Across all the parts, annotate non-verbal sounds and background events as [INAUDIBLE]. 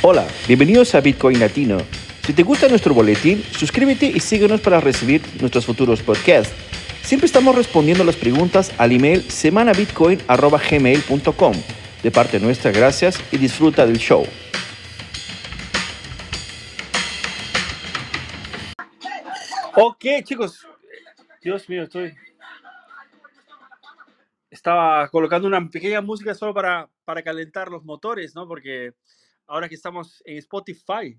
Hola, bienvenidos a Bitcoin Latino. Si te gusta nuestro boletín, suscríbete y síguenos para recibir nuestros futuros podcasts. Siempre estamos respondiendo las preguntas al email semanabitcoin.gmail.com. De parte nuestra, gracias y disfruta del show. Ok, chicos. Dios mío, estoy... Estaba colocando una pequeña música solo para, para calentar los motores, ¿no? Porque ahora que estamos en Spotify,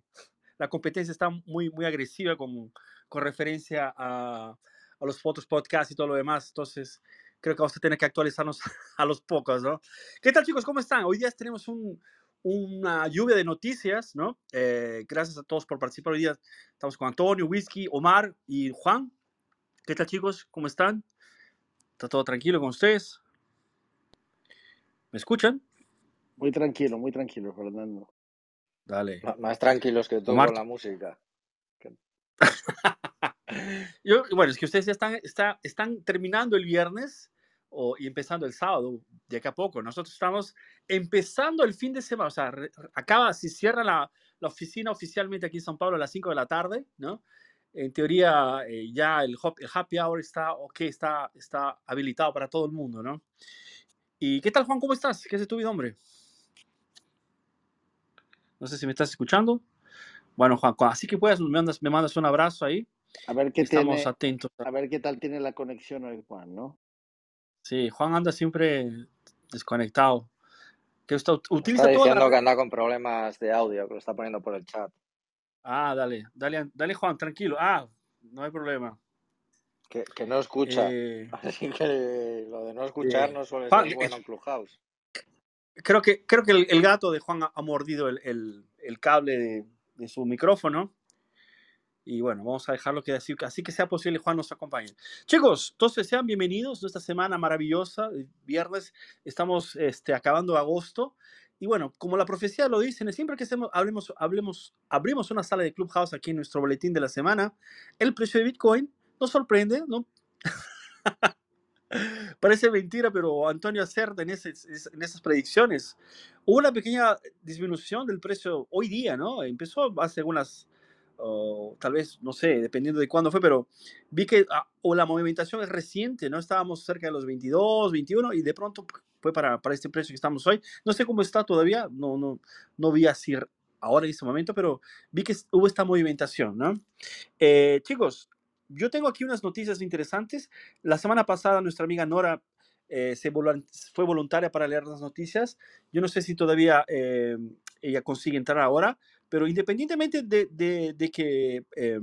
la competencia está muy, muy agresiva con, con referencia a, a los fotos, podcasts y todo lo demás. Entonces, creo que vamos a tener que actualizarnos [LAUGHS] a los pocos, ¿no? ¿Qué tal, chicos? ¿Cómo están? Hoy día tenemos un, una lluvia de noticias, ¿no? Eh, gracias a todos por participar. Hoy día estamos con Antonio, Whisky, Omar y Juan. ¿Qué tal, chicos? ¿Cómo están? ¿Está todo tranquilo con ustedes? ¿Me escuchan? Muy tranquilo, muy tranquilo, Fernando. Dale. Más tranquilos que todo con la música. [LAUGHS] Yo, bueno, es que ustedes ya están, está, están terminando el viernes o, y empezando el sábado, de acá a poco. Nosotros estamos empezando el fin de semana, o sea, acaba, si cierra la, la, oficina oficialmente aquí en San Pablo a las 5 de la tarde, ¿no? En teoría eh, ya el, el, happy hour está ok, está, está habilitado para todo el mundo, ¿no? ¿Y qué tal, Juan? ¿Cómo estás? ¿Qué es de tu vida, hombre? No sé si me estás escuchando. Bueno, Juan, así que puedes, me mandas, me mandas un abrazo ahí. A ver qué Estamos tiene, atentos. a ver qué tal tiene la conexión hoy, Juan, ¿no? Sí, Juan anda siempre desconectado. Que está, utiliza Está toda diciendo la... que anda con problemas de audio, que lo está poniendo por el chat. Ah, dale, dale, dale, Juan, tranquilo. Ah, no hay problema. Que, que no escucha. Eh, [LAUGHS] Así que lo de no escuchar eh, no suele Juan, ser bueno en Clubhouse. Creo que, creo que el, el gato de Juan ha, ha mordido el, el, el cable de, de su micrófono. Y bueno, vamos a dejarlo que así, así que sea posible, Juan nos acompañe. Chicos, entonces sean bienvenidos a esta semana maravillosa. el Viernes estamos este, acabando agosto. Y bueno, como la profecía lo dice, siempre que hacemos, hablemos, hablemos, abrimos una sala de Clubhouse aquí en nuestro boletín de la semana, el precio de Bitcoin nos sorprende, ¿no? [LAUGHS] Parece mentira, pero Antonio acerta en, ese, en esas predicciones. Hubo una pequeña disminución del precio hoy día, ¿no? Empezó hace unas o tal vez, no sé, dependiendo de cuándo fue, pero vi que ah, o la movimentación es reciente, ¿no? Estábamos cerca de los 22, 21 y de pronto fue para, para este precio que estamos hoy. No sé cómo está todavía, no, no, no vi así ahora en este momento, pero vi que hubo esta movimentación, ¿no? Eh, chicos, yo tengo aquí unas noticias interesantes. La semana pasada nuestra amiga Nora eh, se fue voluntaria para leer las noticias. Yo no sé si todavía eh, ella consigue entrar ahora, pero independientemente de, de, de que eh,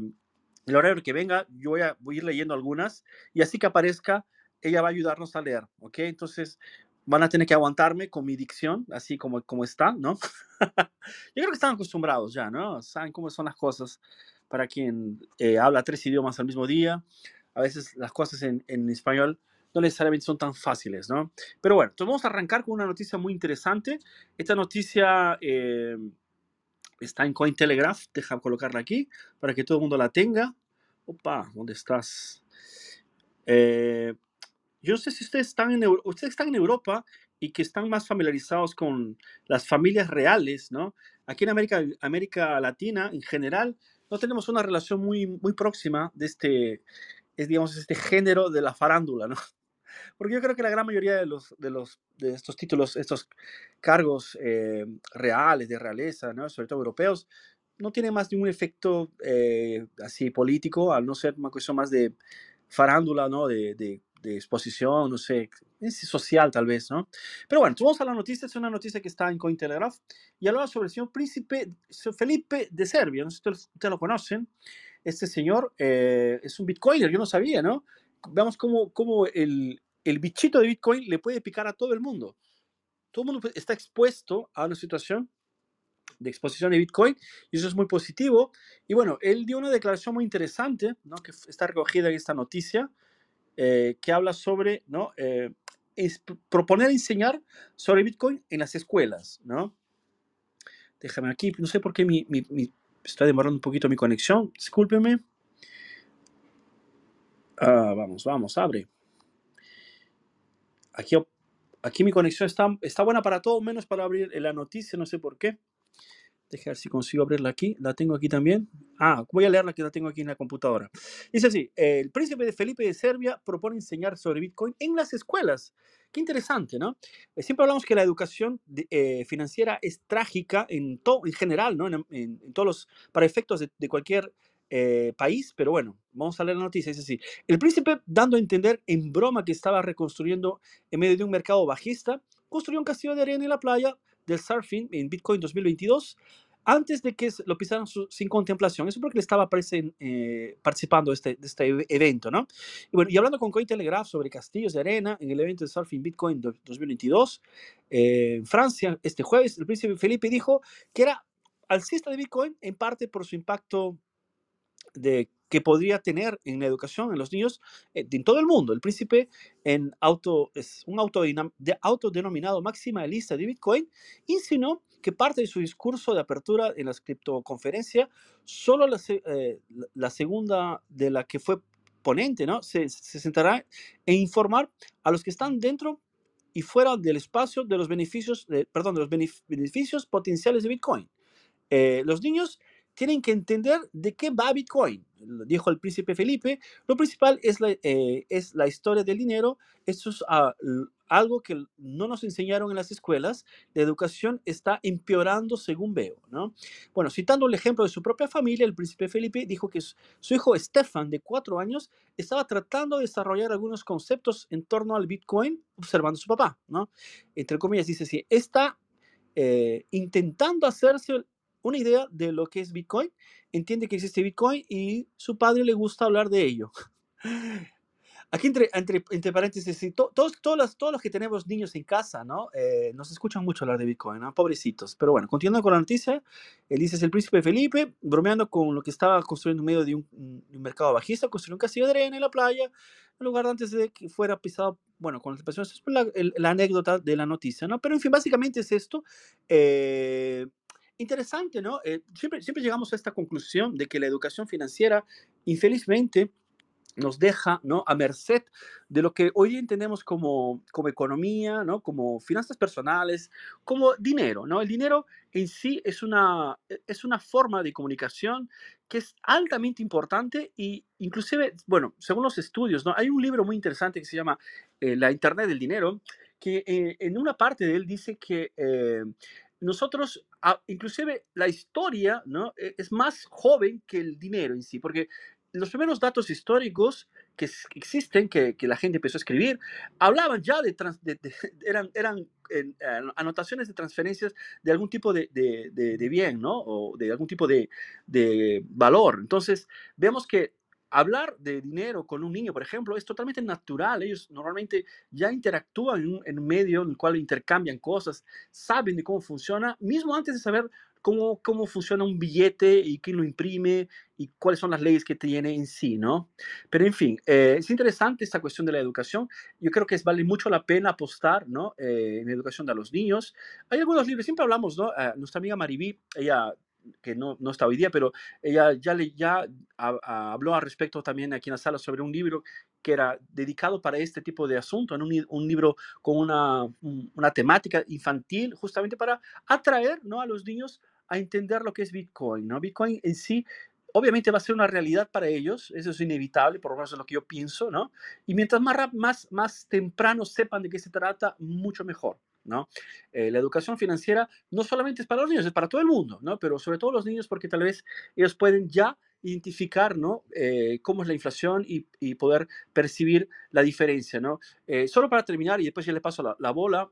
el horario que venga, yo voy a, voy a, ir leyendo algunas y así que aparezca, ella va a ayudarnos a leer, ¿ok? Entonces van a tener que aguantarme con mi dicción, así como, como está, ¿no? [LAUGHS] yo creo que están acostumbrados ya, ¿no? Saben cómo son las cosas para quien eh, habla tres idiomas al mismo día. A veces las cosas en, en español no necesariamente son tan fáciles, ¿no? Pero bueno, entonces vamos a arrancar con una noticia muy interesante. Esta noticia... Eh, está en Cointelegraph, deja colocarla aquí para que todo el mundo la tenga. Opa, ¿dónde estás? Eh, yo no sé si ustedes están, en, ustedes están en Europa y que están más familiarizados con las familias reales, ¿no? Aquí en América, América Latina, en general, no tenemos una relación muy, muy próxima de este, es, digamos, este género de la farándula, ¿no? [LAUGHS] Porque yo creo que la gran mayoría de, los, de, los, de estos títulos, estos cargos eh, reales, de realeza, sobre todo europeos, no tienen más ningún efecto eh, así político, al no ser una cuestión más de farándula, ¿no? De exposición, no sé, social tal vez, ¿no? Pero bueno, vamos a la noticia, es una noticia que está en Cointelegraph y hablaba sobre el señor príncipe Felipe de Serbia, no sé si ustedes, ustedes lo conocen, este señor eh, es un bitcoiner, yo no sabía, ¿no? Veamos cómo, cómo el, el bichito de Bitcoin le puede picar a todo el mundo. Todo el mundo está expuesto a una situación de exposición de Bitcoin y eso es muy positivo. Y bueno, él dio una declaración muy interesante, ¿no? que está recogida en esta noticia, eh, que habla sobre ¿no? Eh, proponer enseñar sobre Bitcoin en las escuelas. ¿no? Déjame aquí, no sé por qué mi, mi, mi está demorando un poquito mi conexión, discúlpeme. Ah, vamos, vamos, abre. Aquí, aquí mi conexión está, está buena para todo, menos para abrir la noticia, no sé por qué. Deja ver si consigo abrirla aquí. La tengo aquí también. Ah, voy a leerla que la tengo aquí en la computadora. Dice así, el príncipe de Felipe de Serbia propone enseñar sobre Bitcoin en las escuelas. Qué interesante, ¿no? Eh, Siempre hablamos que la educación eh, financiera es trágica en, todo, en general, ¿no? En, todos los, para efectos de, de cualquier eh, país, pero bueno, vamos a leer la noticia. Dice así, el príncipe, dando a entender en broma que estaba reconstruyendo en medio de un mercado bajista, construyó un castillo de arena en la playa del surfing en Bitcoin 2022 antes de que lo pisaran sin contemplación. Eso porque le estaba eh, participando este, de este eve- evento, ¿no? Y bueno, y hablando con Cointelegraph sobre castillos de arena en el evento de Surfing Bitcoin do- 2022, eh, en Francia, este jueves, el príncipe Felipe dijo que era alcista de Bitcoin en parte por su impacto de que podría tener en la educación en los niños eh, en todo el mundo. El príncipe en auto, es un de- autodenominado maximalista de Bitcoin insinuó que parte de su discurso de apertura en la criptoconferencia, solo la, eh, la- segunda de la que fue ponente, ¿no? Se, se centrará en informar a los que están dentro y fuera del espacio de los beneficios, de- perdón, de los benef- beneficios potenciales de Bitcoin. Eh, los niños tienen que entender de qué va Bitcoin, lo dijo el príncipe Felipe. Lo principal es la, eh, es la historia del dinero. Esto es l- algo que no nos enseñaron en las escuelas. La educación está empeorando según veo. ¿no? Bueno, citando el ejemplo de su propia familia, el príncipe Felipe dijo que su hijo Stefan, de cuatro años, estaba tratando de desarrollar algunos conceptos en torno al Bitcoin observando a su papá. ¿no? Entre comillas, dice así, está eh, intentando hacerse una idea de lo que es Bitcoin, entiende que existe Bitcoin y su padre le gusta hablar de ello. [LAUGHS] Aquí entre, entre, entre paréntesis, todos, todos, los, todos los que tenemos niños en casa, ¿no? Eh, nos escuchan mucho hablar de Bitcoin. Pobrecitos. Pero bueno, continuando con la noticia, él dice, es el príncipe Felipe, bromeando con lo que estaba construyendo en medio de un, mercado bajista, construyó un castillo de arena en la playa, en lugar de antes de que fuera pisado, bueno, con las personas, es la anécdota de la noticia, ¿no? Pero en fin, básicamente es esto. Eh, interesante, ¿no? Eh, siempre, siempre llegamos a esta conclusión de que la educación financiera, infelizmente, nos deja ¿no? a merced de lo que hoy entendemos como, como economía, ¿no? como finanzas personales, como dinero. ¿no? El dinero en sí es una, es una forma de comunicación que es altamente importante y inclusive, bueno, según los estudios, ¿no? hay un libro muy interesante que se llama eh, La Internet del Dinero, que eh, en una parte de él dice que... eh, nosotros, inclusive la historia, ¿no? E- es más joven que el dinero en sí, porque los primeros datos históricos que existen, que, que la gente empezó a escribir, hablaban ya de, trans- de- de- [LAUGHS] eran, eran eh, anotaciones de transferencias de algún tipo de, de- bien, ¿no? O de algún tipo de valor. Entonces, vemos que hablar de dinero con un niño, por ejemplo, es totalmente natural. Ellos normalmente ya interactúan en un, en medio en el cual intercambian cosas, saben de cómo funciona, mismo antes de saber cómo, cómo funciona un billete y quién lo imprime y cuáles son las leyes que tiene en sí, ¿no? Pero en fin, eh, es interesante esta cuestión de la educación. Yo creo que es, vale mucho la pena apostar, ¿no? Eh, en educación de los niños. Hay algunos libros, siempre hablamos, ¿no? Eh, nuestra amiga Mariví, ella que no, no está hoy día, pero ella ya, le, ya ha- ha- habló al respecto también aquí en la sala sobre un libro que era dedicado para este tipo de asunto, en un, un libro con una, un- una temática infantil, justamente para atraer ¿no? a los niños a entender lo que es Bitcoin. ¿no? Bitcoin en sí, obviamente va a ser una realidad para ellos, eso es inevitable, por lo menos es lo que yo pienso, ¿no? Y mientras más, más, más temprano sepan de qué se trata, mucho mejor. ¿No? Eh, la educación financiera no solamente es para los niños, es para todo el mundo, ¿no? Pero sobre todo los niños porque tal vez ellos pueden ya identificar, ¿no? Eh, cómo es la inflación y, poder percibir la diferencia, ¿no? Eh, solo para terminar, y después ya le paso la, la bola,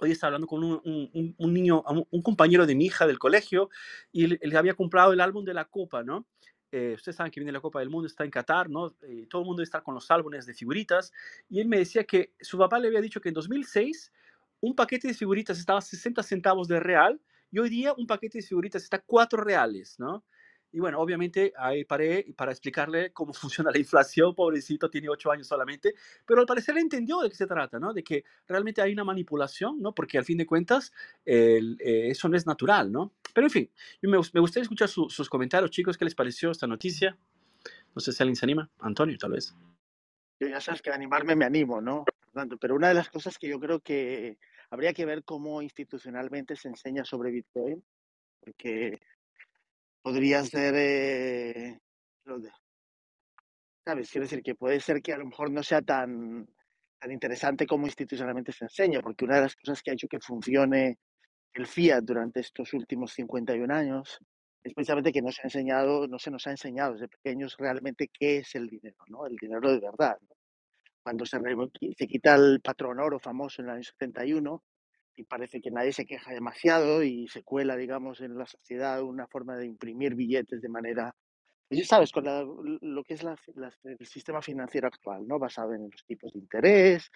Hoy estaba hablando con un, niño, un, compañero de mi hija del colegio, y él, él había comprado el álbum de la Copa, ¿no? Eh, ustedes saben que viene la Copa del Mundo, está en Qatar, ¿no? Todo el mundo está con los álbumes de figuritas, y él me decía que su papá le había dicho que en 2006 un paquete de figuritas estaba a 60 centavos de real, y hoy día un paquete de figuritas está a 4 reales, ¿no? Y bueno, obviamente ahí paré para explicarle cómo [LAUGHS] funciona la inflación, pobrecito, tiene 8 años solamente, pero al parecer entendió de qué se trata, ¿no? De que realmente hay una manipulación, ¿no? Porque al fin de cuentas eh, eso no es natural, ¿no? Pero en fin, me, gus- me gustaría escuchar su- sus comentarios, chicos, ¿qué les pareció esta noticia? No sé si alguien se anima. Antonio, tal vez. Yo ya sabes que animarme me animo, ¿no? Fernando? Pero una de las cosas que yo creo que habría que ver cómo institucionalmente se enseña sobre Bitcoin porque podría ser, eh, ¿sabes? Quiero decir que puede ser que a lo mejor no sea tan, tan interesante como institucionalmente se enseña, porque una de las cosas que ha hecho que funcione el fiat durante estos últimos 51 años es precisamente que no se ha enseñado, no se nos ha enseñado desde pequeños realmente qué es el dinero, ¿no? El dinero de verdad. Cuando se, se quita el patrón oro famoso en el año 71 y parece que nadie se queja demasiado y se cuela, digamos, en la sociedad una forma de imprimir billetes de manera y sabes, con lo que es el sistema financiero actual, ¿no? Basado en los tipos de interés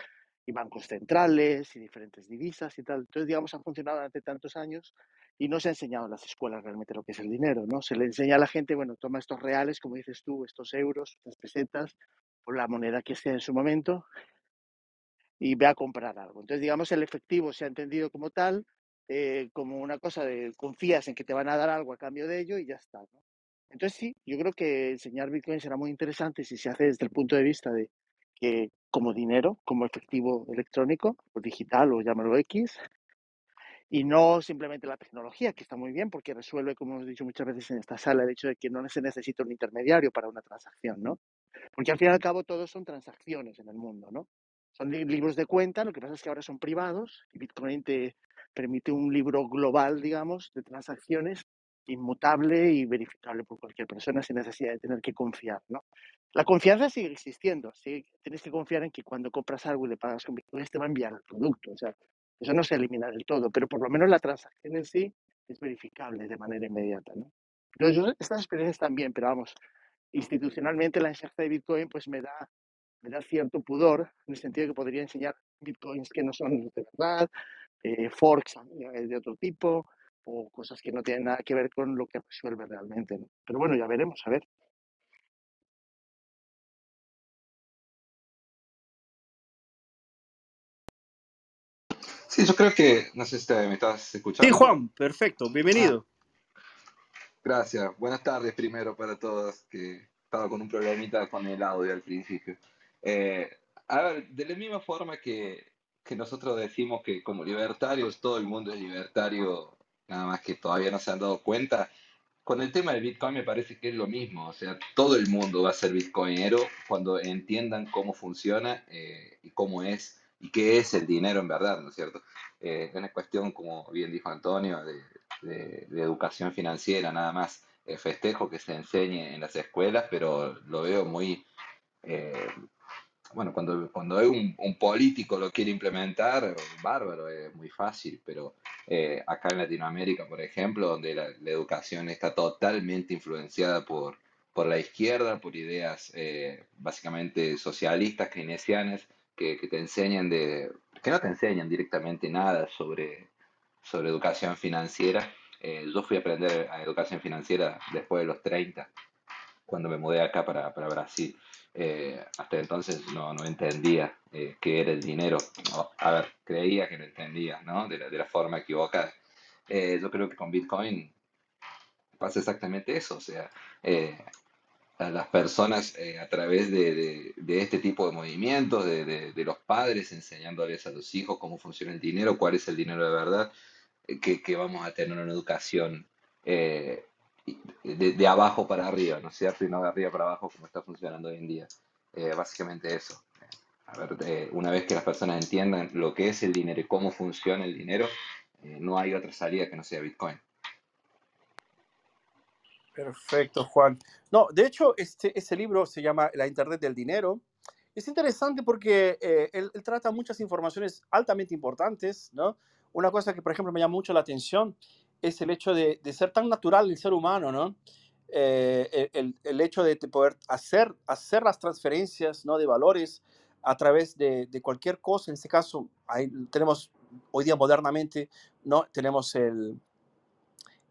y bancos centrales y diferentes divisas y tal. Entonces, digamos, ha funcionado durante tantos años y no se ha enseñado en las escuelas realmente lo que es el dinero, ¿no? Se le enseña a la gente, bueno, toma estos reales, como dices tú, estos euros, estas pesetas, o la moneda que sea en su momento, y ve a comprar algo. Entonces, digamos, el efectivo se ha entendido como tal, eh, como una cosa de confías en que te van a dar algo a cambio de ello y ya está. ¿no? Entonces, sí, yo creo que enseñar Bitcoin será muy interesante si se hace desde el punto de vista de que como dinero, como efectivo electrónico o digital o llámalo X, y no simplemente la tecnología, que está muy bien porque resuelve, como hemos dicho muchas veces en esta sala, el hecho de que no se necesita un intermediario para una transacción, ¿no? Porque al fin y al cabo todos son transacciones en el mundo, ¿no? Son li- libros de cuenta, lo que pasa es que ahora son privados y Bitcoin te permite un libro global, digamos, de transacciones inmutable y verificable por cualquier persona sin necesidad de tener que confiar, ¿no? La confianza sigue existiendo, sí, tienes que confiar en que cuando compras algo y le pagas con Bitcoin te va a enviar el producto, o sea, eso no se elimina del todo, pero por lo menos la transacción en sí es verificable de manera inmediata, ¿no? Entonces, estas experiencias también, pero vamos, institucionalmente la enseñanza de Bitcoin pues me da, me da cierto pudor, en el sentido de que podría enseñar Bitcoins que no son de verdad, eh, forks eh, de otro tipo, o cosas que no tienen nada que ver con lo que resuelve realmente. ¿no? Pero bueno, ya veremos, a ver. Sí, yo creo que, no sé si me estás Sí, escuchando. Juan, perfecto, Ah, bienvenido. gracias. Buenas tardes primero para todos, que estaba con un problemita con el audio al principio. Eh, a ver, de la misma forma que, que nosotros decimos que como libertarios todo el mundo es libertario, nada más que todavía no se han dado cuenta, con el tema del Bitcoin me parece que es lo mismo, o sea, todo el mundo va a ser bitcoinero cuando entiendan cómo funciona eh, y cómo es y qué es el dinero en verdad, ¿no es cierto? Eh, es una cuestión, como bien dijo Antonio, de, de- de educación financiera, nada más. Eh, festejo que se enseñe en las escuelas, pero lo veo muy, eh, bueno, cuando, cuando un, un político lo quiere implementar, bárbaro, es muy fácil, pero eh, acá en Latinoamérica, por ejemplo, donde la, la educación está totalmente influenciada por, por la izquierda, por ideas eh, básicamente socialistas, keynesianas, que, que te enseñan de, que no te enseñan directamente nada sobre, sobre educación financiera. Eh, yo fui a aprender a educación financiera después de los 30 cuando me mudé acá para, para Brasil. Eh, hasta entonces no, no entendía eh, qué era el dinero. O, a ver, creía que lo entendía, ¿no? De la, de la forma equivocada. Eh, yo creo que con Bitcoin pasa exactamente eso. O sea, eh, las personas eh, a través de, este tipo de movimientos, de, los padres enseñándoles a los hijos cómo funciona el dinero, cuál es el dinero de verdad, eh, que, vamos a tener una educación eh, de, abajo para arriba, ¿no es cierto? Y no de arriba para abajo como está funcionando hoy en día. Básicamente eso. A ver, una vez que las personas entiendan lo que es el dinero y cómo funciona el dinero, no hay otra salida que no sea Bitcoin. Perfecto, Juan. No, de hecho, este, ese libro se llama La Internet del Dinero. Es interesante porque eh, él, trata muchas informaciones altamente importantes, ¿no? Una cosa que, por ejemplo, me llama mucho la atención es el hecho de, ser tan natural el ser humano, ¿no? Eh, el, el- hecho de poder hacer, hacer las transferencias, ¿no? De valores a través de, cualquier cosa. En este caso, tenemos hoy día modernamente, ¿no? Tenemos el,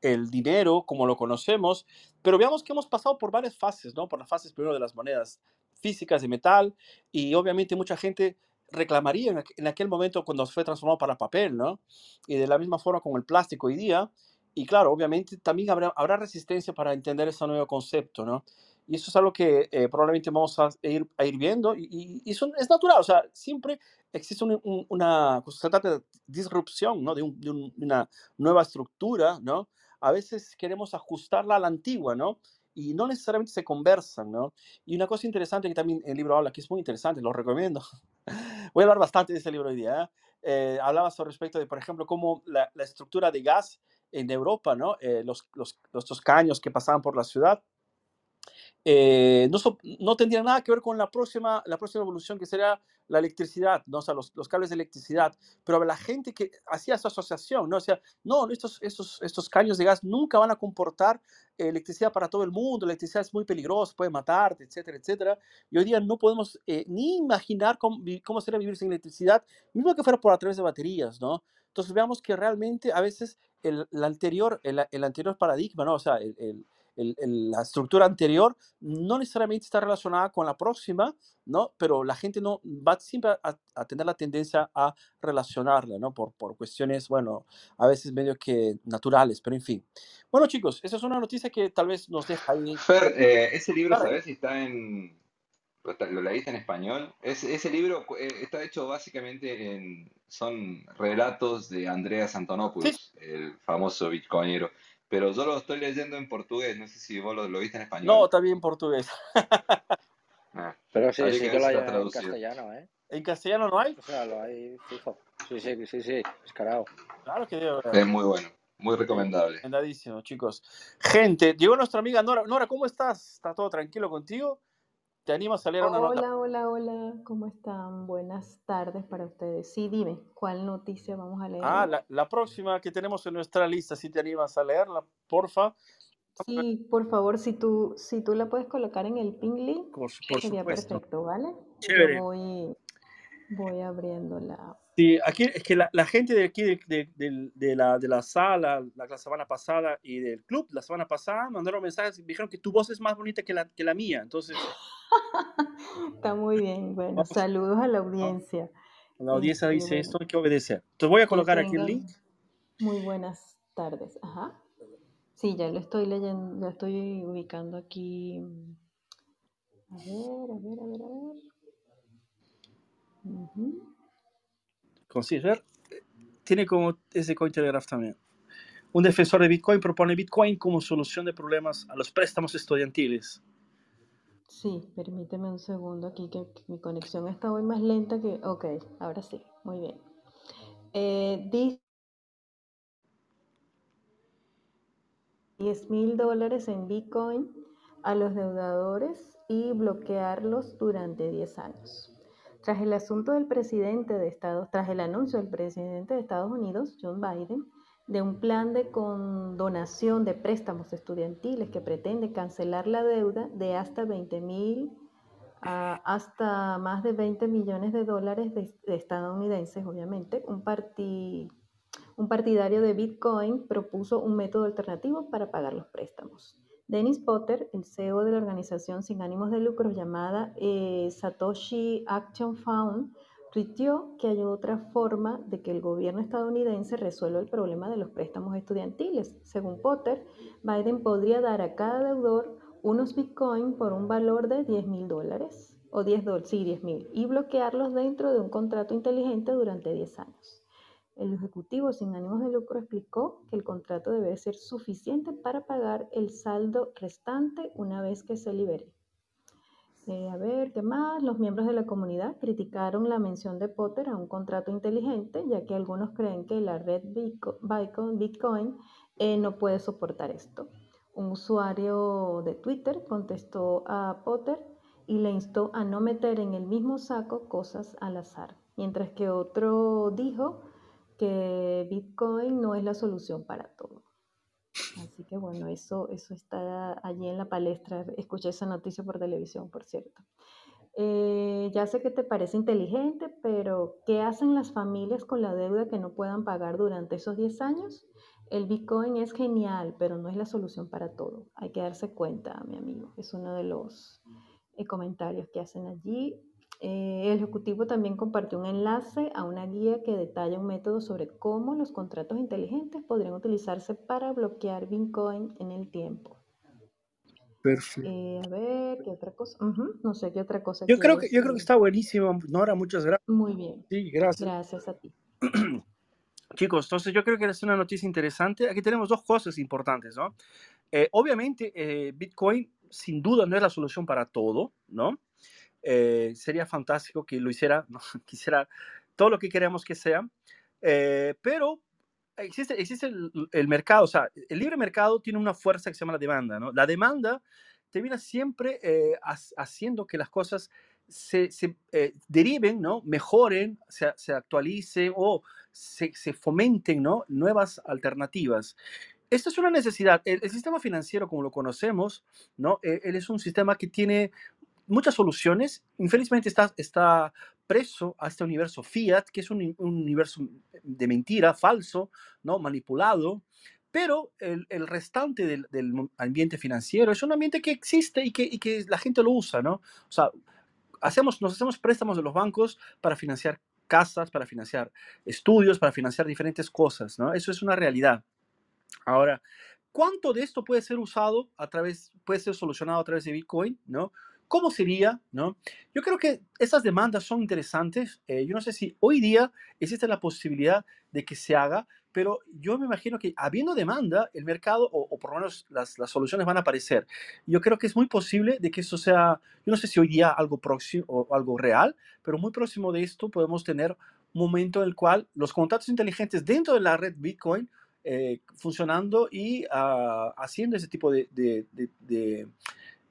el dinero como lo conocemos, pero veamos que hemos pasado por varias fases, ¿no? Por las fases primero de las monedas físicas de metal y obviamente mucha gente reclamaría en, aqu- en aquel momento cuando fue transformado para papel, ¿no? Y de la misma forma con el plástico hoy día. Y claro, obviamente también habrá, habrá resistencia para entender ese nuevo concepto, ¿no? Y eso es algo que eh, probablemente vamos a ir, a ir viendo y, y- y eso es natural, o sea, siempre existe un- un- una, pues, trata de disrupción, ¿no? De un- de una nueva estructura, ¿no? A veces queremos ajustarla a la antigua, ¿no? Y no necesariamente se conversan, ¿no? Y una cosa interesante que también el libro habla, que es muy interesante, lo recomiendo. [LAUGHS] Voy a hablar bastante de este libro hoy día. ¿eh? Eh, hablaba sobre respecto de, por ejemplo, cómo la, la estructura de gas en Europa, ¿no? Eh, los, los, los caños que pasaban por la ciudad, eh, no, no tendría nada que ver con la próxima, la próxima evolución que sería la electricidad, ¿no? O sea, los, los cables de electricidad, pero la gente que hacía esa asociación, ¿no? O sea, no, estos, estos, estos caños de gas nunca van a comportar eh, electricidad para todo el mundo, la electricidad es muy peligrosa, puede matarte, etcétera, etcétera. Y hoy día no podemos eh, ni imaginar cómo, cómo sería vivir sin electricidad, mismo que fuera por a través de baterías, ¿no? Entonces veamos que realmente a veces el, el anterior, el, el anterior paradigma, ¿no? O sea, el, el- el- el- la estructura anterior no necesariamente está relacionada con la próxima, ¿no? Pero la gente no va siempre a, a tener la tendencia a relacionarla, ¿no? Por, por cuestiones, bueno, a veces medio que naturales, pero en fin. Bueno, chicos, esa es una noticia que tal vez nos deja ahí. Fer, eh, ese libro, Claro. ¿sabes si está en... ¿Lo, leíste en español? Es- ese libro eh, está hecho básicamente en... Son relatos de Andreas Antonopoulos, el famoso bitcoinero. Pero yo lo estoy leyendo en portugués, no sé si vos lo, lo viste en español. No, también en portugués. [LAUGHS] Ah, Pero sí, sí que lo hay en traducido. castellano, ¿eh? ¿En castellano no hay? O sea, lo hay fijo. Sí, sí, sí, sí, descarado. Claro que debe haber. es muy bueno, muy recomendable. Recomendadísimo, chicos. Gente, llegó nuestra amiga Nora. Nora, ¿cómo estás? ¿Está todo tranquilo contigo? ¿Te animas a leer una nota? Hola, hola, hola, ¿cómo están? Buenas tardes para ustedes. Sí, dime, ¿cuál noticia vamos a leer Ah, la, la próxima que tenemos en nuestra lista, si te animas a leerla, porfa. Sí, por favor, si tú, si tú la puedes colocar en el ping link, Por, por sería supuesto. perfecto, ¿vale? Chévere. Yo voy, voy abriéndola. Sí, aquí es que la, la gente de aquí, de, de- del- de la, de la sala, la, la semana pasada y del club, la semana pasada, mandaron mensajes y dijeron que tu voz es más bonita que la, que la mía. Entonces, [LAUGHS] Está muy bien. Bueno, Vamos. saludos a la audiencia. la audiencia Este, dice bueno. esto, hay que obedecer. Entonces voy a colocar aquí el link. muy buenas tardes. Ajá. Sí, ya lo estoy leyendo, ya estoy ubicando aquí. A ver, a ver, a ver, a ver. Ujú. Consider, tiene como ese Cointelegraph también. Un defensor de Bitcoin propone Bitcoin como solución de problemas a los préstamos estudiantiles. Sí, permíteme un segundo aquí que, mi conexión está hoy más lenta que... Ok, ahora sí, muy bien. Eh, dice 10 mil dólares en Bitcoin a los deudadores y bloquearlos durante 10 años. Tras el asunto del presidente de Estados, tras el anuncio del presidente de Estados Unidos, John Biden, de un plan de condonación de préstamos estudiantiles que pretende cancelar la deuda de hasta 20 mil a hasta más de 20 millones de dólares de estadounidenses, obviamente, un, parti- un partidario de Bitcoin propuso un método alternativo para pagar los préstamos. Dennis Potter, el CEO de la organización sin ánimos de lucro llamada eh, Satoshi Action Fund, tuiteó que hay otra forma de que el gobierno estadounidense resuelva el problema de los préstamos estudiantiles. Según Potter, Biden podría dar a cada deudor unos Bitcoin por un valor de 10 mil dólares, o 10 dólares, sí, 10 mil, y bloquearlos dentro de un contrato inteligente durante 10 años. El ejecutivo sin ánimos de lucro explicó que el contrato debe ser suficiente para pagar el saldo restante una vez que se libere. Eh, a ver, ¿qué más? Los miembros de la comunidad criticaron la mención de Potter a un contrato inteligente, ya que algunos creen que la red Bitco- Bitcoin, Bitcoin, eh, no puede soportar esto. Un usuario de Twitter contestó a Potter y le instó a no meter en el mismo saco cosas al azar, mientras que otro dijo que Bitcoin no es la solución para todo. Así que bueno, eso, eso está allí en la palestra. Escuché esa noticia por televisión, por cierto. Eh, ya sé que te parece inteligente, pero ¿qué hacen las familias con la deuda que no puedan pagar durante esos 10 años? El Bitcoin es genial, pero no es la solución para todo. Hay que darse cuenta, mi amigo. Es uno de los eh, comentarios que hacen allí. Eh, el Ejecutivo también compartió un enlace a una guía que detalla un método sobre cómo los contratos inteligentes podrían utilizarse para bloquear Bitcoin en el tiempo. Perfecto. Eh, a ver, ¿qué otra cosa? Ujú, No sé qué otra cosa Yo creo que, yo creo que está buenísimo, Nora, muchas gracias. Muy bien, Sí, gracias. gracias a ti. [CLEARS THROAT] Chicos, entonces yo creo que es una noticia interesante. Aquí tenemos dos cosas importantes, ¿no? Eh, obviamente, eh, Bitcoin sin duda no es la solución para todo, ¿no? Eh, sería fantástico que lo hiciera, ¿no? [LAUGHS] quisiera todo lo que queremos que sea, pero existe, existe el, el, mercado, o sea, el libre mercado tiene una fuerza que se llama la demanda, ¿no? La demanda termina siempre haciendo que las cosas se, se deriven, ¿no? Mejoren, se, se actualicen o se, se, fomenten, ¿no? Nuevas alternativas. Esto es una necesidad. El, el, sistema financiero, como lo conocemos, ¿no? E, él es un sistema que tiene muchas soluciones. Infelizmente está, está preso a este universo fiat, que es un, un universo de mentira, falso, ¿no? manipulado. Pero el, el restante del, del, ambiente financiero es un ambiente que existe y que, y que la gente lo usa, ¿no? O sea, hacemos, nos hacemos préstamos de los bancos para financiar casas, para financiar estudios, para financiar diferentes cosas, ¿no? Eso es una realidad. Ahora, ¿cuánto de esto puede ser usado a través, puede ser solucionado a través de Bitcoin, ¿no? ¿Cómo sería? ¿no? Yo creo que esas demandas son interesantes. Eh, yo no sé si hoy día existe la posibilidad de que se haga, pero yo me imagino que habiendo demanda, el mercado, o, o por lo menos las, las, soluciones van a aparecer. Yo creo que es muy posible de que eso sea, yo no sé si hoy día algo próximo o algo real, pero muy próximo de esto podemos tener un momento en el cual los contratos inteligentes dentro de la red Bitcoin eh, funcionando y uh, haciendo ese tipo de, de, de de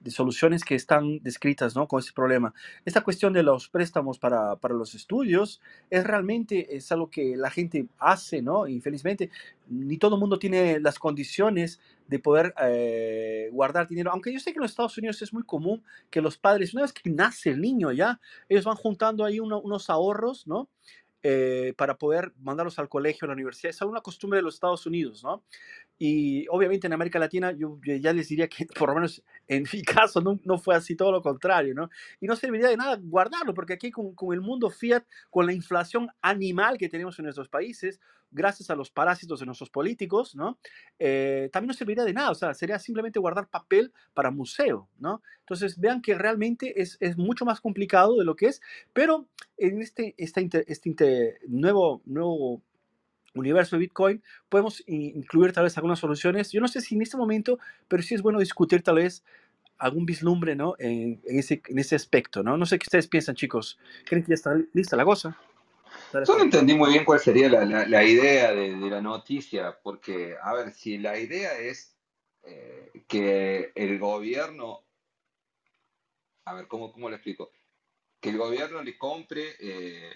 soluciones que están descritas ¿no? con ese problema. Esta cuestión de los préstamos para, para, los estudios es realmente es algo que la gente hace, ¿no? Infelizmente, ni todo el mundo tiene las condiciones de poder eh, guardar dinero. Aunque yo sé que en los Estados Unidos es muy común que los padres, una vez que nace el niño ya, ellos van juntando ahí uno, unos ahorros, ¿no? Eh, para poder mandarlos al colegio, a la universidad. Es una costumbre de los Estados Unidos, ¿no? Y obviamente en América Latina yo ya les diría que [LAUGHS] por lo menos en mi caso no, no fue así, todo lo contrario, ¿no? Y no serviría de nada guardarlo, porque aquí con, con, el mundo fiat, con la inflación animal que tenemos en nuestros países, gracias a los parásitos de nuestros políticos, ¿no? Eh, también no serviría de nada, o sea, sería simplemente guardar papel para museo, ¿no? Entonces vean que realmente es, es mucho más complicado de lo que es, pero en este, este, este nuevo, nuevo universo de Bitcoin, podemos incluir tal vez algunas soluciones. Yo no sé si en este momento, pero sí es bueno discutir tal vez algún vislumbre ¿no? en, en ese, en ese aspecto. ¿no? no sé qué ustedes piensan, chicos. ¿Creen que ya está lista la cosa? Yo no entendí muy bien cuál sería la, la, la idea de, de, la noticia, porque, a ver, si la idea es eh, que el gobierno, a ver, ¿cómo, cómo lo explico? Que el gobierno le compre eh,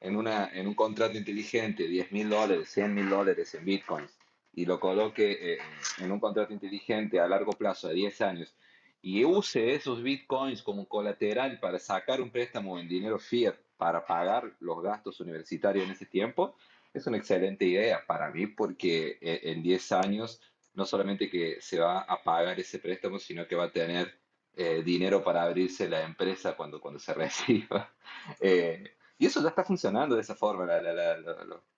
en, una, en un contrato inteligente 10 mil dólares, 100 mil dólares en bitcoins y lo coloque eh, en un contrato inteligente a largo plazo, de 10 años, y use esos bitcoins como colateral para sacar un préstamo en dinero fiat para pagar los gastos universitarios en ese tiempo, es una excelente idea para mí porque eh, en 10 años no solamente que se va a pagar ese préstamo, sino que va a tener eh, dinero para abrirse la empresa cuando, cuando se [LAUGHS] reciba. Eh, y eso ya está funcionando de esa forma.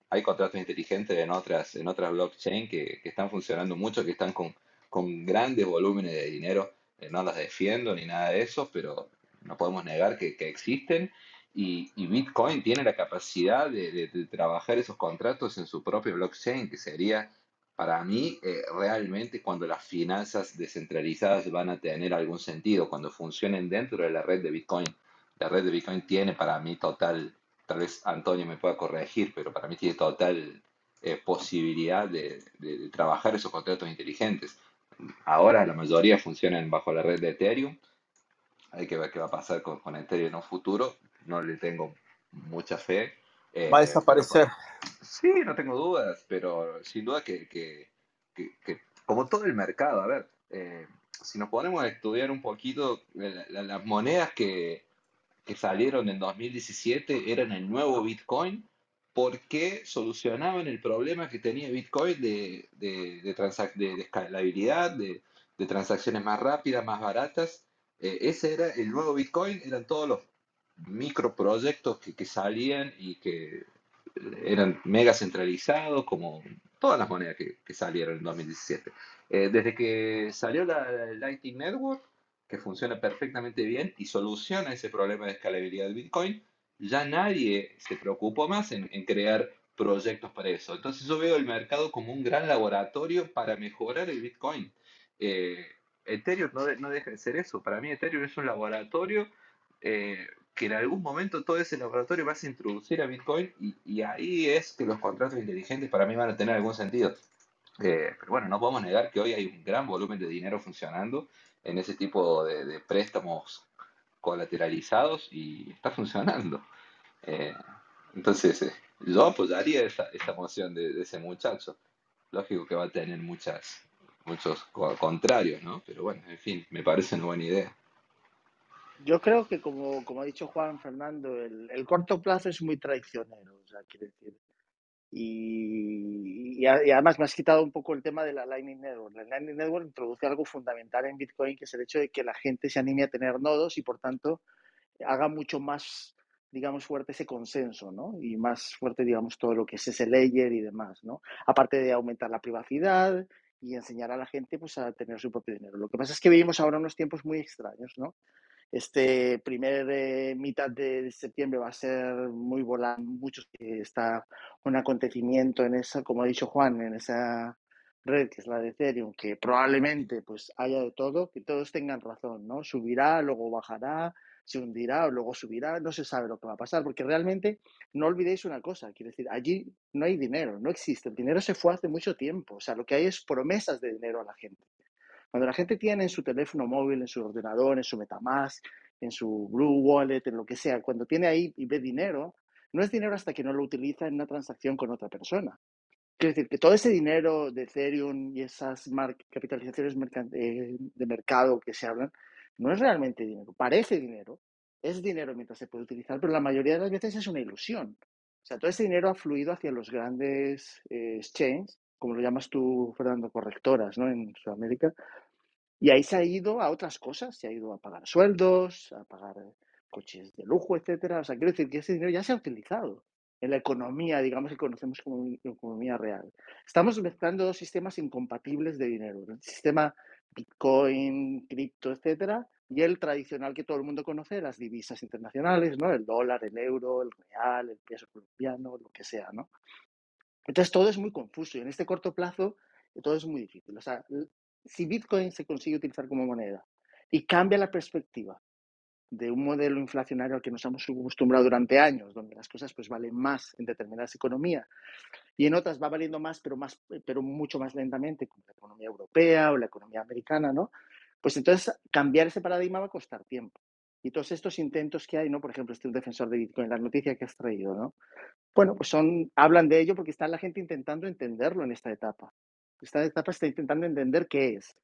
Hay contratos inteligentes en otras, en otras blockchain que, que, están funcionando mucho, que están con, con grandes volúmenes de dinero. Eh, no las defiendo ni nada de eso, pero no podemos negar que existen. Y, y, Bitcoin tiene la capacidad de, de, de, trabajar esos contratos en su propio blockchain, que sería para mí eh, realmente cuando las finanzas descentralizadas van a tener algún sentido, cuando funcionen dentro de la red de Bitcoin la red de Bitcoin tiene para mí total, tal vez Antonio me pueda corregir, pero para mí tiene total eh, posibilidad de, de, trabajar esos contratos inteligentes. Ahora la mayoría funcionan bajo la red de Ethereum. Hay que ver qué va a pasar con, con Ethereum en un futuro. No le tengo mucha fe. Eh, va a desaparecer. Pero, sí, no tengo dudas, pero sin duda que, que, que, que como todo el mercado, a ver, eh, si nos ponemos a estudiar un poquito eh, las monedas que, que salieron en 2017 eran el nuevo Bitcoin porque solucionaban el problema que tenía Bitcoin de, de, de, de, de escalabilidad, de, transacciones más rápidas, más baratas. Eh, ese era el nuevo Bitcoin, eran todos los microproyectos que, que salían y que eran mega centralizados, como todas las monedas que, que salieron en 2017. Eh, desde que salió la, Lightning Network, que funciona perfectamente bien y soluciona ese problema de escalabilidad de Bitcoin, ya nadie se preocupó más en, en crear proyectos para eso. Entonces yo veo el mercado como un gran laboratorio para mejorar el Bitcoin. Eh, Ethereum no, no deja de ser eso. Para mí Ethereum es un laboratorio eh, que en algún momento todo ese laboratorio vas a introducir a Bitcoin y, ahí es que los contratos inteligentes para mí van a tener algún sentido. Eh, pero bueno, no podemos negar que hoy hay un gran volumen de dinero funcionando en ese tipo de, préstamos colateralizados y está funcionando. Eh, entonces, eh, yo apoyaría esa, esa moción de, ese muchacho. Lógico que va a tener muchas, muchos co- contrarios, ¿no? Pero bueno, en fin, me parece una buena idea. Yo creo que, como, como ha dicho Juan Fernando, el, el corto plazo es muy traicionero. O sea, quiero decir, y, y además me has quitado un poco el tema de la Lightning Network. La Lightning Network introduce algo fundamental en Bitcoin, que es el hecho de que la gente se anime a tener nodos y, por tanto, haga mucho más, digamos, fuerte ese consenso, ¿no? Y más fuerte, digamos, todo lo que es ese layer y demás, ¿no? Aparte de aumentar la privacidad y enseñar a la gente, pues, a tener su propio dinero. Lo que pasa es que vivimos ahora unos tiempos muy extraños, ¿no? Este primer eh, mitad de septiembre va a ser muy volante, muchos está un acontecimiento en esa, como ha dicho Juan, en esa red que es la de Ethereum, que probablemente pues haya de todo, que todos tengan razón, ¿no? Subirá, luego bajará, se hundirá, luego subirá, no se sabe lo que va a pasar, porque realmente no olvidéis una cosa, quiero decir, allí no hay dinero, no existe, el dinero se fue hace mucho tiempo, o sea, lo que hay es promesas de dinero a la gente. Cuando la gente tiene en su teléfono móvil, en su ordenador, en su Metamask, en su Blue Wallet, en lo que sea, cuando tiene ahí y ve dinero, no es dinero hasta que no lo utiliza en una transacción con otra persona. Quiero decir que todo ese dinero de Ethereum y esas capitalizaciones eh, de mercado que se hablan, no es realmente dinero. Parece dinero, es dinero mientras se puede utilizar, pero la mayoría de las veces es una ilusión. O sea, todo ese dinero ha fluido hacia los grandes eh, exchanges, como lo llamas tú, Fernando, correctoras, ¿no? En Sudamérica, y ahí se ha ido a otras cosas, se ha ido a pagar sueldos, a pagar eh, coches de lujo, etcétera. O sea, quiero decir que ese dinero ya se ha utilizado en la economía, digamos, que conocemos como e- economía real. Estamos mezclando dos sistemas incompatibles de dinero. El sistema Bitcoin, cripto, etcétera, y el tradicional que todo el mundo conoce, las divisas internacionales, ¿no? El dólar, el euro, el real, el peso colombiano, lo que sea, ¿no? Entonces todo es muy confuso y en este corto plazo todo es muy difícil. O sea, si Bitcoin se consigue utilizar como moneda y cambia la perspectiva de un modelo inflacionario al que nos hemos acostumbrado durante años, donde las cosas pues valen más en determinadas economías y en otras va valiendo más, pero más, pero mucho más lentamente, como la economía europea o la economía americana, ¿no? Pues entonces cambiar ese paradigma va a costar tiempo. Y todos estos intentos que hay, ¿no? Por ejemplo, este un defensor de Bitcoin, la noticia que has traído, ¿no? Bueno, pues son, hablan de ello porque está la gente intentando entenderlo en esta etapa. Esta etapa está intentando entender qué es.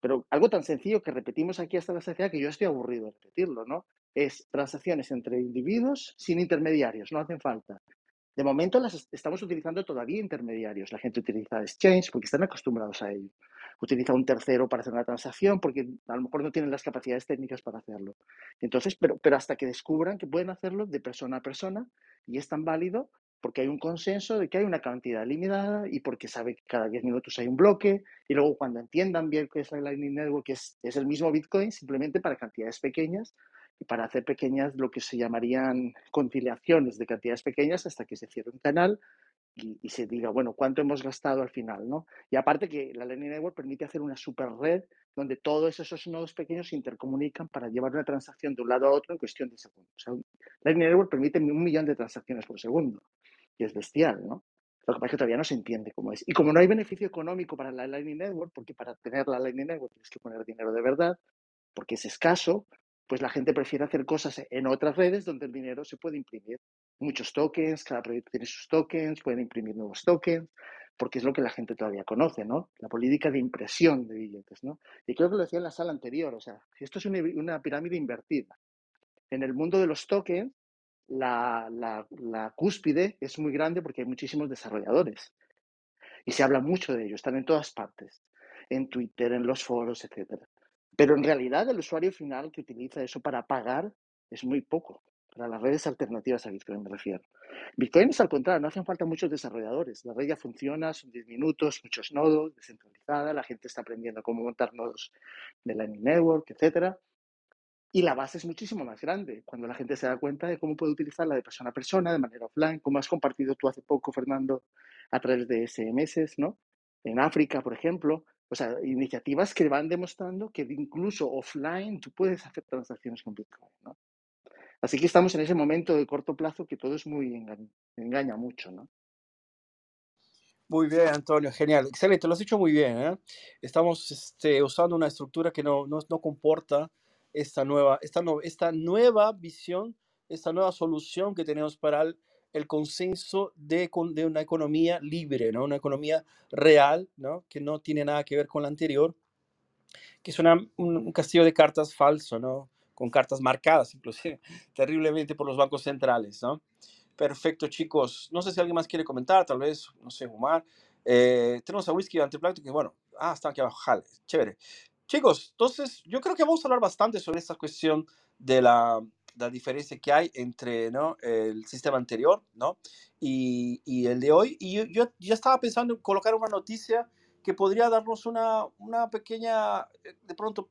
Pero algo tan sencillo que repetimos aquí hasta la saciedad que yo estoy aburrido de repetirlo, ¿no? Es transacciones entre individuos sin intermediarios, no hacen falta. De momento las est- estamos utilizando todavía intermediarios. La gente utiliza exchange porque están acostumbrados a ello. Utiliza un tercero para hacer una transacción porque a lo mejor no tienen las capacidades técnicas para hacerlo. Entonces, pero, pero hasta que descubran que pueden hacerlo de persona a persona y es tan válido porque hay un consenso de que hay una cantidad limitada y porque sabe que cada 10 minutos hay un bloque y luego cuando entiendan bien qué es la Lightning Network, que es, es el mismo Bitcoin, simplemente para cantidades pequeñas y para hacer pequeñas, lo que se llamarían conciliaciones de cantidades pequeñas hasta que se cierre un canal y, se diga, bueno, ¿cuánto hemos gastado al final? ¿no? Y aparte que la Lightning Network permite hacer una super red donde todos esos nodos pequeños se intercomunican para llevar una transacción de un lado a otro en cuestión de segundos. O Lightning Network permite un millón de transacciones por segundo y es bestial, ¿no? Lo que pasa es que todavía no se entiende cómo es. Y como no hay beneficio económico para la Lightning Network, porque para tener la Lightning Network tienes que poner dinero de verdad, porque es escaso, pues la gente prefiere hacer cosas en otras redes donde el dinero se puede imprimir. Muchos tokens, cada proyecto tiene sus tokens, pueden imprimir nuevos tokens, porque es lo que la gente todavía conoce, ¿no? La política de impresión de billetes, ¿no? Y creo que lo decía en la sala anterior, o sea, esto es una, pirámide invertida. En el mundo de los tokens, la, la, cúspide es muy grande porque hay muchísimos desarrolladores y se habla mucho de ellos, están en todas partes, en Twitter, en los foros, etcétera. Pero en realidad el usuario final que utiliza eso para pagar es muy poco, para las redes alternativas a Bitcoin me refiero. Bitcoin es al contrario, no hacen falta muchos desarrolladores, la red ya funciona, son 10 minutos, muchos nodos, descentralizada, la gente está aprendiendo cómo montar nodos de Lightning Network, etcétera. y la base es muchísimo más grande. Cuando la gente se da cuenta de cómo puede utilizarla de persona a persona, de manera offline, como has compartido tú hace poco, Fernando, a través de SMS, ¿no? En África, por ejemplo. O sea, iniciativas que van demostrando que incluso offline tú puedes hacer transacciones con Bitcoin, ¿no? Así que estamos en ese momento de corto plazo que todo es muy engaña, engaña mucho, ¿no? Muy bien, Antonio, genial, excelente, lo has dicho muy bien. ¿eh? Estamos este, usando una estructura que no, no, no comporta esta nueva, esta, no, esta nueva visión, esta nueva solución que tenemos para el, el consenso de, de, una economía libre, ¿no? una economía real, ¿no? que no tiene nada que ver con la anterior, que es una, un, un castillo de cartas falso, ¿no? Con cartas marcadas, inclusive, [LAUGHS] terriblemente por los bancos centrales. ¿no? Perfecto, chicos. No sé si alguien más quiere comentar, tal vez, no sé, Omar. Eh, tenemos a Whisky Antipláctico, que bueno, ah, está aquí abajo, jale, chévere. Chicos, entonces yo creo que vamos a hablar bastante sobre esta cuestión de la, la diferencia que hay entre ¿no? el sistema anterior ¿no? y, y el de hoy. Y yo, yo, ya estaba pensando en colocar una noticia que podría darnos una, una pequeña, eh, de pronto,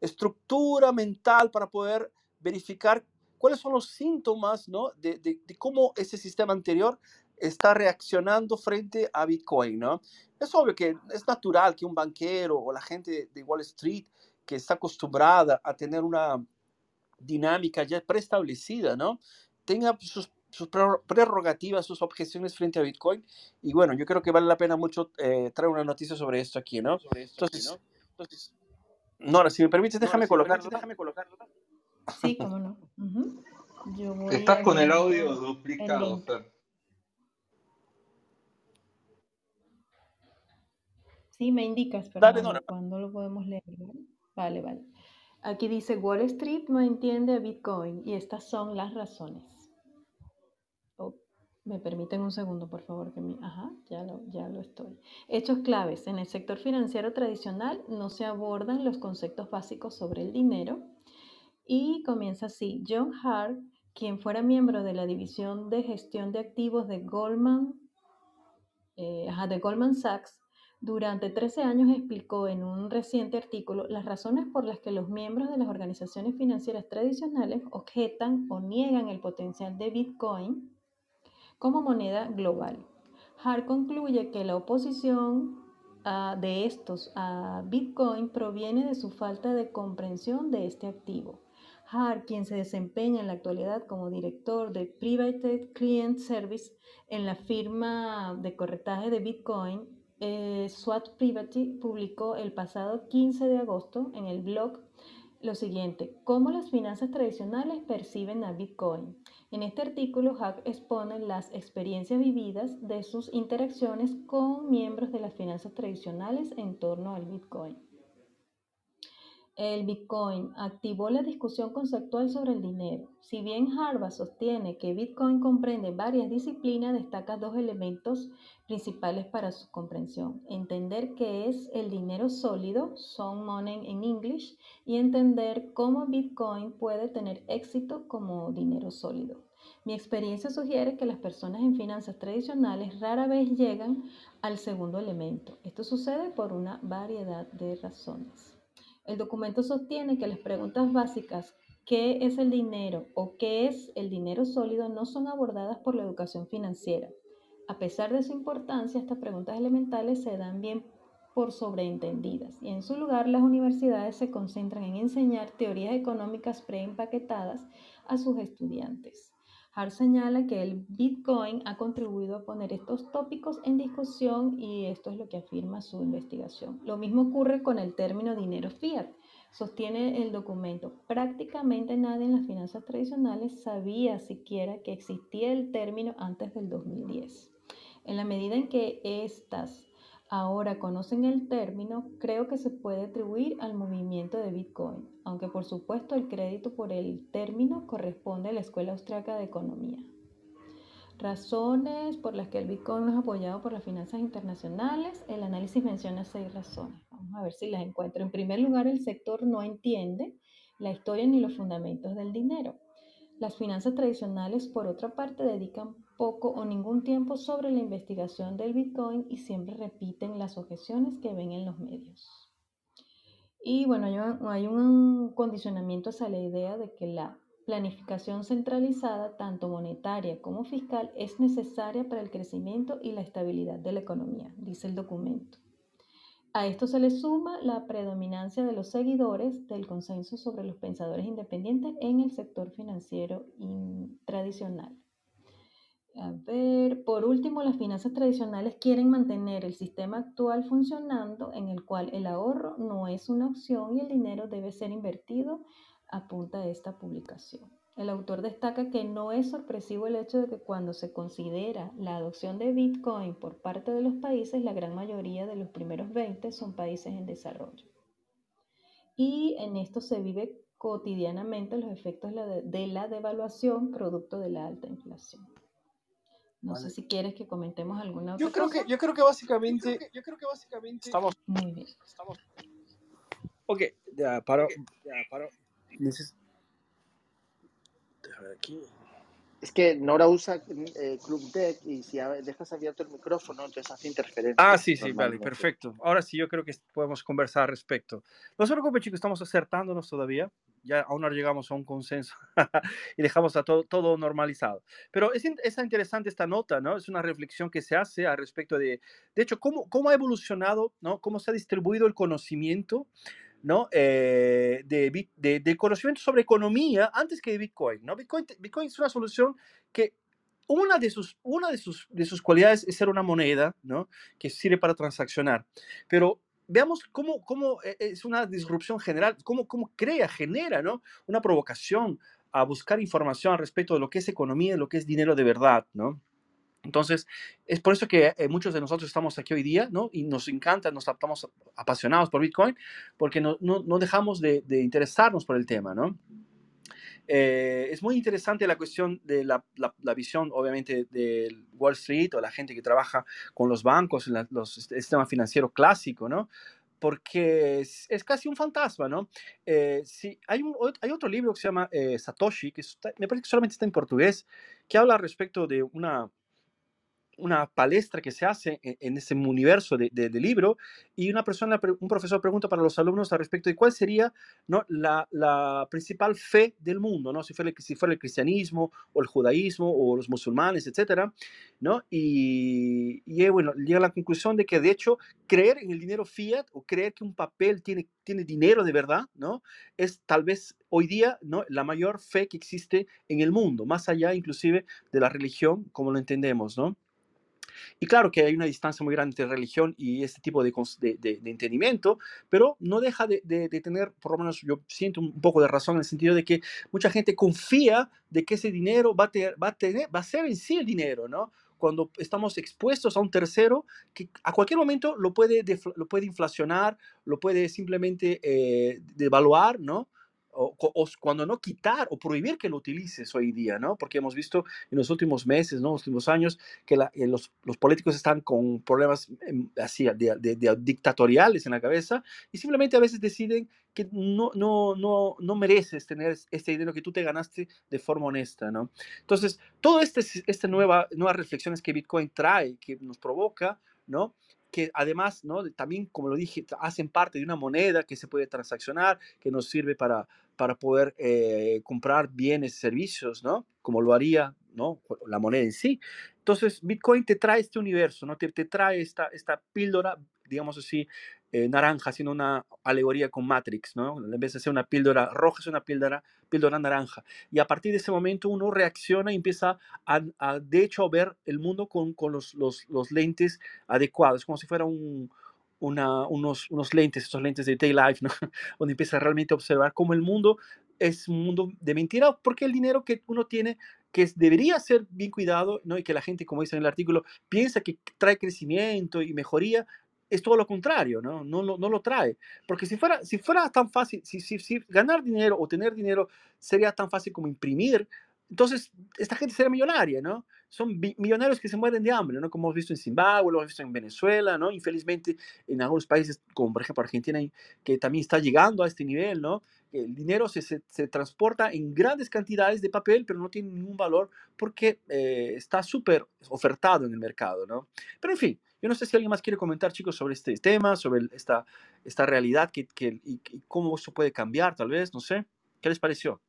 estructura mental para poder verificar cuáles son los síntomas ¿no? de, de, de, cómo ese sistema anterior está reaccionando frente a Bitcoin. ¿no? Es obvio que es natural que un banquero o la gente de Wall Street que está acostumbrada a tener una dinámica ya preestablecida, ¿no? tenga sus, sus prerrogativas, sus objeciones frente a Bitcoin. Y bueno, yo creo que vale la pena mucho eh, traer una noticia sobre esto aquí, ¿no? Sobre esto Entonces, aquí, ¿no? Entonces, Nora, si me permites, déjame no, colocarlo. Si déjame colocarlo. Sí, cómo no. Uh -huh. Yo voy Estás con el audio duplicado, Fer. Sí, me indicas, pero Dale, Nora. ¿cuándo lo podemos leer? Vale, vale. Aquí dice, Wall Street no entiende a Bitcoin y estas son las razones. Me permiten un segundo, por favor. Que mi... Ajá, ya lo, ya lo estoy. Hechos claves. En el sector financiero tradicional no se abordan los conceptos básicos sobre el dinero y comienza así. John Hart, quien fuera miembro de la división de gestión de activos de Goldman, eh, de Goldman Sachs, durante 13 años explicó en un reciente artículo las razones por las que los miembros de las organizaciones financieras tradicionales objetan o niegan el potencial de Bitcoin como moneda global. Hart concluye que la oposición uh, de estos a Bitcoin proviene de su falta de comprensión de este activo. Hart, quien se desempeña en la actualidad como director de Private Client Service en la firma de corretaje de Bitcoin, eh, SWAT Private publicó el pasado 15 de agosto en el blog lo siguiente, cómo las finanzas tradicionales perciben a Bitcoin. En este artículo, Hack expone las experiencias vividas de sus interacciones con miembros de las finanzas tradicionales en torno al Bitcoin. El Bitcoin activó la discusión conceptual sobre el dinero. Si bien Harvard sostiene que Bitcoin comprende varias disciplinas, destaca dos elementos principales para su comprensión. Entender qué es el dinero sólido, son money en English, y entender cómo Bitcoin puede tener éxito como dinero sólido. Mi experiencia sugiere que las personas en finanzas tradicionales rara vez llegan al segundo elemento. Esto sucede por una variedad de razones. El documento sostiene que las preguntas básicas ¿qué es el dinero o qué es el dinero sólido? no son abordadas por la educación financiera. A pesar de su importancia, estas preguntas elementales se dan bien por sobreentendidas y en su lugar las universidades se concentran en enseñar teorías económicas preempaquetadas a sus estudiantes. Hart señala que el Bitcoin ha contribuido a poner estos tópicos en discusión y esto es lo que afirma su investigación. Lo mismo ocurre con el término dinero fiat. Sostiene el documento. Prácticamente nadie en las finanzas tradicionales sabía siquiera que existía el término antes del 2010. En la medida en que estas ahora conocen el término, creo que se puede atribuir al movimiento de Bitcoin, aunque por supuesto el crédito por el término corresponde a la Escuela Austriaca de Economía. Razones por las que el Bitcoin es apoyado por las finanzas internacionales. El análisis menciona seis razones. Vamos a ver si las encuentro. En primer lugar, el sector no entiende la historia ni los fundamentos del dinero. Las finanzas tradicionales, por otra parte, dedican poco o ningún tiempo sobre la investigación del Bitcoin y siempre repiten las objeciones que ven en los medios. Y bueno, hay un, condicionamiento hacia la idea de que la planificación centralizada, tanto monetaria como fiscal, es necesaria para el crecimiento y la estabilidad de la economía, dice el documento. A esto se le suma la predominancia de los seguidores del consenso sobre los pensadores independientes en el sector financiero tradicional. A ver, por último, las finanzas tradicionales quieren mantener el sistema actual funcionando en el cual el ahorro no es una opción y el dinero debe ser invertido apunta esta publicación. El autor destaca que no es sorpresivo el hecho de que cuando se considera la adopción de Bitcoin por parte de los países, la gran mayoría de los primeros 20 son países en desarrollo. Y en esto se vive cotidianamente los efectos de la devaluación producto de la alta inflación. No sé si quieres que comentemos alguna otra yo creo cosa. Que, yo creo que básicamente, yo creo que, básicamente estamos... Muy bien. Estamos... Ok, ya paro. Ya paro. Neces- Déjame ver aquí. Es que Nora usa eh, Club Deck y si dejas abierto el micrófono, entonces hace interferencia. Ah, sí, sí, vale, perfecto. Ahora sí, yo creo que podemos conversar al respecto. No se preocupe, chicos, estamos acertándonos todavía. Ya aún no llegamos a un consenso [LAUGHS] y dejamos a todo, todo normalizado. Pero es, es interesante esta nota, ¿no? Es una reflexión que se hace al respecto de, de hecho, cómo, cómo ha evolucionado, ¿no? Cómo se ha distribuido el conocimiento, ¿no? Eh, de, de, de conocimiento sobre economía antes que de Bitcoin, ¿no? Bitcoin, Bitcoin es una solución que una de sus, una de sus, de sus cualidades es ser una moneda, ¿no? Que sirve para transaccionar. Pero veamos cómo, cómo eh, es una disrupción general, cómo, cómo crea, genera, ¿no? Una provocación a buscar información al respecto de lo que es economía, de lo que es dinero de verdad, ¿no? Entonces, es por eso que eh, muchos de nosotros estamos aquí hoy día, ¿no? Y nos encanta, nos estamos apasionados por Bitcoin, porque no, no, no dejamos de, de interesarnos por el tema, ¿no? Eh, es muy interesante la cuestión de la, la, la visión, obviamente, de Wall Street o la gente que trabaja con los bancos, la, los, el sistema financiero clásico, ¿no? Porque es, es casi un fantasma, ¿no? Eh, sí, hay, un, hay otro libro que se llama eh, Satoshi, que está, me parece que solamente está en portugués, que habla respecto de una, una palestra que se hace en, en ese universo de, libro y una persona, un profesor pregunta para los alumnos al respecto de cuál sería ¿no? la, principal fe del mundo, ¿no? si, fuera el, si fuera el cristianismo o el judaísmo o los musulmanes, etcétera, ¿no? Y, y bueno, llega a la conclusión de que de hecho creer en el dinero fiat o creer que un papel tiene, tiene dinero de verdad, ¿no? Es tal vez hoy día, ¿no? La mayor fe que existe en el mundo, más allá inclusive de la religión como lo entendemos, ¿no? Y claro que hay una distancia muy grande entre religión y este tipo de, de, de, entendimiento, pero no deja de, de, tener, por lo menos yo siento un poco de razón en el sentido de que mucha gente confía de que ese dinero va a, ter, va a, tener, va a ser en sí el dinero, ¿no? Cuando estamos expuestos a un tercero que a cualquier momento lo puede, lo puede inflacionar, lo puede simplemente eh, devaluar, ¿no? O, o, cuando no quitar o prohibir que lo utilices hoy día, ¿no? Porque hemos visto en los últimos meses, ¿no? los últimos años, que la, eh, los, los, políticos están con problemas eh, así de, de, de, dictatoriales en la cabeza y simplemente a veces deciden que no, no, no, no mereces tener este dinero que tú te ganaste de forma honesta, ¿no? Entonces, todas este, esta nueva, nuevas reflexiones que Bitcoin trae, que nos provoca, ¿no? Que además, ¿no? también, como lo dije, hacen parte de una moneda que se puede transaccionar, que nos sirve para, para poder eh, comprar bienes y servicios, ¿no? Como lo haría, ¿no? La moneda en sí. Entonces, Bitcoin te trae este universo, ¿no? Te, te trae esta, esta píldora, digamos así, eh, naranja, haciendo una alegoría con Matrix, ¿no? En vez de ser una píldora roja, es una píldora, píldora naranja. Y a partir de ese momento uno reacciona y empieza a, a de hecho, a ver el mundo con, con los, los, los, lentes adecuados, como si fuera un, una, unos, unos lentes, estos lentes de Daylife, ¿no? [LAUGHS] Donde empieza realmente a observar cómo el mundo es un mundo de mentira, porque el dinero que uno tiene que debería ser bien cuidado, ¿no? Y que la gente, como dice en el artículo, piensa que trae crecimiento y mejoría, es todo lo contrario, ¿no? No lo, no lo trae. Porque si fuera, si fuera tan fácil, si, si, si ganar dinero o tener dinero sería tan fácil como imprimir, entonces esta gente sería millonaria, ¿no? Son millonarios que se mueren de hambre, ¿no? Como hemos visto en Zimbabue, lo hemos visto en Venezuela, ¿no? Infelizmente en algunos países, como por ejemplo Argentina, que también está llegando a este nivel, ¿no? El dinero se, se, se transporta en grandes cantidades de papel, pero no tiene ningún valor porque eh, está súper ofertado en el mercado, ¿no? Pero en fin, Yo no sé si alguien más quiere comentar, chicos, sobre este tema, sobre esta, esta realidad que, que, y, cómo eso puede cambiar, tal vez, no sé. ¿Qué les pareció?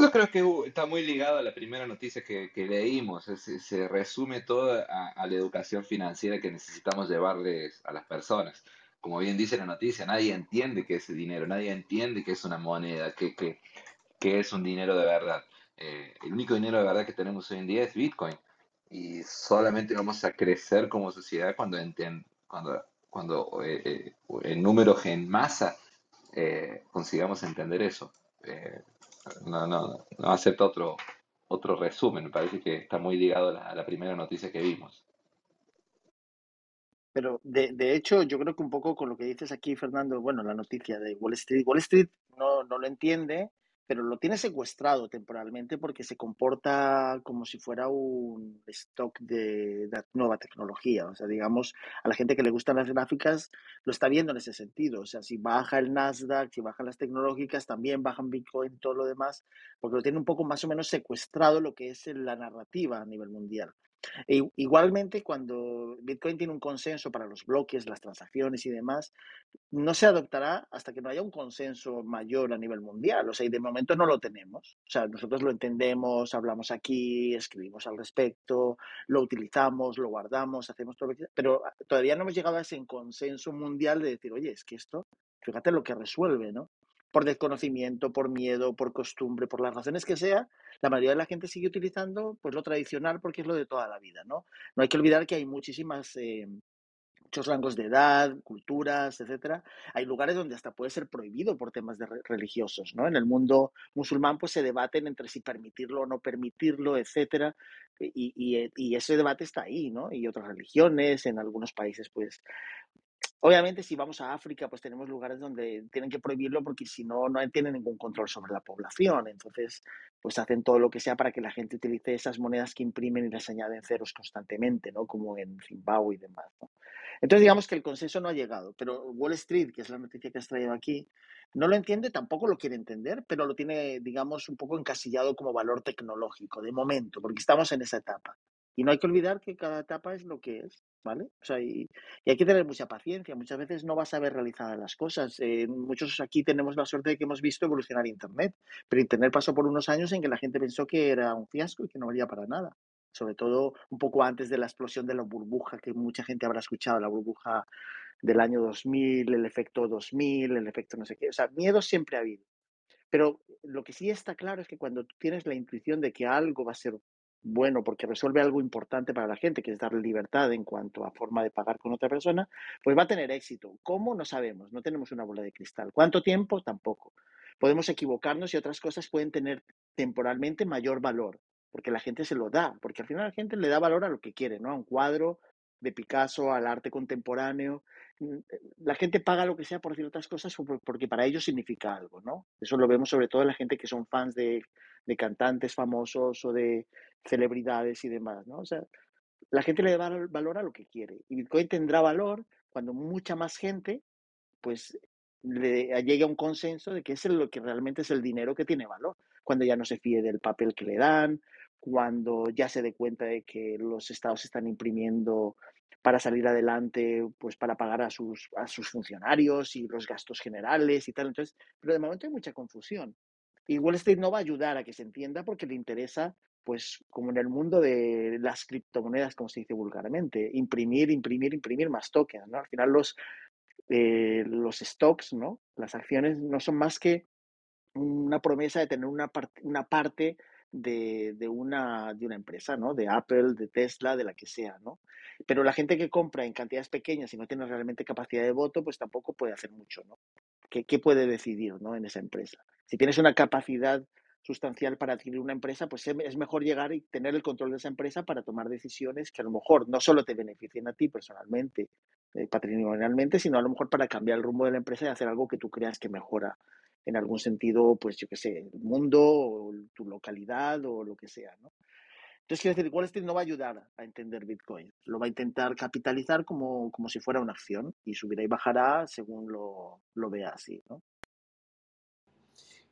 Yo creo que uh, está muy ligado a la primera noticia que, que leímos. Se, se, resume todo a, a, la educación financiera que necesitamos llevarles a las personas. Como bien dice la noticia, nadie entiende qué es dinero, nadie entiende qué es una moneda, qué, qué, qué es un dinero de verdad. Eh, el único dinero de verdad que tenemos hoy en día es Bitcoin y solamente vamos a crecer como sociedad cuando, cuando, cuando eh, eh, en números en masa eh, consigamos entender eso. no, no, no acepto otro, otro resumen, me parece que está muy ligado a la, a la primera noticia que vimos. Pero de, de, hecho, yo creo que un poco con lo que dices aquí, Fernando, bueno, la noticia de Wall Street, Wall Street no, no lo entiende, pero lo tiene secuestrado temporalmente porque se comporta como si fuera un stock de, nueva tecnología. O sea, digamos, a la gente que le gustan las gráficas lo está viendo en ese sentido. O sea, si baja el Nasdaq, si bajan las tecnológicas, también bajan Bitcoin todo lo demás, porque lo tiene un poco más o menos secuestrado lo que es la narrativa a nivel mundial. E igualmente, cuando Bitcoin tiene un consenso para los bloques, las transacciones y demás, no se adoptará hasta que no haya un consenso mayor a nivel mundial. O sea, y de momento no lo tenemos. O sea, nosotros lo entendemos, hablamos aquí, escribimos al respecto, lo utilizamos, lo guardamos, hacemos todo lo que... Pero todavía no hemos llegado a ese consenso mundial de decir, oye, es que esto, fíjate lo que resuelve, ¿no? Por desconocimiento, por miedo, por costumbre, por las razones que sea, la mayoría de la gente sigue utilizando pues lo tradicional porque es lo de toda la vida, ¿no? No hay que olvidar que hay muchísimas eh, muchos rangos de edad, culturas, etcétera. Hay lugares donde hasta puede ser prohibido por temas de religiosos, ¿no? En el mundo musulmán pues se debaten entre si permitirlo o no permitirlo, etcétera. Y, y, y ese debate está ahí, ¿no? Y otras religiones, en algunos países pues Obviamente, si vamos a África, pues tenemos lugares donde tienen que prohibirlo porque si no, no tienen ningún control sobre la población. Entonces, pues hacen todo lo que sea para que la gente utilice esas monedas que imprimen y les añaden ceros constantemente, ¿no? Como en Zimbabue y demás, ¿no? Entonces, digamos que el consenso no ha llegado, pero Wall Street, que es la noticia que has traído aquí, no lo entiende, tampoco lo quiere entender, pero lo tiene, digamos, un poco encasillado como valor tecnológico, de momento, porque estamos en esa etapa. Y no hay que olvidar que cada etapa es lo que es, ¿vale? O sea, y, hay que tener mucha paciencia. Muchas veces no vas a ver realizadas las cosas. Eh, muchos aquí tenemos la suerte de que hemos visto evolucionar Internet, pero Internet pasó por unos años en que la gente pensó que era un fiasco y que no valía para nada. Sobre todo un poco antes de la explosión de la burbuja, que mucha gente habrá escuchado, la burbuja del año 2000, el efecto 2000, el efecto no sé qué. O sea, miedo siempre ha habido. Pero lo que sí está claro es que cuando tienes la intuición de que algo va a ser bueno porque resuelve algo importante para la gente, que es darle libertad en cuanto a forma de pagar con otra persona, pues va a tener éxito. ¿Cómo? No sabemos, no tenemos una bola de cristal. ¿Cuánto tiempo? Tampoco. Podemos equivocarnos y otras cosas pueden tener temporalmente mayor valor, porque la gente se lo da, porque al final la gente le da valor a lo que quiere, ¿no? A un cuadro de Picasso, al arte contemporáneo. Mm, la gente paga lo que sea por ciertas cosas porque para ellos significa algo, ¿no? Eso lo vemos sobre todo en la gente que son fans de, de cantantes famosos o de celebridades y demás, ¿no? O sea, la gente le da valor a lo que quiere y Bitcoin tendrá valor cuando mucha más gente pues le llegue a un consenso de que es lo que realmente es el dinero que tiene valor, cuando ya no se fíe del papel que le dan, cuando ya se dé cuenta de que los estados están imprimiendo para salir adelante, pues para pagar a sus, a sus funcionarios y los gastos generales y tal. Entonces, pero de momento hay mucha confusión. Y Wall Street no va a ayudar a que se entienda porque le interesa, pues como en el mundo de las criptomonedas, como se dice vulgarmente, imprimir, imprimir, imprimir más tokens, ¿no? Al final los, eh, los stocks, ¿no? Las acciones no son más que una promesa de tener una, parte una parte de, de, una, de una empresa, ¿no? De Apple, de Tesla, de la que sea, ¿no? Pero la gente que compra en cantidades pequeñas y no tiene realmente capacidad de voto, pues tampoco puede hacer mucho, ¿no? ¿Qué, qué puede decidir, ¿no? En esa empresa. Si tienes una capacidad sustancial para adquirir una empresa, pues es mejor llegar y tener el control de esa empresa para tomar decisiones que a lo mejor no solo te beneficien a ti personalmente, eh, patrimonialmente, sino a lo mejor para cambiar el rumbo de la empresa y hacer algo que tú creas que mejora en algún sentido, pues yo qué sé, el mundo, o tu localidad o lo que sea, ¿no? Entonces, quiero decir, Wall Street no va a ayudar a entender Bitcoin, lo va a intentar capitalizar como, como si fuera una acción y subirá y bajará según lo, lo vea así, ¿no?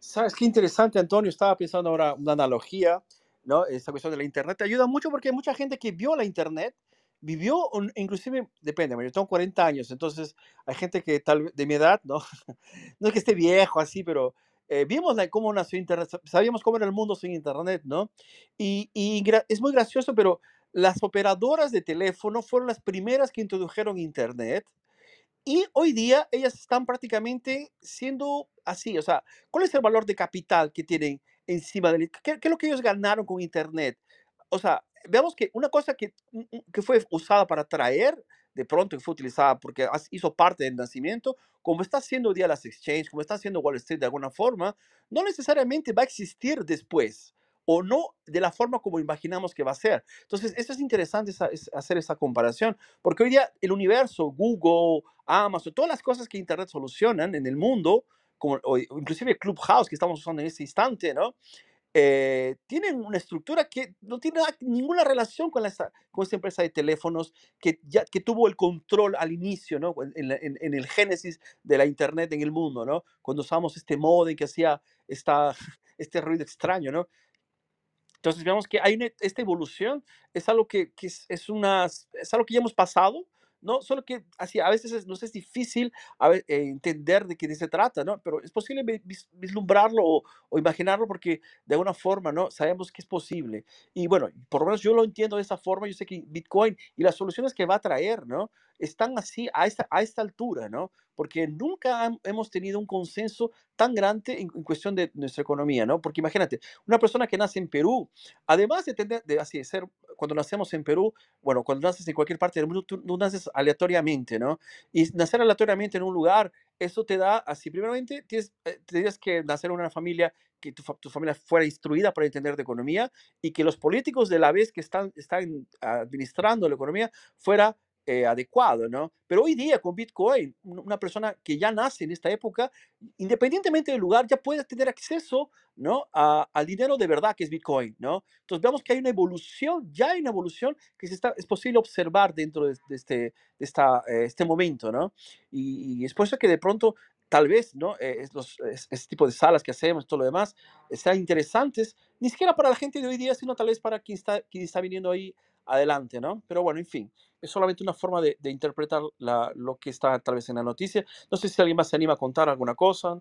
¿Sabes qué interesante, Antonio? Estaba pensando ahora una analogía, ¿no? Esta cuestión de la Internet te ayuda mucho porque hay mucha gente que vio la Internet, vivió, un- inclusive, depende, yo tengo 40 años, entonces hay gente que tal de mi edad, ¿no? [LAUGHS] No es que esté viejo así, pero eh, vimos la- cómo nació Internet, sa- sabíamos cómo era el mundo sin Internet, ¿no? Y, y es muy gracioso, pero las operadoras de teléfono fueron las primeras que introdujeron Internet y hoy día ellas están prácticamente siendo así, o sea, ¿cuál es el valor de capital que tienen encima del... ¿Qué, qué es lo que ellos ganaron con Internet? O sea, veamos que una cosa que, mm, mm, que fue usada para atraer, de pronto que fue utilizada porque hizo parte del nacimiento, como está haciendo hoy día las exchanges, como está haciendo Wall Street de alguna forma, no necesariamente va a existir después o no de la forma como imaginamos que va a ser. Entonces, eso es interesante esa- es hacer esa comparación, porque hoy día el universo, Google, Amazon, todas las cosas que Internet solucionan en el mundo, como, o inclusive Clubhouse que estamos usando en este instante, ¿no? eh, tienen una estructura que no tiene ninguna relación con, la, con esta empresa de teléfonos que, ya, que tuvo el control al inicio, ¿no? En, en en- el génesis de la Internet en el mundo, ¿no? Cuando usamos este modem que hacía esta, [LAUGHS] este ruido extraño, ¿no? Entonces vemos que hay una, esta evolución, es algo que, que es, es, una, es algo que ya hemos pasado, ¿no? Solo que así, a veces es, nos es difícil a eh, entender de qué se trata, ¿no? Pero es posible vi- vis- vislumbrarlo o, o imaginarlo porque de alguna forma, ¿no? Sabemos que es posible. Y bueno, por lo menos yo lo entiendo de esa forma, yo sé que Bitcoin y las soluciones que va a traer, ¿no? Están así a esta, a esta altura, ¿no? Porque nunca han- hemos tenido un consenso tan grande en, en cuestión de nuestra economía, ¿no? Porque imagínate, una persona que nace en Perú, además de tener, de así ser, cuando nacemos en Perú, bueno, cuando naces en cualquier parte del mundo, tú, tú naces aleatoriamente, ¿no? Y nacer aleatoriamente en un lugar, eso te da, así, primeramente, tienes, eh, tendrías que nacer en una familia, que tu, tu familia fuera instruida para entender de economía y que los políticos de la vez que están, están administrando la economía fuera eh, adecuado, ¿no? Pero hoy día con Bitcoin, un- una persona que ya nace en esta época, independientemente del lugar, ya puede tener acceso, ¿no? A- al dinero de verdad que es Bitcoin, ¿no? Entonces vemos que hay una evolución, ya hay una evolución que está, es posible observar dentro de, de este, eh, este momento, ¿no? Y, y es por eso que de pronto, tal vez, ¿no? Eh, este tipo de salas que hacemos, todo lo demás, sean interesantes, ni siquiera para la gente de hoy día, sino tal vez para quien está, quien está viniendo ahí adelante, ¿no? Pero bueno, en fin, es solamente una forma de, de interpretar la- lo que está tal vez en la noticia. No sé si alguien más se anima a contar alguna cosa.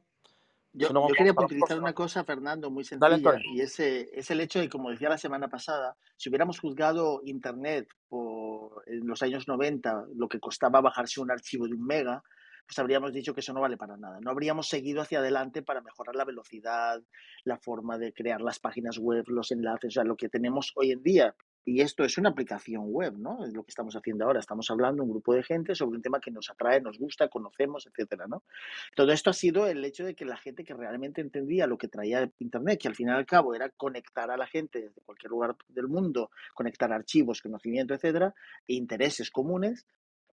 Yo, Si no, yo vamos quería puntualizar una cosa, Fernando, muy Dale, sencilla, Antonio. y ese es el hecho de, como decía la semana pasada, si hubiéramos juzgado Internet por, en los años 90, lo que costaba bajarse un archivo de un mega, pues habríamos dicho que eso no vale para nada. No habríamos seguido hacia adelante para mejorar la velocidad, la forma de crear las páginas web, los enlaces, o sea, lo que tenemos hoy en día. Y esto es una aplicación web, ¿no? Es lo que estamos haciendo ahora. Estamos hablando un grupo de gente sobre un tema que nos atrae, nos gusta, conocemos, etcétera, ¿no? Todo esto ha sido el hecho de que la gente que realmente entendía lo que traía Internet, que al fin y al cabo era conectar a la gente desde cualquier lugar del mundo, conectar archivos, conocimiento, etcétera, e intereses comunes,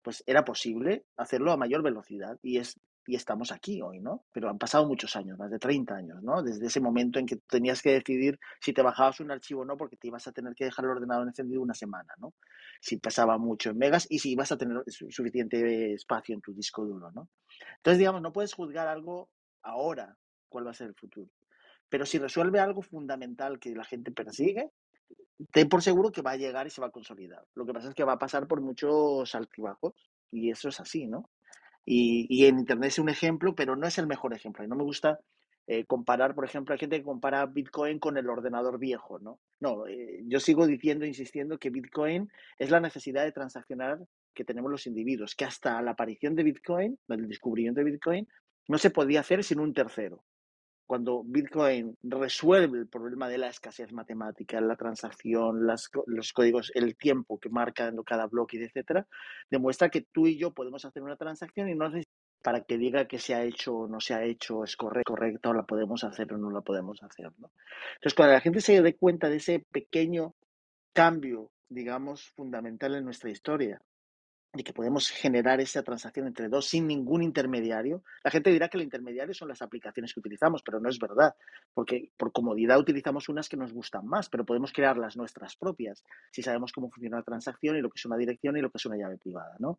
pues era posible hacerlo a mayor velocidad y es y estamos aquí hoy, ¿no? Pero han pasado muchos años, más de 30 años, ¿no? Desde ese momento en que tenías que decidir si te bajabas un archivo o no, porque te ibas a tener que dejar el ordenador encendido una semana, ¿no? Si pesaba mucho en megas y si ibas a tener su- suficiente espacio en tu disco duro, ¿no? Entonces, digamos, no puedes juzgar algo ahora, cuál va a ser el futuro. Pero si resuelve algo fundamental que la gente persigue, ten por seguro que va a llegar y se va a consolidar. Lo que pasa es que va a pasar por muchos altibajos y eso es así, ¿no? Y, y en Internet es un ejemplo, pero no es el mejor ejemplo. Y no me gusta eh, comparar, por ejemplo, hay gente que compara Bitcoin con el ordenador viejo, ¿no? No, eh, yo sigo diciendo, insistiendo que Bitcoin es la necesidad de transaccionar que tenemos los individuos, que hasta la aparición de Bitcoin, el descubrimiento de Bitcoin, no se podía hacer sin un tercero cuando Bitcoin resuelve el problema de la escasez matemática, la transacción, las los códigos, el tiempo que marca cada bloque, etcétera, demuestra que tú y yo podemos hacer una transacción y no necesitamos para que diga que se ha hecho o no se ha hecho, es corre- correcta o la podemos hacer o no la podemos hacer. ¿no? Entonces, cuando la gente se dé cuenta de ese pequeño cambio, digamos, fundamental en nuestra historia, y que podemos generar esa transacción entre dos sin ningún intermediario. La gente dirá que el intermediario son las aplicaciones que utilizamos, pero no es verdad, porque por comodidad utilizamos unas que nos gustan más, pero podemos crear las nuestras propias si sabemos cómo funciona la transacción y lo que es una dirección y lo que es una llave privada, ¿no?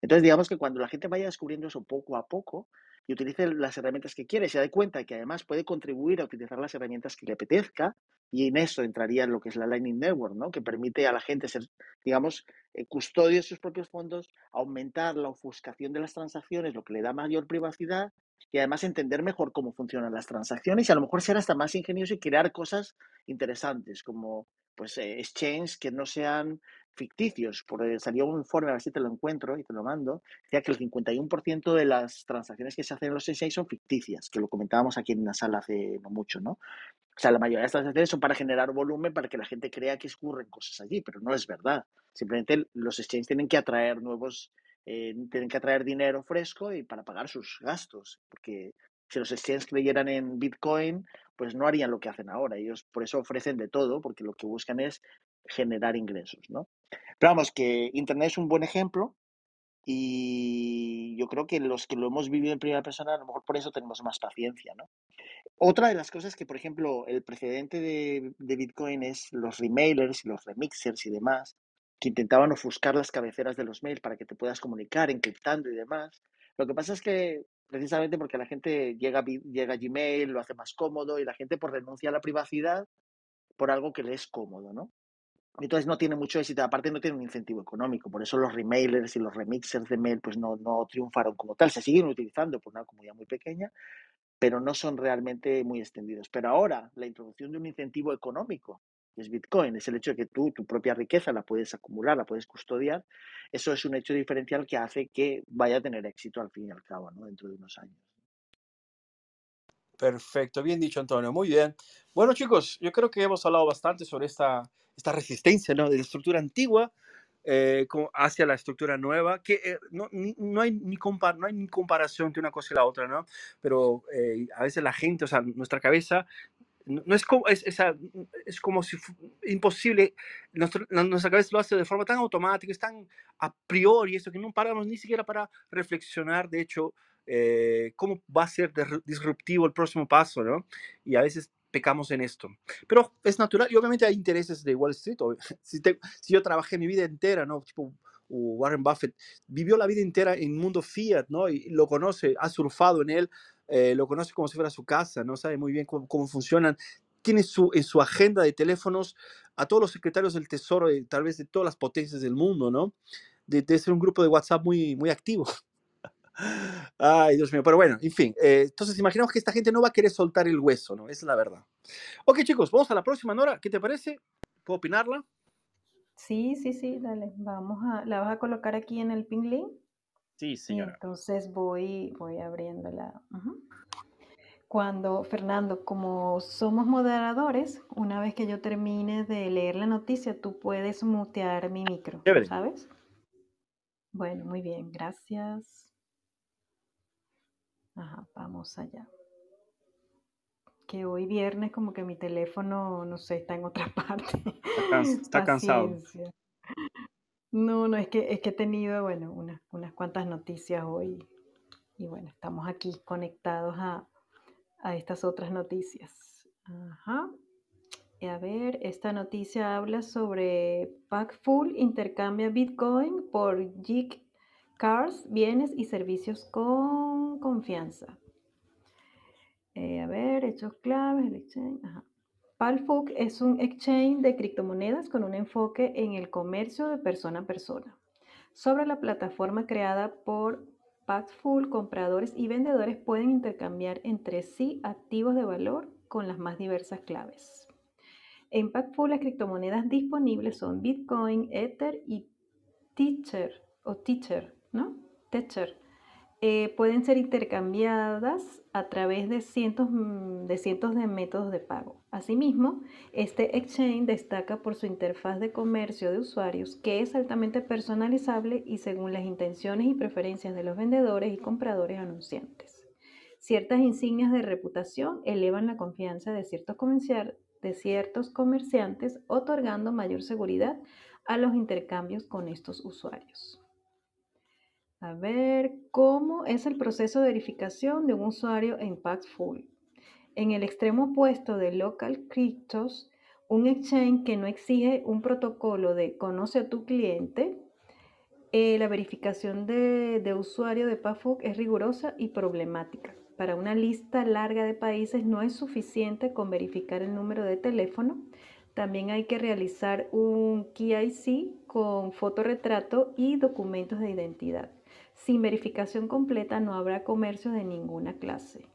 Entonces, digamos que cuando la gente vaya descubriendo eso poco a poco y utilice las herramientas que quiere, se da cuenta que además puede contribuir a utilizar las herramientas que le apetezca, Y en eso entraría lo que es la Lightning Network, ¿no? que permite a la gente ser, digamos, eh, custodio de sus propios fondos, aumentar la ofuscación de las transacciones, lo que le da mayor privacidad y además entender mejor cómo funcionan las transacciones y a lo mejor ser hasta más ingenioso y crear cosas interesantes como pues eh, exchange que no sean ficticios. Porque salió un informe, a ver si te lo encuentro y te lo mando, decía que el 51% de las transacciones que se hacen en los exchanges son ficticias, que lo comentábamos aquí en la sala hace no mucho, ¿no? O sea, la mayoría de estas transacciones son para generar volumen, para que la gente crea que ocurren cosas allí, pero no es verdad. Simplemente los exchanges tienen que atraer nuevos, eh, tienen que atraer dinero fresco y para pagar sus gastos, porque si los exchanges creyeran en Bitcoin, pues no harían lo que hacen ahora. Ellos por eso ofrecen de todo, porque lo que buscan es generar ingresos, ¿no? Pero vamos, que Internet es un buen ejemplo y yo creo que los que lo hemos vivido en primera persona, a lo mejor por eso tenemos más paciencia, ¿no? Otra de las cosas que, por ejemplo, el precedente de, Bitcoin es los remailers los remixers y demás, que intentaban ofuscar las cabeceras de los mails para que te puedas comunicar encriptando y demás. Lo que pasa es que precisamente porque la gente llega, llega a Gmail, lo hace más cómodo y la gente por renuncia a la privacidad por algo que le es cómodo, ¿no? Entonces no tiene mucho éxito, aparte no tiene un incentivo económico, por eso los remailers y los remixers de mail pues no, no triunfaron como tal, se siguen utilizando por una comunidad muy pequeña, pero no son realmente muy extendidos. Pero ahora la introducción de un incentivo económico, que es Bitcoin, es el hecho de que tú tu propia riqueza la puedes acumular, la puedes custodiar, eso es un hecho diferencial que hace que vaya a tener éxito al fin y al cabo, ¿no? dentro de unos años. Perfecto, bien dicho Antonio, muy bien. Bueno chicos, yo creo que hemos hablado bastante sobre esta, esta resistencia ¿no? de la estructura antigua eh, hacia la estructura nueva, que eh, no, no, hay ni compar, no hay ni comparación entre una cosa y la otra, ¿no? Pero eh, a veces la gente, o sea, nuestra cabeza no es como, es, es como si imposible, nuestra, nuestra cabeza lo hace de forma tan automática, es tan a priori, eso que no paramos ni siquiera para reflexionar, de hecho, eh, cómo va a ser disruptivo el próximo paso, ¿no? Y a veces pecamos en esto. Pero es natural, y obviamente hay intereses de Wall Street. [LAUGHS] Si, si yo trabajé mi vida entera, ¿no? Tipo, Warren Buffett vivió la vida entera en mundo fiat, ¿no? Y lo conoce, ha surfado en él, eh, lo conoce como si fuera su casa, ¿no? Sabe muy bien cómo, cómo funcionan. Tiene su, en su agenda de teléfonos a todos los secretarios del Tesoro, de, tal vez de todas las potencias del mundo, ¿no? De, de, ser un grupo de WhatsApp muy, muy activo. Ay, Dios mío, pero bueno, en fin. Eh, entonces, imaginamos que esta gente no va a querer soltar el hueso, ¿no? Esa es la verdad. Ok, chicos, vamos a la próxima, Nora. ¿Qué te parece? ¿Puedo opinarla? Sí, sí, sí, dale. Vamos a, la vas a colocar aquí en el ping link. Sí, señora. entonces voy, voy abriéndola. Cuando, Fernando, como somos moderadores, una vez que yo termine de leer la noticia, tú puedes mutear mi micro, ¿sabes? Bueno, muy bien, gracias. Ajá, vamos allá. Que hoy viernes como que mi teléfono, no sé, está en otra [LAUGHS] parte. Está, cansado. No, no, es que, es que he tenido, bueno, unas, unas cuantas noticias hoy. Y bueno, estamos aquí conectados a, a estas otras noticias. Ajá. Y a ver, esta noticia habla sobre Packful intercambia Bitcoin por JIC Cars, bienes y servicios con confianza. Eh, a ver, hechos claves, el exchange. Palfook es un exchange de criptomonedas con un enfoque en el comercio de persona a persona. Sobre la plataforma creada por Packful, compradores y vendedores pueden intercambiar entre sí activos de valor con las más diversas claves. En Packful las criptomonedas disponibles son Bitcoin, Ether y Tether o Tether, ¿no? Tether eh, pueden ser intercambiadas a través de cientos, mm, de cientos de métodos de pago. Asimismo, este exchange destaca por su interfaz de comercio de usuarios que es altamente personalizable y según las intenciones y preferencias de los vendedores y compradores anunciantes. Ciertas insignias de reputación elevan la confianza de ciertos, de ciertos comerciantes, otorgando mayor seguridad a los intercambios con estos usuarios. A ver, ¿cómo es el proceso de verificación de un usuario en Paxful? En el extremo opuesto de Local Cryptos, un exchange que no exige un protocolo de conoce a tu cliente, eh, la verificación de, usuario de Paxful es rigurosa y problemática. Para una lista larga de países no es suficiente con verificar el número de teléfono. También hay que realizar un KIC con fotorretrato y documentos de identidad. Sin verificación completa no habrá comercio de ninguna clase.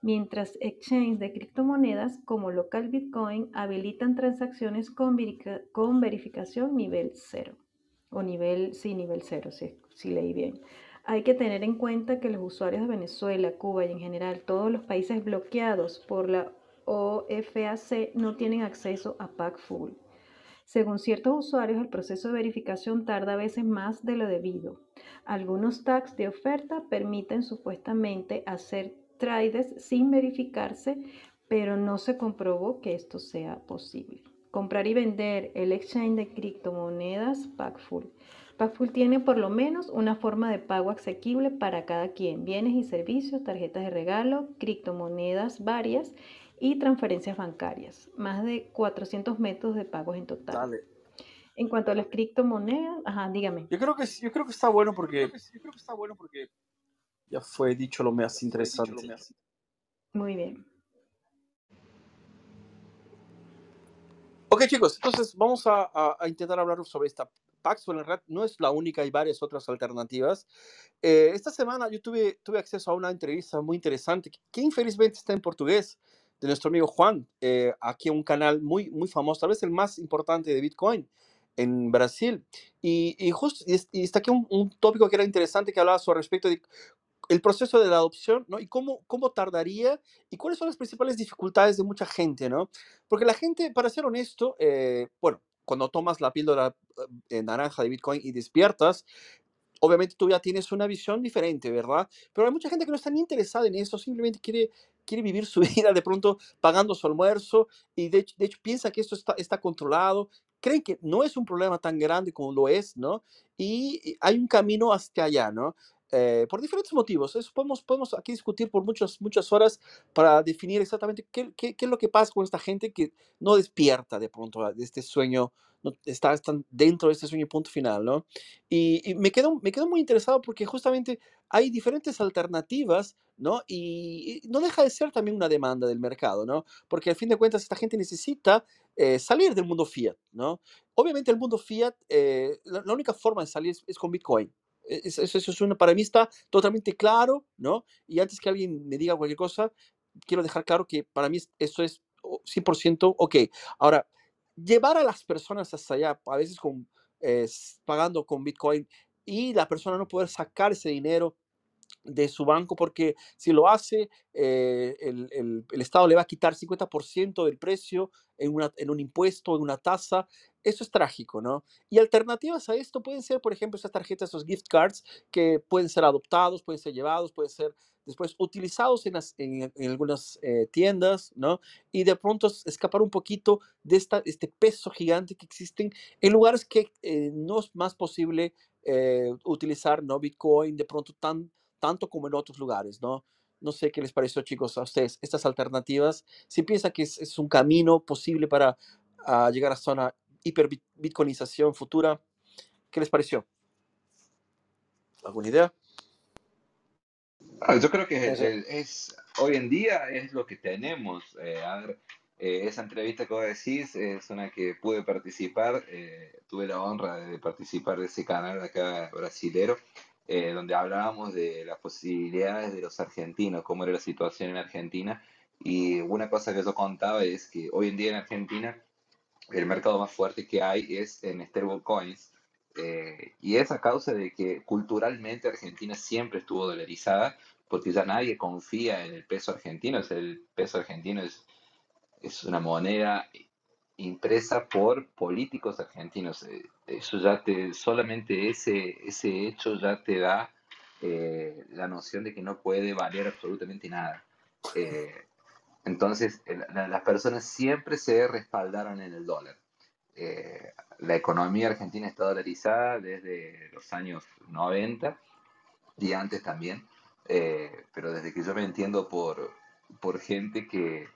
Mientras exchanges de criptomonedas como local Bitcoin habilitan transacciones con, verificación nivel 0 o nivel, sí, nivel 0, si leí bien. Hay que tener en cuenta que los usuarios de Venezuela, Cuba y en general todos los países bloqueados por la OFAC no tienen acceso a Pack Full. Según ciertos usuarios, el proceso de verificación tarda a veces más de lo debido. Algunos tags de oferta permiten supuestamente hacer trades sin verificarse, pero no se comprobó que esto sea posible. Comprar y vender el exchange de criptomonedas Packful. Packful tiene por lo menos una forma de pago asequible para cada quien, bienes y servicios, tarjetas de regalo, criptomonedas varias y transferencias bancarias. Más de 400 métodos de pagos en total. Dale. En cuanto a las criptomonedas, ajá, dígame. Yo creo que, yo creo que está bueno porque, yo creo que está bueno porque ya fue dicho lo más interesante. Muy bien. Ok, chicos, entonces vamos a, a, intentar hablar sobre esta Paxful en red. No es la única, hay varias otras alternativas. Eh, esta semana yo tuve, tuve acceso a una entrevista muy interesante que infelizmente está en portugués de nuestro amigo Juan, eh, aquí un canal muy, muy famoso, tal vez el más importante de Bitcoin en Brasil. Y, y justo y, está aquí un, un, tópico que era interesante que hablaba sobre respecto de proceso de la adopción, ¿no? Y cómo, cómo tardaría y cuáles son las principales dificultades de mucha gente, ¿no? Porque la gente, para ser honesto, eh, bueno, cuando tomas la píldora eh, naranja de Bitcoin y despiertas, obviamente tú ya tienes una visión diferente, ¿verdad? Pero hay mucha gente que no está ni interesada en eso, simplemente quiere, quiere vivir su [LAUGHS] vida de pronto pagando su almuerzo y de hecho, piensa que esto está, controlado, creen que no es un problema tan grande como lo es, ¿no? Y hay un camino hacia allá, ¿no? Eh, por diferentes motivos. Eso podemos, podemos aquí discutir por muchas, muchas horas para definir exactamente qué, es lo que pasa con esta gente que no despierta de pronto de este sueño, no, está, están dentro de este sueño punto final, ¿no? Y, y, me, quedo, me quedo muy interesado porque justamente hay diferentes alternativas, ¿no? Y, y, no deja de ser también una demanda del mercado, ¿no? Porque al fin de cuentas esta gente necesita eh, salir del mundo fiat, ¿no? Obviamente el mundo fiat, eh, la, la, única forma de salir es, es con Bitcoin, eso, eso es una, para mí está totalmente claro, ¿no? Y antes que alguien me diga cualquier cosa, quiero dejar claro que para mí eso es 100% ok. Ahora, llevar a las personas hasta allá, a veces con, eh, pagando con Bitcoin, y la persona no poder sacar ese dinero de su banco porque si lo hace, eh, el, el, el, Estado le va a quitar 50% del precio en, una, en un impuesto, en una tasa. Eso es trágico, ¿no? Y alternativas a esto pueden ser, por ejemplo, estas tarjetas, estos gift cards, que pueden ser adoptados, pueden ser llevados, pueden ser después utilizados en, algunas eh, tiendas, ¿no? Y de pronto escapar un poquito de esta, este peso gigante que existen en lugares que eh, no es más posible eh, utilizar, ¿no? Bitcoin de pronto tan tanto como en otros lugares, ¿no? No sé qué les pareció, chicos, a ustedes estas alternativas. Si piensan que es, un camino posible para uh, llegar a zona hiperbitcoinización futura, ¿qué les pareció? ¿Alguna idea? Ah, yo creo que es, es, hoy en día es lo que tenemos. Eh, a ver, eh, esa entrevista que vos decís es una que pude participar. Eh, tuve la honra de participar de ese canal acá brasilero eh, donde hablábamos de las posibilidades de los argentinos, cómo era la situación en Argentina. Y una cosa que yo contaba es que hoy en día en Argentina el mercado más fuerte que hay es en stablecoins. Eh, y es a causa de que culturalmente Argentina siempre estuvo dolarizada, porque ya nadie confía en el peso argentino. O el peso argentino es, es una moneda impresa por políticos argentinos. Eh, eso ya te, solamente ese, ese hecho ya te da eh, la noción de que no puede valer absolutamente nada. Eh, entonces, las personas siempre se respaldaron en el dólar. La economía argentina está dolarizada desde los años 90 y antes también, pero desde que yo me entiendo por, por gente que,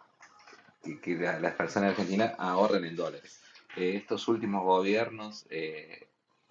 que, que las personas argentinas ahorren en dólares. Eh, estos últimos gobiernos eh,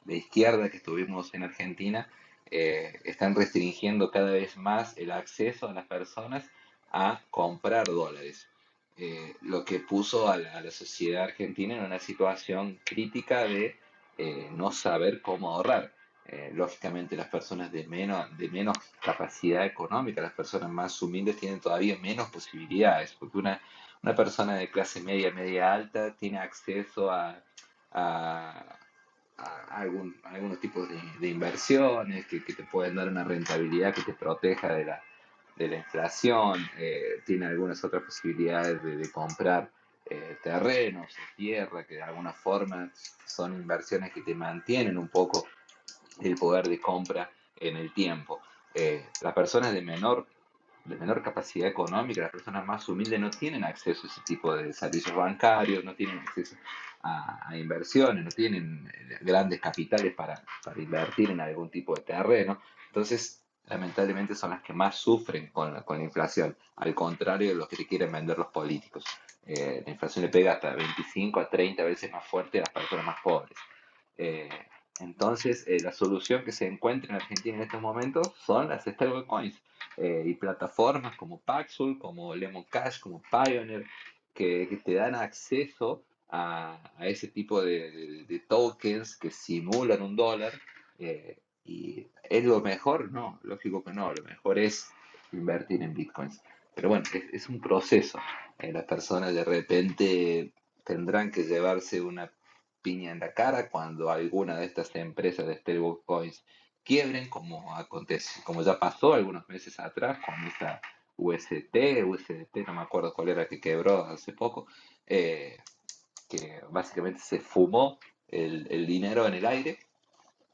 de izquierda que estuvimos en Argentina eh, están restringiendo cada vez más el acceso a las personas a comprar dólares, eh, lo que puso a la, sociedad argentina en una situación crítica de eh, no saber cómo ahorrar. Eh, lógicamente las personas de menos, de menos capacidad económica, las personas más humildes tienen todavía menos posibilidades, porque una, una persona de clase media, media alta tiene acceso a, a, a algún, algunos tipos de, de inversiones que, que, te pueden dar una rentabilidad que te proteja de la, de la inflación, eh, tiene algunas otras posibilidades de, comprar eh, terrenos, tierra, que de alguna forma son inversiones que te mantienen un poco el poder de compra en el tiempo. Eh, las personas de menor, de menor capacidad económica, las personas más humildes no tienen acceso a ese tipo de servicios bancarios, no tienen acceso a, inversiones, no tienen grandes capitales para, para, invertir en algún tipo de terreno. Entonces, lamentablemente son las que más sufren con con la inflación, al contrario de lo que te quieren vender los políticos. Eh, la inflación le pega hasta 25 a 30 veces más fuerte a las personas más pobres. Eh, entonces, eh, la solución que se encuentra en Argentina en estos momentos son las stablecoins eh, y plataformas como Paxful, como Lemon Cash, como Pioneer, que, que te dan acceso a, a ese tipo de, tokens que simulan un dólar. Eh, ¿Y es lo mejor? No, lógico que no. Lo mejor es invertir en bitcoins. Pero bueno, es, es un proceso. Eh, las personas de repente tendrán que llevarse una piña en la cara cuando alguna de estas empresas de stablecoins quiebren, como acontece, como ya pasó algunos meses atrás con esta UST, USDT, no me acuerdo cuál era que quebró hace poco, eh, que básicamente se fumó el, el dinero en el aire.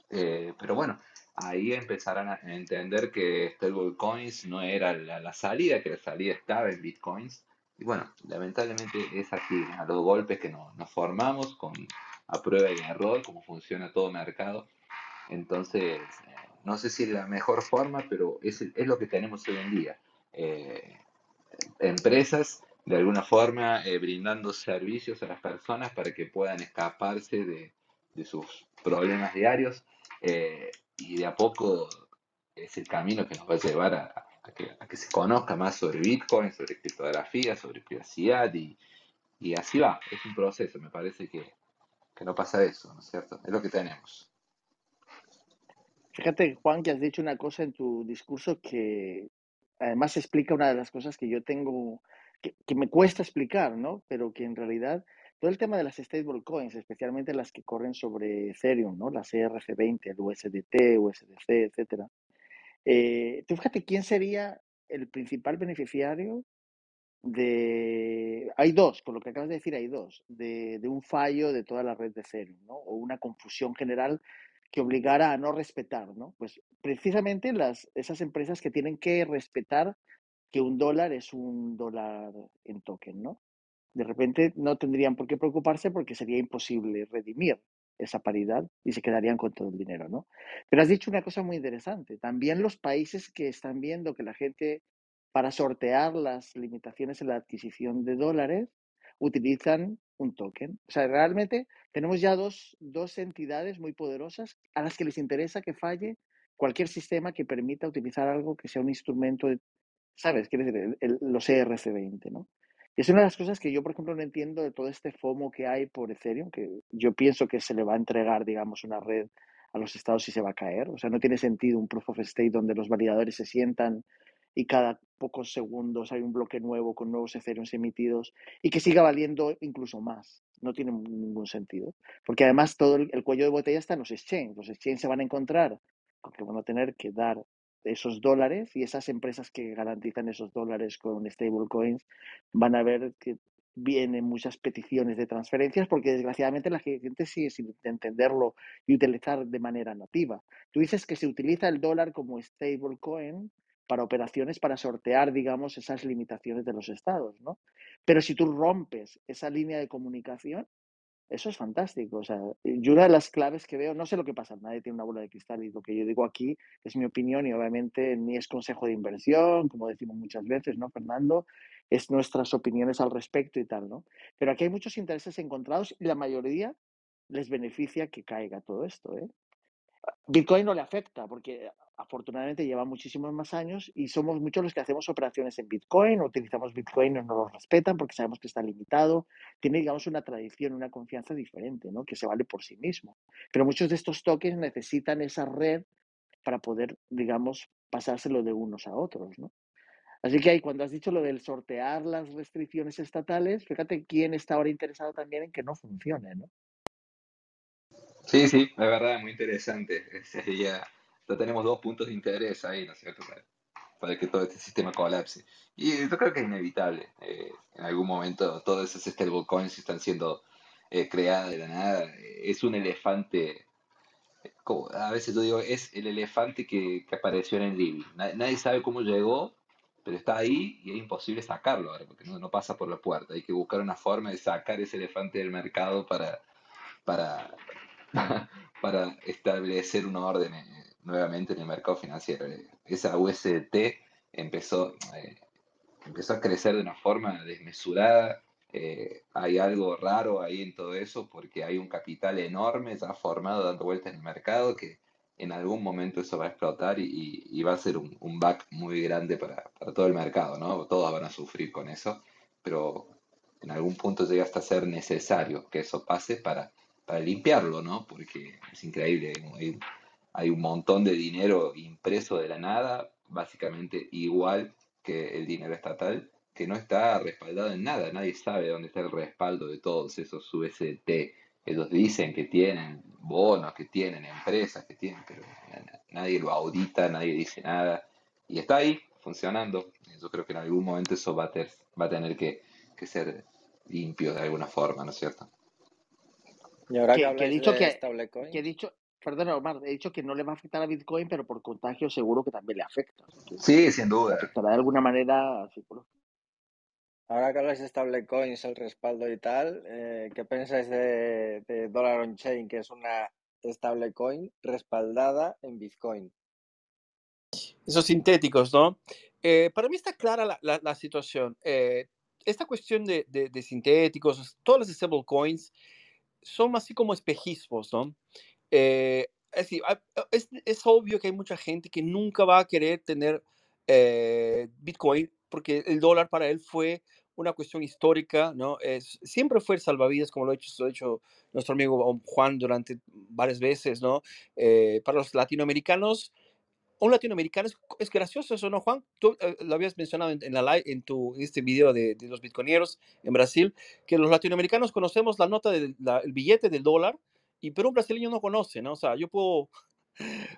Eh, pero bueno, ahí empezarán a entender que stablecoins no era la, la, salida, que la salida estaba en bitcoins. Y bueno, lamentablemente es aquí, a los golpes que nos, formamos con a prueba y error, como funciona todo mercado. Entonces, no sé si es la mejor forma, pero es, es lo que tenemos hoy en día. Eh, empresas, de alguna forma, eh, brindando servicios a las personas para que puedan escaparse de, de sus problemas diarios eh, y de a poco es el camino que nos va a llevar a, a, que, a que, se conozca más sobre Bitcoin, sobre criptografía, sobre privacidad y, y así va. Es un proceso, me parece que que no pasa eso, ¿no es cierto? Es lo que tenemos. Fíjate, Juan, que has dicho una cosa en tu discurso que además explica una de las cosas que yo tengo, que, que me cuesta explicar, ¿no? Pero que en realidad todo el tema de las stablecoins, especialmente las que corren sobre Ethereum, ¿no? Las ERC20, el USDT, USDC, etcétera. Eh, tú fíjate quién sería el principal beneficiario de... Hay dos, con lo que acabas de decir hay dos, de, de un fallo de toda la red de Ethereum, ¿no? O una confusión general que obligara a no respetar, ¿no? Pues precisamente las, esas empresas que tienen que respetar que un dólar es un dólar en token, ¿no? De repente no tendrían por qué preocuparse porque sería imposible redimir esa paridad y se quedarían con todo el dinero, ¿no? Pero has dicho una cosa muy interesante. También los países que están viendo que la gente para sortear las limitaciones en la adquisición de dólares, utilizan un token. O sea, realmente tenemos ya dos, dos, entidades muy poderosas a las que les interesa que falle cualquier sistema que permita utilizar algo que sea un instrumento, ¿sabes? Quiere decir, el, el, los ERC20, ¿no? Es una de las cosas que yo, por ejemplo, no entiendo de todo este FOMO que hay por Ethereum, que yo pienso que se le va a entregar, digamos, una red a los estados y se va a caer. O sea, no tiene sentido un proof of stake donde los validadores se sientan y cada pocos segundos hay un bloque nuevo con nuevos Ethereum emitidos y que siga valiendo incluso más. No tiene ningún sentido. Porque además todo el, el cuello de botella está en los exchanges. Los exchanges se van a encontrar con que van a tener que dar esos dólares y esas empresas que garantizan esos dólares con stablecoins van a ver que vienen muchas peticiones de transferencias porque desgraciadamente la gente sigue sin entenderlo y utilizar de manera nativa. Tú dices que se utiliza el dólar como stablecoin para operaciones para sortear, digamos, esas limitaciones de los estados, ¿no? Pero si tú rompes esa línea de comunicación, eso es fantástico. O sea, yo una de las claves que veo, no sé lo que pasa, nadie tiene una bola de cristal y lo que yo digo aquí es mi opinión y obviamente ni es consejo de inversión, como decimos muchas veces, ¿no, Fernando? Es nuestras opiniones al respecto y tal, ¿no? Pero aquí hay muchos intereses encontrados y la mayoría les beneficia que caiga todo esto, ¿eh? Bitcoin no le afecta porque afortunadamente lleva muchísimos más años y somos muchos los que hacemos operaciones en Bitcoin, utilizamos Bitcoin, no nos lo respetan porque sabemos que está limitado, tiene, digamos, una tradición, una confianza diferente, ¿no? Que se vale por sí mismo. Pero muchos de estos tokens necesitan esa red para poder, digamos, pasárselo de unos a otros, ¿no? Así que ahí, cuando has dicho lo del sortear las restricciones estatales, fíjate quién está ahora interesado también en que no funcione, ¿no? Sí, sí, es verdad, muy interesante. [LAUGHS] Sería, ya tenemos dos puntos de interés ahí, ¿no es cierto? Para, para que todo este sistema colapse. Y yo creo que es inevitable. eh, en algún momento todas esas stablecoins están siendo eh, creadas de la nada. Eh, Es un elefante, como a veces yo digo, es el elefante que, que apareció en el living. Na- Nadie sabe cómo llegó, pero está ahí y es imposible sacarlo ahora, porque no, no pasa por la puerta. Hay que buscar una forma de sacar ese elefante del mercado para, para, [LAUGHS] para establecer un orden eh, nuevamente en el mercado financiero. Eh, Esa USDT empezó, eh, empezó a crecer de una forma desmesurada. eh, hay algo raro ahí en todo eso porque hay un capital enorme ya formado dando vueltas en el mercado que en algún momento eso va a explotar y- y va a ser un, un back muy grande para, para todo el mercado, ¿no? Todos van a sufrir con eso, pero en algún punto llega hasta ser necesario que eso pase para, para limpiarlo, ¿no? Porque es increíble, hay, hay un montón de dinero impreso de la nada, básicamente igual que el dinero estatal, que no está respaldado en nada, nadie sabe dónde está el respaldo de todos esos USDT. Ellos dicen que tienen bonos, que tienen empresas, que tienen, pero na- nadie lo audita, nadie dice nada. Y está ahí, funcionando. Yo creo que en algún momento eso va a, ter- va a tener que, que ser limpio de alguna forma, ¿no es cierto? Y ahora que Que, que he dicho que, que he dicho, perdona Omar, he dicho que no le va a afectar a Bitcoin, pero por contagio seguro que también le afecta. Sí, sin duda. afectará de alguna manera psicológica. ahora que habláis de stablecoins, el respaldo y tal, eh, ¿qué pensáis de, de Dollar on Chain, que es una stablecoin respaldada en Bitcoin? Esos sintéticos, ¿no? Eh, para mí está clara la, la- la situación. Eh, esta cuestión de, de- de sintéticos, todas las stablecoins son así como espejismos, ¿no? Eh, es, decir, hay- es, es obvio que hay mucha gente que nunca va a querer tener eh, Bitcoin porque el dólar para él fue una cuestión histórica, ¿no? Es, siempre fue el salvavidas, como lo ha hecho, lo ha hecho nuestro amigo Juan durante varias veces, ¿no? Eh, para los latinoamericanos, un latinoamericano es, es gracioso eso, ¿no, Juan? Tú eh, lo habías mencionado en, en la live, en, tu, en este video de, de los bitcoineros en Brasil, que los latinoamericanos conocemos la nota del el billete del dólar, y pero un brasileño no conoce, ¿no? O sea, yo [LAUGHS]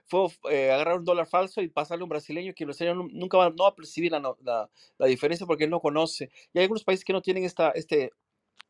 puedo, eh, agarrar un dólar falso y pasarle a un brasileño que el brasileño nu- nunca va, no va a percibir la, la, diferencia porque él no conoce. Y hay algunos países que no tienen esta, este,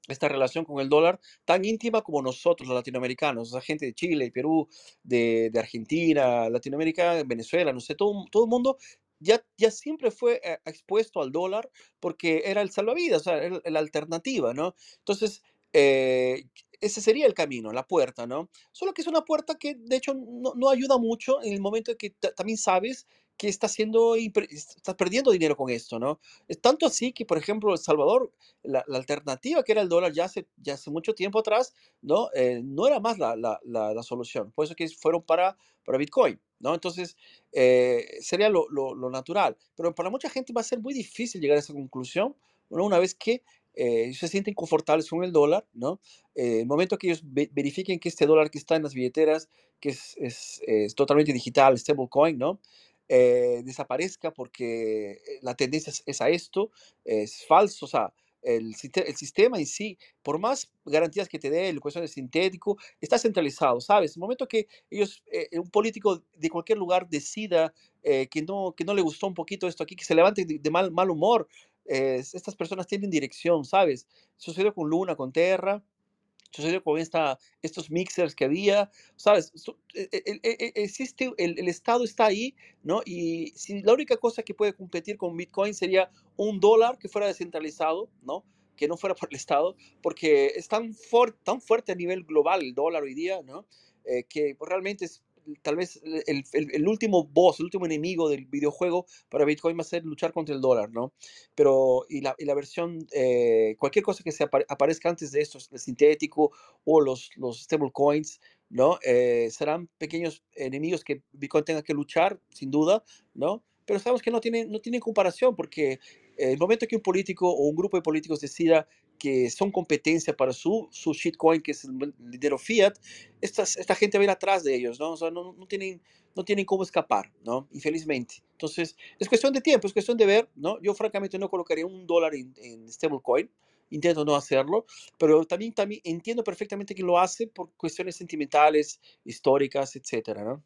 esta relación con el dólar tan íntima como nosotros, los latinoamericanos, o sea, gente de Chile, Perú, de, de Argentina, Latinoamérica, Venezuela, no sé, todo, todo el mundo ya, ya siempre fue eh, expuesto al dólar porque era el salvavidas, o sea, era la alternativa, ¿no? Entonces, eh, ese sería el camino, la puerta, ¿no? Solo que es una puerta que de hecho no, no ayuda mucho en el momento en que ta- también sabes que estás impre- estás perdiendo dinero con esto, ¿no? Es tanto así que, por ejemplo, El Salvador la, alternativa que era el dólar ya hace, ya hace mucho tiempo atrás, ¿no? Eh, no era más la, la, la, solución. Por eso que fueron para, para Bitcoin, ¿no? Entonces, eh, sería lo, lo, natural. Pero para mucha gente va a ser muy difícil llegar a esa conclusión, ¿no? Una vez que eh, se sienten confortables con el dólar, ¿no? Eh, el momento que ellos ve- verifiquen que este dólar que está en las billeteras, que es, es, es totalmente digital, stablecoin, ¿no? Eh, desaparezca porque eh, la tendencia es, es a esto, es falso, o sea, el, el sistema en sí, por más garantías que te dé, el cuestión de sintético, está centralizado, ¿sabes? El momento que ellos, eh, un político de cualquier lugar decida eh, que, no, que no le gustó un poquito esto aquí, que se levante de, de mal, mal humor, eh, estas personas tienen dirección, ¿sabes? Sucedió con Luna, con Terra, sucedió con esta, estos mixers que había, ¿sabes? E- e- e- existe, el, Estado está ahí, ¿no? Y si la única cosa que puede competir con Bitcoin sería un dólar que fuera descentralizado, ¿no? Que no fuera [LAUGHS] por el Estado, porque es tan, fuerte tan fuerte a nivel global el dólar hoy día, ¿no? Eh, que realmente es tal vez el, el- el último boss, el último enemigo del videojuego para Bitcoin va a ser luchar contra el dólar, ¿no? pero y la, y la versión, eh, cualquier cosa que se apare- aparezca antes de esto, el sintético o los, los stablecoins, ¿no? Eh, serán pequeños enemigos que Bitcoin tenga que luchar, sin duda, ¿no? Pero sabemos que no tienen, no tienen comparación porque el momento que un político o un grupo de políticos decida que son competencia para su, su shitcoin, que es el dinero fiat, estas, esta gente va a ir atrás de ellos, ¿no? O sea, no, no, tienen, no tienen cómo escapar, ¿no? Infelizmente. Entonces, es cuestión de tiempo, es cuestión de ver, ¿no? Yo francamente no colocaría un dólar en, en stablecoin, intento no hacerlo, pero también, también entiendo perfectamente que lo hace por cuestiones sentimentales, históricas, etcétera, ¿no?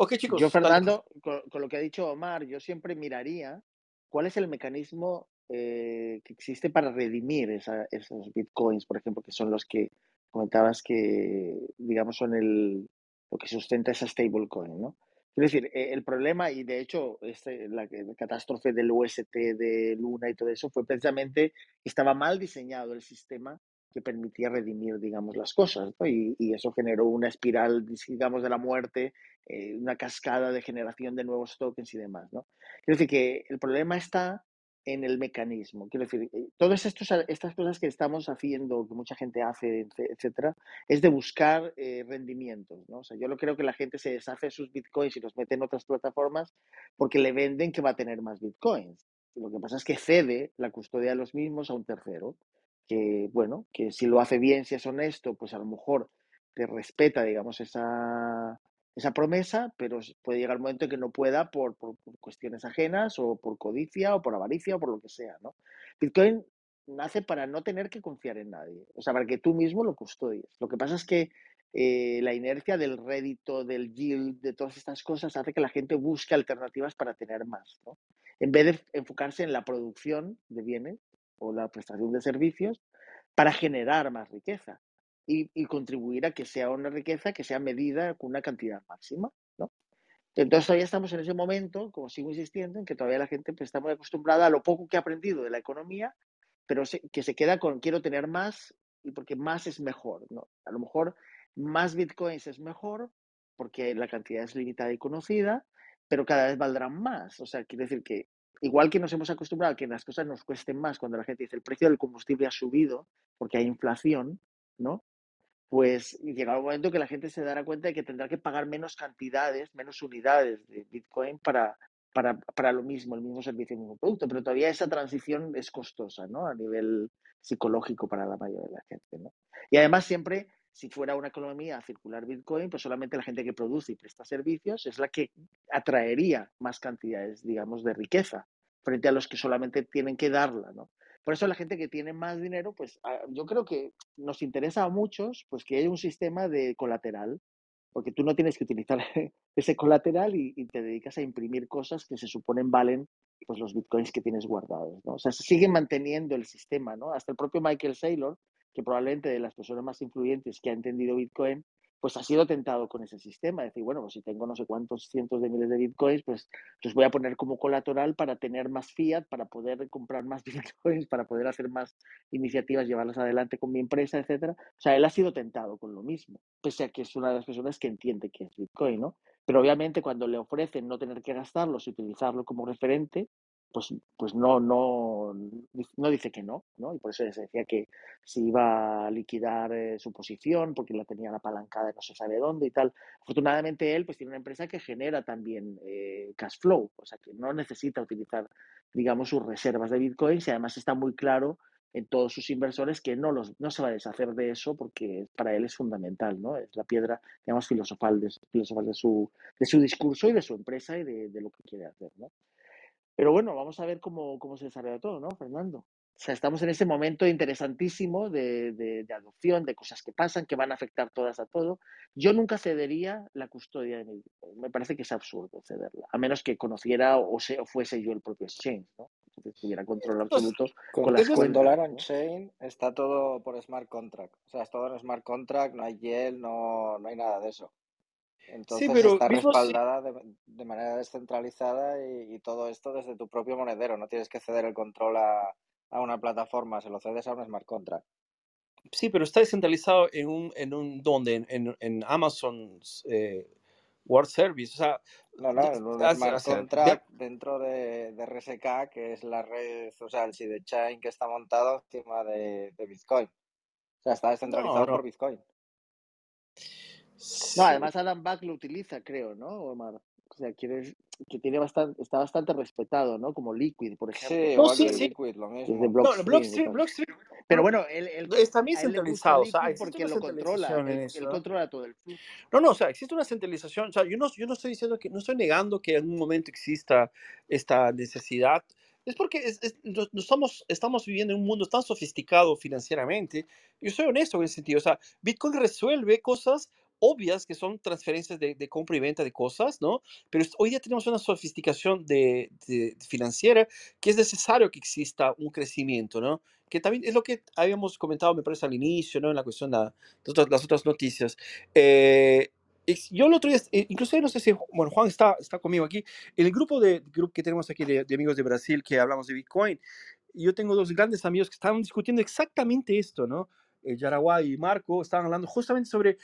Ok, chicos. Yo, Fernando, con, con, lo que ha dicho Omar, yo siempre miraría cuál es el mecanismo eh, que existe para redimir esos bitcoins, por ejemplo, que son los que comentabas que, digamos, son el, lo que sustenta esa stablecoin, ¿no? Es decir, eh, el problema, y de hecho este, la, catástrofe del UST de Luna y todo eso, fue precisamente que estaba mal diseñado el sistema que permitía redimir, digamos, las cosas, ¿no? y, y, eso generó una espiral, digamos, de la muerte, eh, una cascada de generación de nuevos tokens y demás, ¿no? Es decir, que el problema está en el mecanismo. Quiero decir, eh, todas estas cosas que estamos haciendo, que mucha gente hace, etcétera, es de buscar eh, rendimientos. ¿no? O sea, yo no creo que la gente se deshace de sus bitcoins y los mete en otras plataformas porque le venden que va a tener más bitcoins. Lo que pasa es que cede la custodia de los mismos a un tercero, que, bueno, que si lo hace bien, si es honesto, pues a lo mejor te respeta, digamos, esa, esa promesa, pero puede llegar un momento en que no pueda por, cuestiones ajenas o por codicia o por avaricia o por lo que sea. Bitcoin nace para no tener que confiar en nadie, o sea, para que tú mismo lo custodies. Lo que pasa es que eh, la inercia del rédito, del yield, de todas estas cosas hace que la gente busque alternativas para tener más, ¿no? En vez de enfocarse en la producción de bienes o la prestación de servicios para generar más riqueza y, contribuir a que sea una riqueza que sea medida con una cantidad máxima, ¿no? Entonces todavía estamos en ese momento, como sigo insistiendo, en que todavía la gente pues, está muy acostumbrada a lo poco que ha aprendido de la economía, pero que se queda con quiero tener más y porque más es mejor, ¿no? A lo mejor más bitcoins es mejor porque la cantidad es limitada y conocida, pero cada vez valdrán más. O sea, quiere decir que igual que nos hemos acostumbrado a que las cosas nos cuesten más cuando la gente dice el precio del combustible ha subido porque hay inflación, ¿no? Pues llegará un momento que la gente se dará cuenta de que tendrá que pagar menos cantidades, menos unidades de Bitcoin para, para, para lo mismo, el mismo servicio, el mismo producto. Pero todavía esa transición es costosa, ¿no? A nivel psicológico para la mayoría de la gente, ¿no? Y además siempre, si fuera una economía circular Bitcoin, pues solamente la gente que produce y presta servicios es la que atraería más cantidades, digamos, de riqueza frente a los que solamente tienen que darla, ¿no? Por eso la gente que tiene más dinero, pues ah, yo creo que nos interesa a muchos pues que haya un sistema de colateral, porque tú no tienes que utilizar [LAUGHS] ese colateral y, te dedicas a imprimir cosas que se suponen valen pues los bitcoins que tienes guardados, ¿no? O sea, se sigue manteniendo el sistema, ¿no? Hasta el propio Michael Saylor, que probablemente de las personas más influyentes que ha entendido Bitcoin, pues ha sido tentado con ese sistema. Decir, bueno, pues si tengo no sé cuántos cientos de miles de bitcoins, pues los voy a poner como colateral para tener más fiat, para poder comprar más [LAUGHS] bitcoins, para poder hacer más iniciativas, llevarlas adelante con mi empresa, etcétera. O sea, él ha sido tentado con lo mismo, pese a que es una de las personas que entiende que es bitcoin, ¿no? Pero obviamente cuando le ofrecen no tener que gastarlos y utilizarlo como referente, pues, pues no, no, no dice que no, ¿no? Y por eso se decía que se iba a liquidar eh, su posición porque la tenía apalancada no se sabe dónde y tal. Afortunadamente él pues tiene una empresa que genera también eh, cash flow, o sea que no necesita utilizar, digamos, sus reservas de Bitcoin y además está muy claro en todos sus inversores que no, los, no se va a deshacer de eso porque para él es fundamental, ¿no? Es la piedra, digamos, filosofal de, filosofal de, su, de su discurso y de su empresa y de, de lo que quiere hacer, ¿no? Pero bueno, vamos a ver cómo, cómo se desarrolla todo, ¿no, Fernando? O sea, estamos en ese momento interesantísimo de, de, adopción, de cosas que pasan, que van a afectar todas a todo. Yo nunca cedería la custodia de mi Me parece que es absurdo cederla, a menos que conociera o, o fuese yo el propio exchange, ¿no? Entonces tuviera control pues, absoluto con, las cuentas. Dollar on chain está todo por smart contract. O sea, es todo en smart contract, no hay YEL, no, no hay nada de eso. Entonces está respaldada de, manera descentralizada y, todo esto desde tu propio monedero. No tienes que ceder el control a, una plataforma, se lo cedes a un smart contract. Sí, pero está descentralizado en un, en un ¿dónde? En, en, Amazon eh, World Service. O sea, no, no, en un smart contract dentro de, de, RSK, que es la red, o sea, el sidechain que está montado encima de, Bitcoin. O sea, está descentralizado por Bitcoin. No, además Adam Back lo utiliza, creo, ¿no, Omar? O sea, quiere, que tiene bastante, está bastante respetado, ¿no? Como Liquid, por ejemplo. Sí, sí, Liquid, lo mismo. Blockstream, Pero bueno, él, él está bien centralizado, o sea, porque lo controla, él, controla todo el flujo. No, no, o sea, existe una centralización, o sea, yo no, yo no estoy diciendo que, no estoy negando que en un momento exista esta necesidad, es porque no, estamos, estamos viviendo en un mundo tan sofisticado financieramente. Yo soy honesto en ese sentido. O sea, Bitcoin resuelve cosas obvias que son transferencias de, de, compra y venta de cosas, ¿no? Pero hoy día tenemos una sofisticación de, financiera que es necesario que exista un crecimiento, ¿no? Que también es lo que habíamos comentado, me parece, al inicio, ¿no? En la cuestión de, las otras noticias. Eh, yo el otro día, eh, incluso no sé si, bueno, Juan está, está conmigo aquí, en el grupo, de, grupo que tenemos aquí de, amigos de Brasil que hablamos de Bitcoin, yo tengo dos grandes amigos que estaban discutiendo exactamente esto, ¿no? Eh, Yaraguay y Marco estaban hablando justamente sobre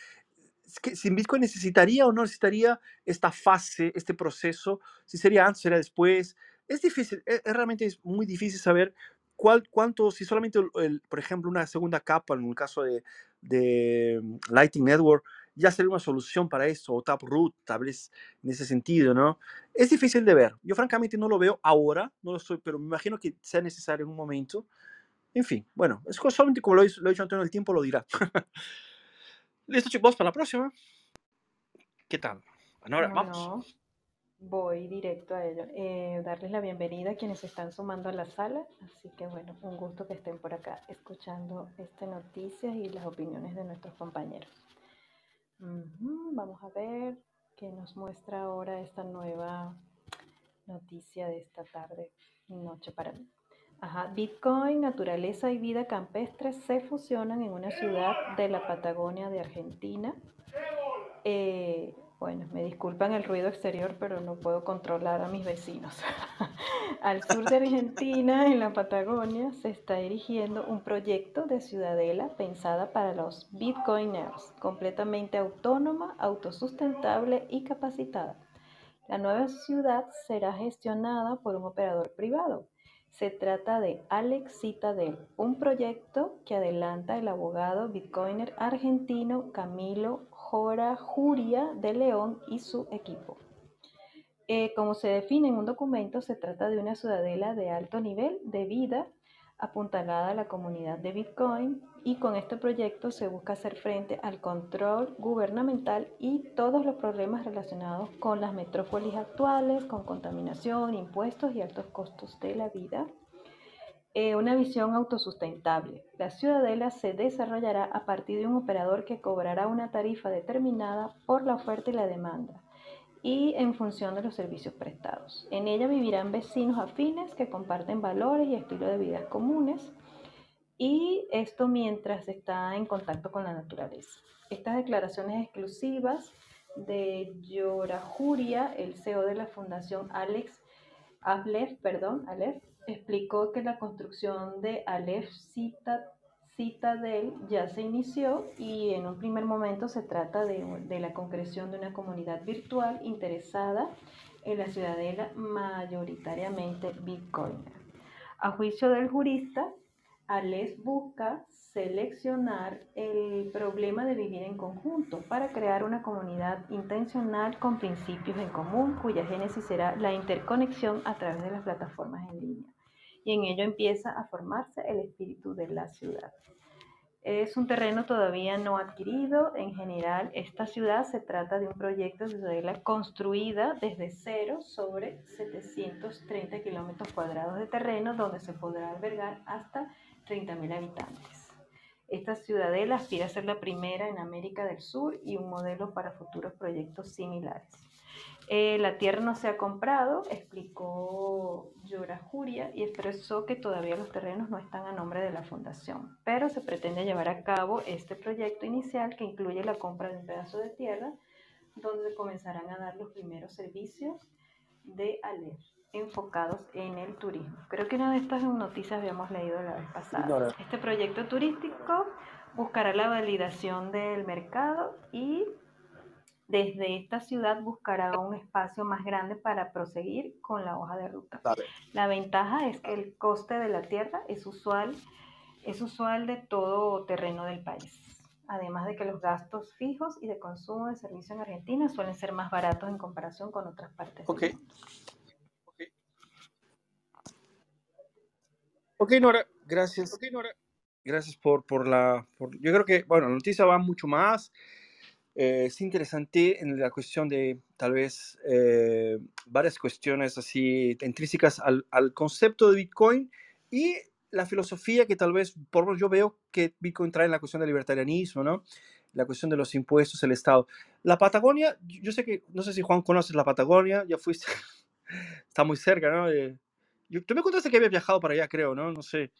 que si Bitcoin necesitaría o no necesitaría esta fase, este proceso, si sería antes, sería después. Es difícil, es, realmente es muy difícil saber cuál, cuánto, si solamente, el, por ejemplo, una segunda capa, en el caso de, de mm, Lightning Network, ya sería una solución para eso, o Taproot, tal vez en ese sentido, ¿no? Es difícil de ver. Yo francamente no lo veo ahora, no lo estoy, pero me imagino que sea necesario en un momento. En fin, bueno, es solamente como lo he dicho Antonio, el tiempo lo dirá. [LAUGHS] Listo, chicos, para la próxima. ¿Qué tal? Ahora, vamos. Voy directo a ello. Eh, darles la bienvenida a quienes están sumando a la sala. Así que bueno, un gusto que estén por acá escuchando esta noticias y las opiniones de nuestros compañeros. Vamos a ver qué nos muestra ahora esta nueva noticia de esta tarde, noche para mí. Bitcoin, naturaleza y vida campestre se fusionan en una ciudad de la Patagonia de Argentina. Eh, bueno, me disculpan el ruido exterior, pero no puedo controlar a mis vecinos. [LAUGHS] Al sur de Argentina, en la Patagonia, se está erigiendo un proyecto de ciudadela pensada para los bitcoiners, completamente autónoma, autosustentable y capacitada. La nueva ciudad será gestionada por un operador privado se trata de Alex Citadel, un proyecto que adelanta el abogado bitcoiner argentino Camilo Jora Juria de León y su equipo. Eh, como se define en un documento, se trata de una ciudadela de alto nivel de vida apuntalada a la comunidad de Bitcoin y con este proyecto se busca hacer frente al control gubernamental y todos los problemas relacionados con las metrópolis actuales, con contaminación, impuestos y altos costos de la vida. Eh, una visión autosustentable. La ciudadela se desarrollará a partir de un operador que cobrará una tarifa determinada por la oferta y la demanda y en función de los servicios prestados. En ella vivirán vecinos afines que comparten valores y estilo de vida comunes y esto mientras está en contacto con la naturaleza. Estas declaraciones exclusivas de Yorajuria, el CEO de la Fundación Alex Aleph, perdón, Aleph, explicó que la construcción de Aleph cita Citadel ya se inició y en un primer momento se trata de, la concreción de una comunidad virtual interesada en la ciudadela mayoritariamente Bitcoin. A juicio del jurista, Ales busca seleccionar el problema de vivir en conjunto para crear una comunidad intencional con principios en común cuya génesis será la interconexión a través de las plataformas en línea y en ello empieza a formarse el espíritu de la ciudad. Es un terreno todavía no adquirido. En general, esta ciudad se trata de un proyecto de ciudadela construida desde cero sobre 730 kilómetros cuadrados de terreno donde se podrá albergar hasta 30.000 habitantes. Esta ciudadela aspira a ser la primera en América del Sur y un modelo para futuros proyectos similares. Eh, la tierra no se ha comprado, explicó Llora Juria, y expresó que todavía los terrenos no están a nombre de la fundación, pero se pretende llevar a cabo este proyecto inicial que incluye la compra de un pedazo de tierra donde comenzarán a dar los primeros servicios de Aleph enfocados en el turismo. Creo que una de estas noticias habíamos leído la vez pasada. Este proyecto turístico buscará la validación del mercado y desde esta ciudad buscará un espacio más grande para proseguir con la hoja de ruta. La ventaja es que el coste de la tierra es usual, es usual de todo terreno del país. además de que los gastos fijos y de consumo de servicio en Argentina suelen ser más baratos en comparación con otras partes. Ok. Ok, Nora, gracias. Ok, Nora. Gracias por, por la... yo creo que, bueno, la noticia va mucho más. Eh, es interesante en la cuestión de tal vez eh, varias cuestiones así intrínsecas al, al, concepto de Bitcoin y la filosofía que tal vez, por yo veo que Bitcoin trae en la cuestión del libertarianismo, ¿no? La cuestión de los impuestos, el Estado. La Patagonia, yo sé que, no sé si Juan conoces la Patagonia, ya fuiste, [LAUGHS] está muy cerca, ¿no? Tú me contaste que había viajado para allá, creo, ¿no? No sé.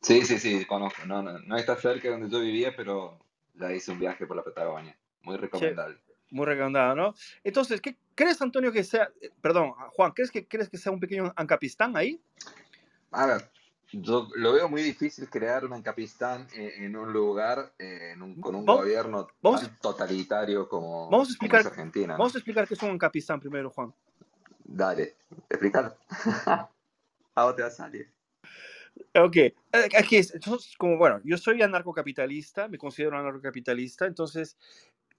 Sí, sí, sí, conozco. No, no, no está cerca de donde yo vivía, pero ya hice un viaje por la Patagonia. Muy recomendable. muy recomendado, ¿no? Entonces, ¿qué crees, Antonio, que sea, eh, perdón, Juan, ¿crees que, crees que sea un pequeño Ancapistán ahí? A ver, yo lo veo muy difícil crear un Ancapistán en, un lugar en un, con un gobierno tan totalitario como, vamos a explicar, Argentina. Vamos a explicar qué es un Ancapistán primero, Juan. Dale, explícalo. [LAUGHS] ¿A dónde va a salir? Ok, eh, aquí es, como, bueno, yo soy anarcocapitalista, me considero anarcocapitalista, entonces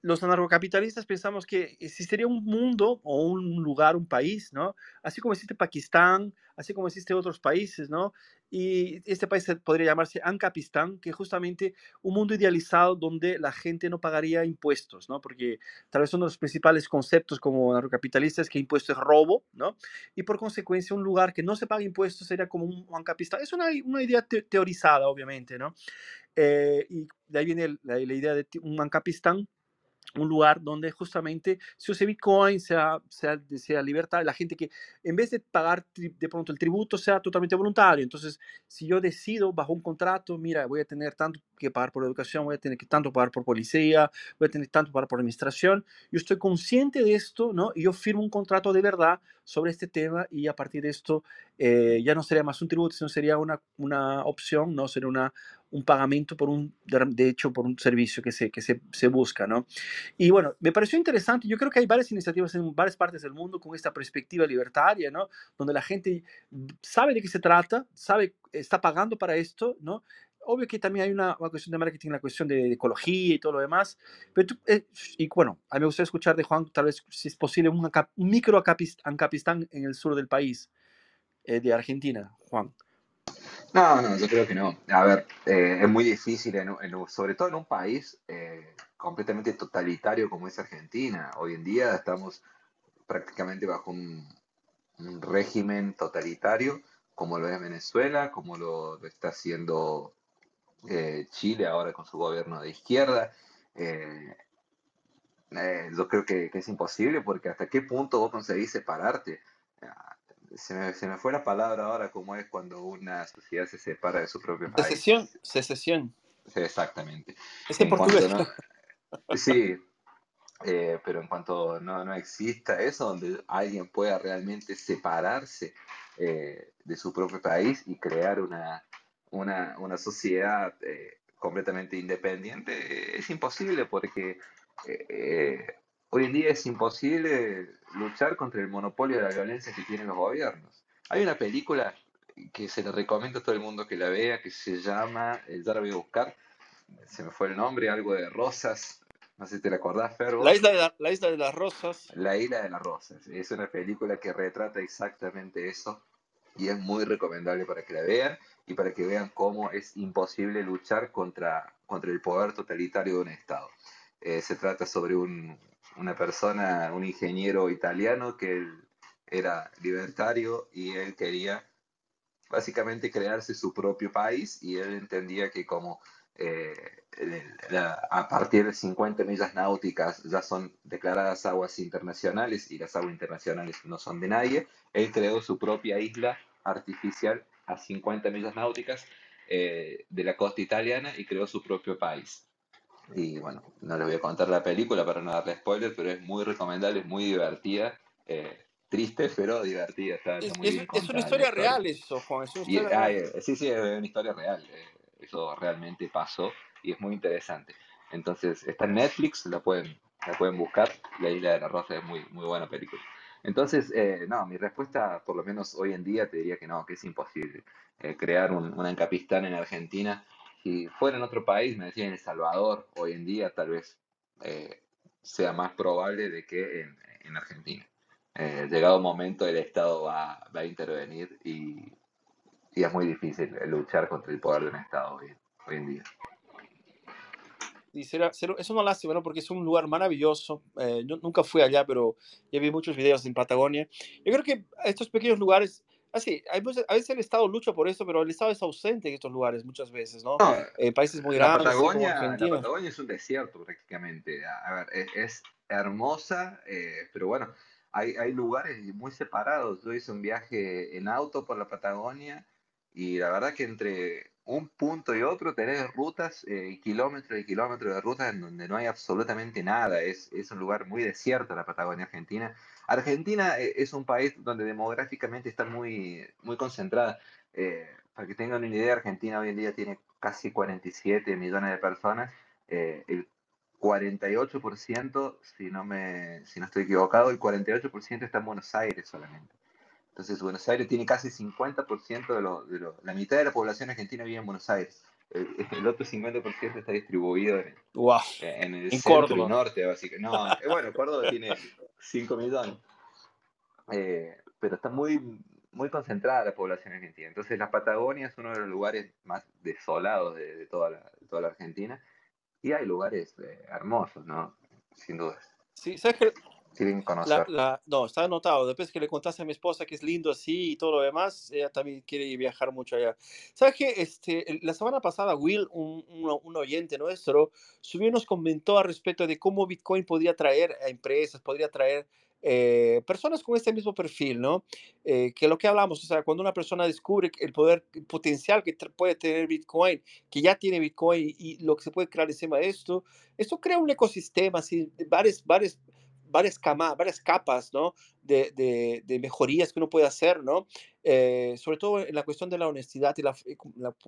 los anarcocapitalistas pensamos que existiría un mundo o un lugar, un país, ¿no? Así como existe Pakistán, así como existe otros países, ¿no? Y este país podría llamarse Ancapistán, que justamente un mundo idealizado donde la gente no pagaría impuestos, ¿no? Porque tal vez uno de los principales conceptos como anarcocapitalistas es que impuesto es robo, ¿no? Y por consecuencia un lugar que no se paga impuestos sería como un Ancapistán. Es una, una idea teorizada, obviamente, ¿no? Eh, y de ahí viene la, la idea de un Ancapistán un lugar donde justamente se use Bitcoin, sea, sea, sea libertad, la gente que en vez de pagar de pronto el tributo sea totalmente voluntario. Entonces, si yo decido bajo un contrato, mira, voy a tener tanto que pagar por educación, voy a tener que tanto pagar por policía, voy a tener tanto pagar por administración, yo estoy consciente de esto, ¿no? Y yo firmo un contrato de verdad sobre este tema y a partir de esto eh, ya no sería más un tributo, sino sería una, una opción, ¿no? Sería una, un pagamento por un, de hecho, por un servicio que se, que se, se, busca, ¿no? Y bueno, me pareció interesante, yo creo que hay varias iniciativas en varias partes del mundo con esta perspectiva libertaria, ¿no? Donde la gente sabe de qué se trata, sabe, está pagando para esto, ¿no? Obvio que también hay una, una cuestión de marketing, la cuestión de, ecología y todo lo demás, pero eh, y bueno, a mí me gustaría escuchar de Juan, tal vez si es posible, un, micro ancapistán en el sur del país, eh, de Argentina, Juan. No, no, yo creo que no. A ver, eh, es muy difícil, sobre todo en un país eh, completamente totalitario como es Argentina. Hoy en día estamos prácticamente bajo un, régimen totalitario como lo es Venezuela, como lo, está haciendo eh, Chile ahora con su gobierno de izquierda. yo creo que, que, es imposible porque hasta qué punto vos conseguís separarte se me, se me, fue la palabra ahora, como es cuando una sociedad se separa de su propio país. Secesión. Secesión. Sí, exactamente. Es en, portugués. [LAUGHS] sí, eh, pero en cuanto no, no, exista eso, donde alguien pueda realmente separarse eh, de su propio país y crear una, una, una sociedad eh, completamente independiente, es imposible porque Hoy en día es imposible luchar contra el monopolio de la violencia que tienen los gobiernos. Hay una película que se le recomiendo a todo el mundo que la vea, que se llama, eh, ya la voy a buscar, se me fue el nombre, algo de Rosas, no sé si te la acordás, Ferro. La isla, de la, isla de las Rosas. La isla de las Rosas. Es una película que retrata exactamente eso y es muy recomendable para que la vean y para que vean cómo es imposible luchar contra, contra el poder totalitario de un Estado. Eh, se trata sobre un, una persona, un ingeniero italiano que era libertario y él quería básicamente crearse su propio país y él entendía que como eh, a partir de 50 millas náuticas ya son declaradas aguas internacionales y las aguas internacionales no son de nadie, él creó su propia isla artificial a 50 millas náuticas eh, de la costa italiana y creó su propio país. Y bueno, no les voy a contar la película para no darle spoiler, pero es muy recomendable, es muy divertida. Eh, triste, pero divertida. Está, es, una historia real eso, Juan. sí, sí, es una historia real. Eh, eso realmente pasó y es muy interesante. Entonces, está en Netflix, la pueden, la pueden buscar. La Isla de la Rosa es muy, muy buena película. Entonces, eh, no, mi respuesta, por lo menos hoy en día, te diría que no, que es imposible crear un, un encapistán en Argentina si fuera en otro país, me decía en El Salvador, hoy en día tal vez eh, sea más probable de que en, en Argentina. Eh, llegado un momento el Estado va, va a intervenir y, y, es muy difícil luchar contra el poder de un Estado hoy, hoy en día. Y será, es una lástima, ¿no? Porque es un lugar maravilloso. Eh, yo nunca fui allá, pero ya vi muchos videos en Patagonia. Yo creo que estos pequeños lugares Así, ah, a veces el Estado lucha por eso, pero el Estado es ausente en estos lugares muchas veces, ¿no? en países muy grandes. La Patagonia, la Patagonia es un desierto prácticamente. A ver, e, es, hermosa, eh, pero bueno, hay, hay lugares muy separados. Yo hice un viaje en auto por la Patagonia y la verdad que entre un punto y otro tenés rutas, eh, kilómetros y kilómetros de rutas en donde no hay absolutamente nada. Es, es un lugar muy desierto la Patagonia Argentina. Argentina eh, es un país donde demográficamente está muy, muy concentrada. Eh, para que tengan una idea, Argentina hoy en día tiene casi 47 millones de personas. Eh, el 48%, si no, me, si no estoy equivocado, el 48% está en Buenos Aires solamente. Entonces, Buenos Aires tiene casi 50% de, lo, de lo, la mitad de la población argentina vive en Buenos Aires. El, otro 50% está distribuido en, en el centro y norte, básicamente. No, bueno, Córdoba [LAUGHS] tiene 5 millones. Eh, pero está muy, muy concentrada la población argentina. Entonces la Patagonia es uno de los lugares más desolados de, toda, la, toda la Argentina. Y hay lugares eh, hermosos, ¿no? Sin duda. Sí, ¿sabes qué? No, está anotado. Después que le contaste a mi esposa que es lindo así y todo lo demás, ella también quiere viajar mucho allá. ¿Sabes qué? Este, la semana pasada, Will, un, un, oyente nuestro, subió y nos comentó al respecto de cómo Bitcoin podría traer a empresas, podría traer eh, personas con este mismo perfil, ¿no? Eh, que lo que hablamos, o sea, cuando una persona descubre el poder el potencial que puede tener Bitcoin, que ya tiene Bitcoin y lo que se puede crear encima de esto, esto crea un ecosistema, así, varias, varias varias, camas, varias capas ¿no? de, de, mejorías que uno puede hacer, ¿no? Eh, sobre todo en la cuestión de la honestidad y la,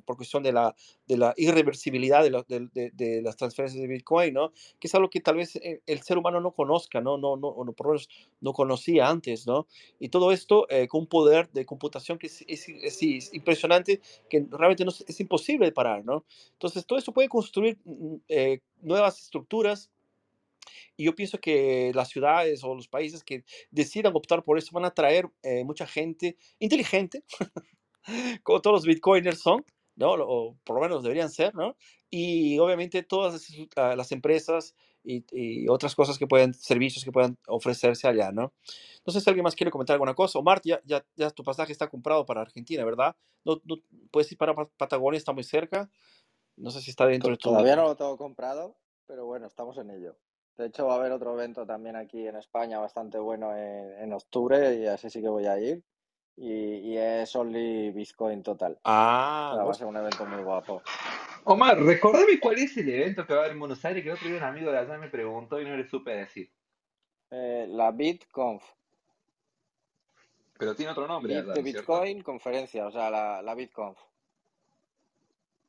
por cuestión de la, de la irreversibilidad de, las transferencias de Bitcoin, ¿no? que es algo que tal vez eh, el, ser humano no conozca, no, no, no, no, por lo menos no conocía antes. ¿no? Y todo esto eh, con un poder de computación que es, es, es, impresionante, que realmente no, es imposible de parar. ¿no? Entonces, todo esto puede construir mm, nuevas estructuras y yo pienso que las ciudades o los países que decidan optar por eso van a traer eh, mucha gente inteligente, [LAUGHS] como todos los bitcoiners son, ¿no? O por lo menos deberían ser, ¿no? Y obviamente todas ah, las empresas y, otras cosas que pueden, servicios que puedan ofrecerse allá, ¿no? No sé si alguien más quiere comentar alguna cosa. Omar, ya, ya, ya tu pasaje está comprado para Argentina, ¿verdad? No, no puedes ir para Patagonia, está muy cerca. No sé si está dentro de tu... Todavía no lo tengo comprado, pero bueno, estamos en ello. De hecho, va a haber otro evento también aquí en España bastante bueno en, octubre y así sí que voy a ir. Y, es Only Bitcoin Total. Ah, va a ser un evento muy guapo. Omar, recordame cuál es el evento que va a haber en Buenos Aires, que el otro día un amigo de allá me preguntó y no le supe decir. Eh, la BitConf. Pero tiene otro nombre. de Bitcoin conferencia, o sea, la, la BitConf.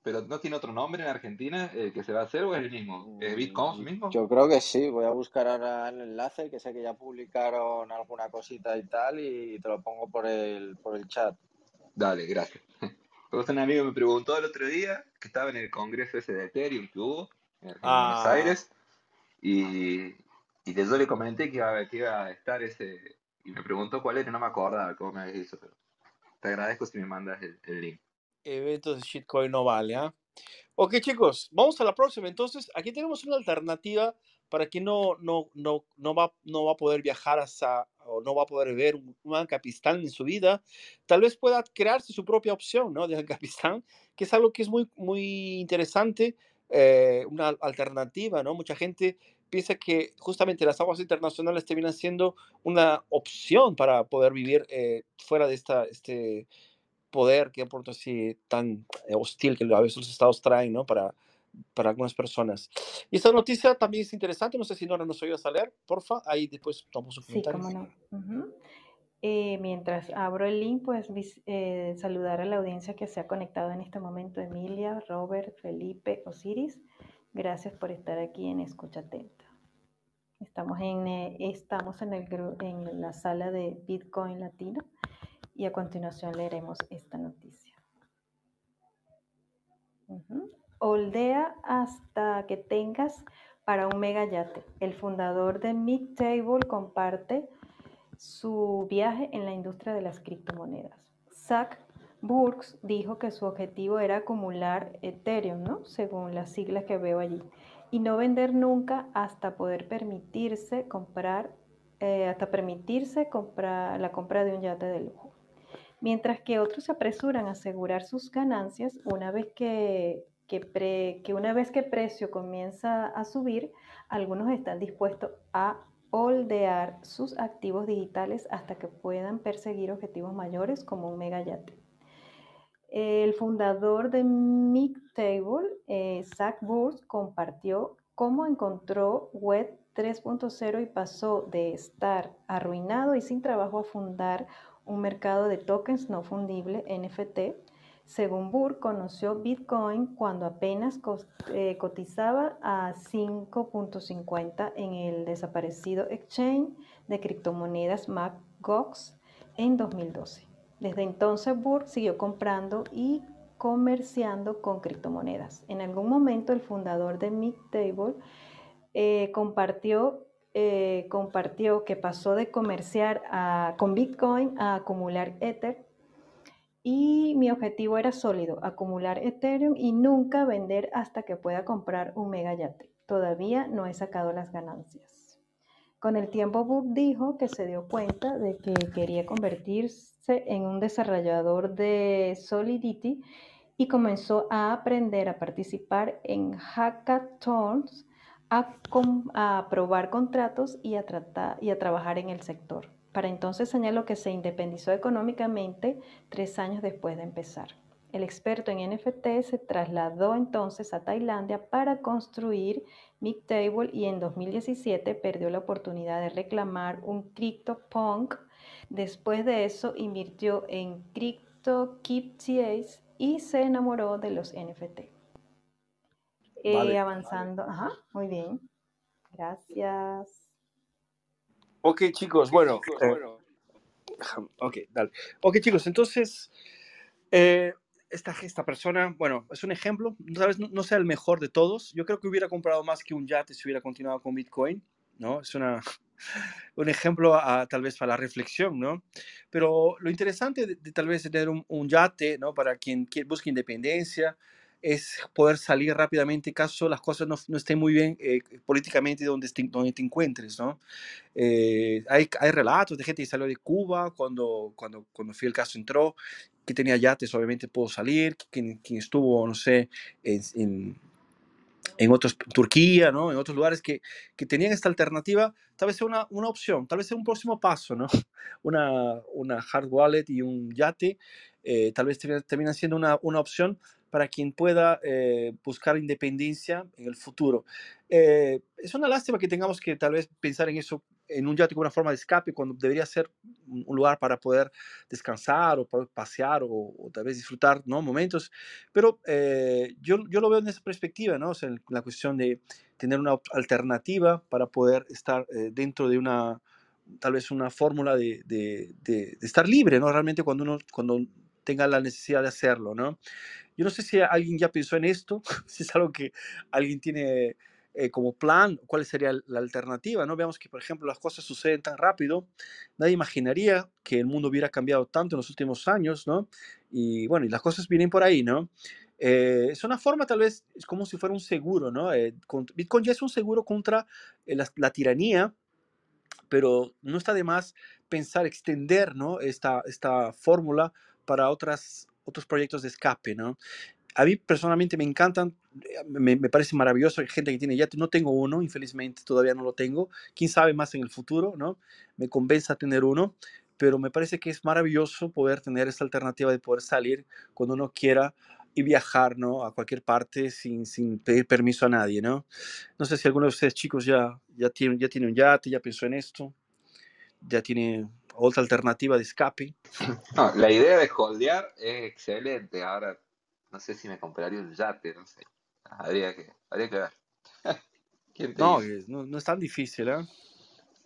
¿Pero no tiene otro nombre en Argentina eh, que se va a hacer o es el mismo? ¿Es BitConf mm, mismo? Yo creo que sí. Voy a buscar ahora el enlace, que sé que ya publicaron alguna cosita y tal, y te lo pongo por el, por el chat. Dale, gracias. [LAUGHS] un amigo me preguntó el otro día que estaba en el congreso ese de Ethereum que hubo en, ah. Buenos Aires y, y yo le comenté que iba, que iba, a estar ese y me preguntó cuál era, no me acordaba cómo me habías dicho, pero te agradezco si me mandas el, el link eventos de shitcoin no vale, ¿ah? Ok, chicos, vamos a la próxima. Entonces, aquí tenemos una alternativa para quien no, no, no, no, va, no va a poder viajar hasta o no va a poder ver un, Ancapistán en su vida. Tal vez pueda crearse su propia opción ¿no? de Ancapistán, que es algo que es muy, muy interesante, eh, una alternativa. ¿no? Mucha gente piensa que justamente las aguas internacionales terminan siendo una opción para poder vivir eh, fuera de esta, este, poder que por así tan eh, hostil que a veces los estados traen, ¿no? Para, para algunas personas. Y esta noticia también es interesante, no sé si Nora nos oyes a leer, porfa, ahí después tomamos su comentario. Sí, cómo no. Eh, mientras abro el link, pues eh, saludar a la audiencia que se ha conectado en este momento, Emilia, Robert, Felipe, Osiris. Gracias por estar aquí en Escucha Atenta. Estamos en, estamos en, el, en la sala de Bitcoin Latino y a continuación leeremos esta noticia. Oldea hasta que tengas para un mega yate. El fundador de Midtable comparte su viaje en la industria de las criptomonedas. Zach Burks dijo que su objetivo era acumular Ethereum, ¿no? Según las siglas que veo allí, y no vender nunca hasta poder permitirse comprar, eh, hasta permitirse comprar la compra de un yate de lujo. Mientras que otros se apresuran a asegurar sus ganancias una vez que que, una vez que precio comienza a subir, algunos están dispuestos a holdear sus activos digitales hasta que puedan perseguir objetivos mayores como un megayate. El fundador de Mictable, eh, Zach Burns, compartió cómo encontró Web 3.0 y pasó de estar arruinado y sin trabajo a fundar un mercado de tokens no fundible, NFT, según Burr, conoció Bitcoin cuando apenas eh, cotizaba a 5.50 en el desaparecido exchange de criptomonedas MacGox en 2012. Desde entonces, Burr siguió comprando y comerciando con criptomonedas. En algún momento, el fundador de Mictable eh, compartió, eh, compartió que pasó de comerciar con Bitcoin a acumular Ether y mi objetivo era sólido, acumular Ethereum y nunca vender hasta que pueda comprar un mega yate. Todavía no he sacado las ganancias. Con el tiempo, Book dijo que se dio cuenta de que quería convertirse en un desarrollador de Solidity y comenzó a aprender a participar en hackathons, a, a probar contratos y a, trabajar en el sector. Para entonces señaló que se independizó económicamente tres años después de empezar. El experto en NFT se trasladó entonces a Tailandia para construir Mictable y en 2017 perdió la oportunidad de reclamar un CryptoPunk. Después de eso invirtió en CryptoKitties y se enamoró de los NFT. Eh, avanzando, ajá, muy bien. Gracias. Ok, chicos, bueno. Eh, ok, dale. Ok, chicos, entonces, eh, esta, esta persona, bueno, es un ejemplo, tal vez no, sea el mejor de todos. Yo creo que hubiera comprado más que un yate si hubiera continuado con Bitcoin, ¿no? Es una, [LAUGHS] un ejemplo a, tal vez para la reflexión, ¿no? Pero lo interesante de, tal vez tener un, un, yate, ¿no? Para quien, quien busca independencia, es poder salir rápidamente caso las cosas no, no estén muy bien eh, políticamente donde, donde te encuentres, ¿no? Eh, hay, hay, relatos de gente que salió de Cuba cuando, cuando, cuando el caso entró, que tenía yates, obviamente pudo salir, quien, quien estuvo, no sé, en, en, otros, Turquía, ¿no? En otros lugares que, que tenían esta alternativa, tal vez sea una, una opción, tal vez sea un próximo paso, ¿no? [LAUGHS] Una, una hard wallet y un yate, eh, tal vez termina siendo una, una opción para quien pueda eh, buscar independencia en el futuro. Eh, es una lástima que tengamos que tal vez pensar en eso en un yate como una forma de escape, cuando debería ser un lugar para poder descansar o poder pasear o, tal vez disfrutar ¿no? momentos. Pero eh, yo, yo, lo veo en esa perspectiva, ¿no? O sea, en la cuestión de tener una alternativa para poder estar dentro de una, tal vez una fórmula de, de, de, de, estar libre, ¿no? Realmente cuando uno, cuando tenga la necesidad de hacerlo, ¿no? Yo no sé si alguien ya pensó en esto, [LAUGHS] si es algo que alguien tiene eh, como plan, cuál sería la alternativa, ¿no? Veamos que, por ejemplo, las cosas suceden tan rápido, nadie imaginaría que el mundo hubiera cambiado tanto en los últimos años, ¿no? Y bueno, y las cosas vienen por ahí, ¿no? Eh, es una forma tal vez, es como si fuera un seguro, ¿no? Eh, Bitcoin ya es un seguro contra la, la, tiranía, pero no está de más pensar extender, ¿no? Esta, esta fórmula para otras, otros proyectos de escape, ¿no? A mí personalmente me encantan, me, me, parece maravilloso, hay gente que tiene ya, no tengo uno, infelizmente todavía no lo tengo, quién sabe más en el futuro, ¿no? Me convence a tener uno, pero me parece que es maravilloso poder tener esta alternativa de poder salir cuando uno quiera y viajar, ¿no? A cualquier parte sin, sin pedir permiso a nadie, ¿no? No sé si alguno de ustedes chicos ya, ya, tiene, ya tiene un yate, ya pensó en esto, ya tiene otra alternativa de escape. [LAUGHS] No, la idea de holdear es excelente. Ahora, no sé si me compraría un yate, no sé. Habría que, habría que ver. [LAUGHS] no, no, no, es tan difícil, ¿eh?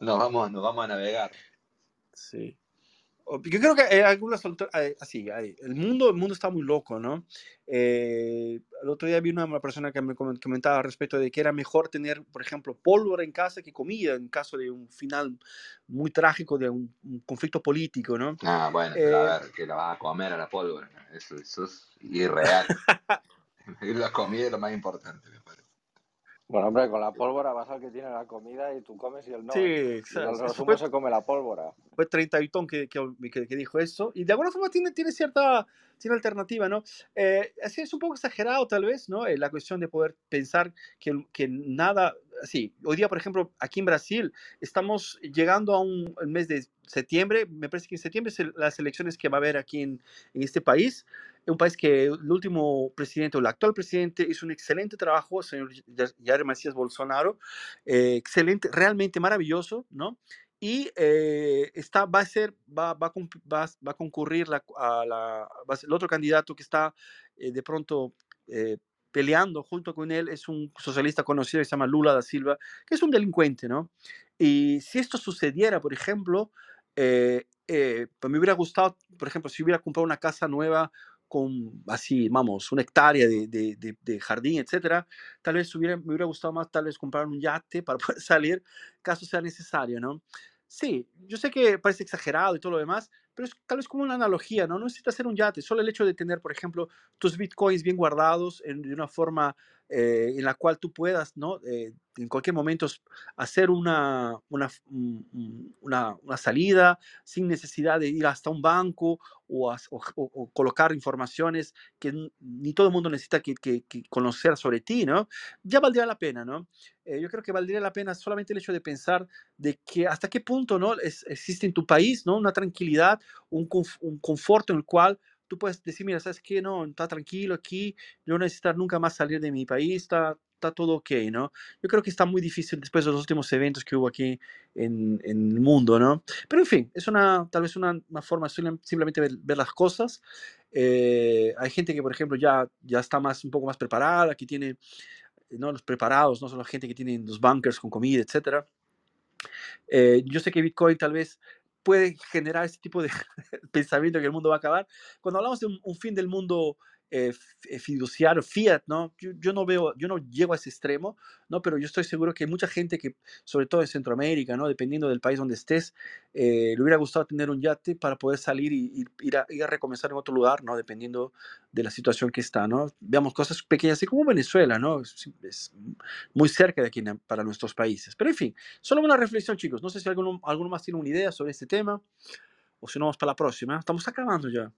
Nos vamos, nos vamos a navegar. Sí. Yo creo que hay algunas así, el mundo, el mundo está muy loco, ¿no? Eh, el otro día vi una persona que me comentaba respecto de que era mejor tener, por ejemplo, pólvora en casa que comida en caso de un final muy trágico de un, conflicto político, ¿no? Ah, bueno, pero a eh, ver, que la va a comer a la pólvora, eso, eso es irreal. [LAUGHS] [LAUGHS] la comida es lo más importante, me parece. Bueno, hombre, con la pólvora vas al que tiene la comida y tú comes y él no. Sí, exacto. El se come la pólvora. Fue 30 que, que, que, dijo eso. Y de alguna forma tiene, tiene cierta tiene alternativa, ¿no? Eh, así es un poco exagerado tal vez, ¿no? Eh, la cuestión de poder pensar que, que nada, sí, hoy día, por ejemplo, aquí en Brasil, estamos llegando a un mes de septiembre, me parece que en septiembre es las elecciones que va a haber aquí en, en este país un país que el último presidente o el actual presidente hizo un excelente trabajo, señor Jair Macías Bolsonaro, eh, excelente, realmente maravilloso, ¿no? Y eh, está, va a ser, va, va, a concurrir la, el otro candidato que está eh, de pronto peleando junto con él es un socialista conocido que se llama Lula da Silva, que es un delincuente, ¿no? Y si esto sucediera, por ejemplo, pues me hubiera gustado, por ejemplo, si hubiera comprado una casa nueva con así, vamos, una hectárea de, de, de, jardín, etcétera, tal vez hubiera, me hubiera gustado más tal vez comprar un yate para [LAUGHS] poder salir caso sea necesario, ¿no? Sí, yo sé que parece exagerado y todo lo demás, pero es tal vez como una analogía, ¿no? No necesitas hacer un yate, solo el hecho de tener, por ejemplo, tus bitcoins bien guardados en, de una forma eh, en la cual tú puedas, ¿no? Eh, en cualquier momento hacer una, una, una, una, salida sin necesidad de ir hasta un banco o, o, colocar informaciones que ni todo el mundo necesita que, que, conocer sobre ti, ¿no? Ya valdría la pena, ¿no? Eh, yo creo que valdría la pena solamente el hecho de pensar de que hasta qué punto, ¿no? Es, existe en tu país, ¿no? Una tranquilidad, un, un confort en el cual tú puedes decir, mira, ¿sabes qué? No, está tranquilo aquí, yo no necesito nunca más salir de mi país, está, está todo ok, ¿no? Yo creo que está muy difícil después de los últimos eventos que hubo aquí en, en el mundo, ¿no? Pero en fin, es una, tal vez una, una forma simplemente ver, ver las cosas. Eh, hay gente que, por ejemplo, ya, ya está más, un poco más preparada, que tiene, ¿no? Los preparados, no solo gente que tiene los bunkers con comida, etcétera. Eh, yo sé que Bitcoin tal vez puede generar este tipo de [LAUGHS] pensamiento que el mundo va a acabar. Cuando hablamos de un, fin del mundo eh, eh, fiduciario, fiat, ¿no? Yo, no veo, yo no llego a ese extremo, ¿no? Pero yo estoy seguro que mucha gente que, sobre todo en Centroamérica, ¿no? Dependiendo del país donde estés, eh, le hubiera gustado tener un yate para poder salir y, ir, a, ir, a, recomenzar en otro lugar, ¿no? Dependiendo de la situación que está, ¿no? Veamos cosas pequeñas, así como Venezuela, ¿no? Es, muy cerca de aquí para nuestros países. Pero en fin, solo una reflexión, chicos. No sé si alguno, alguno más tiene una idea sobre este tema o si no, vamos para la próxima. Estamos acabando ya.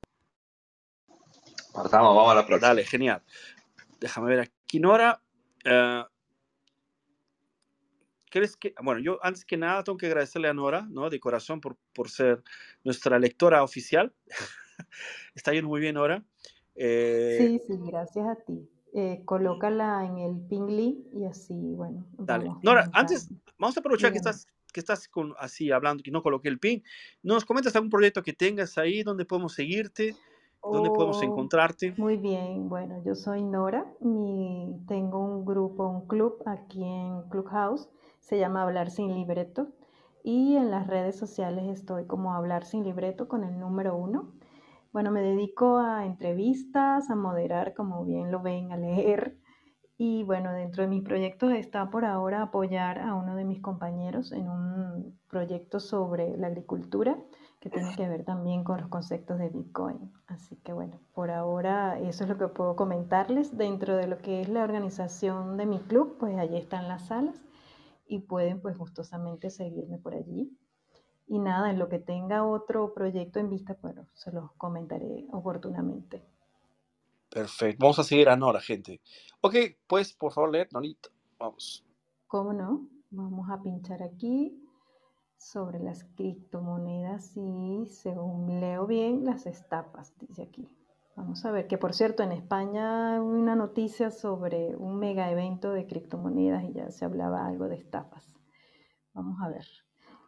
Partamos, vamos a la próxima. Dale, genial. Déjame ver aquí, Nora. Uh, ¿Crees que, bueno, yo antes que nada tengo que agradecerle a Nora, ¿no? De corazón por, por ser nuestra lectora oficial. [LAUGHS] Está yendo muy bien, Nora. Eh, sí, sí, gracias a ti. Eh, colócala en el pingli y así, bueno. Dale. Nora, antes, vamos a aprovechar que estás, que estás con, así hablando, que no coloqué el ping. ¿Nos comentas algún proyecto que tengas ahí donde podemos seguirte? ¿Dónde podemos oh, encontrarte? Muy bien, bueno, yo soy Nora, mi, tengo un grupo, un club aquí en Clubhouse, se llama Hablar sin Libreto y en las redes sociales estoy como Hablar sin Libreto con el número uno. Bueno, me dedico a entrevistas, a moderar, como bien lo ven, a leer. Y bueno, dentro de mis proyectos está por ahora apoyar a uno de mis compañeros en un proyecto sobre la agricultura que tiene que ver también con los conceptos de Bitcoin. Así que bueno, por ahora eso es lo que puedo comentarles. Dentro de lo que es la organización de mi club, pues allí están las salas y pueden pues gustosamente seguirme por allí. Y nada, en lo que tenga otro proyecto en vista, bueno, se los comentaré oportunamente. Perfecto. Vamos a seguir a Nora, gente. Ok, pues por favor, leer, Norita. Vamos. ¿Cómo no? Vamos a pinchar aquí sobre las criptomonedas y según leo bien las estafas, dice aquí. Vamos a ver que por cierto en España una noticia sobre un mega evento de criptomonedas y ya se hablaba algo de estafas. Vamos a ver.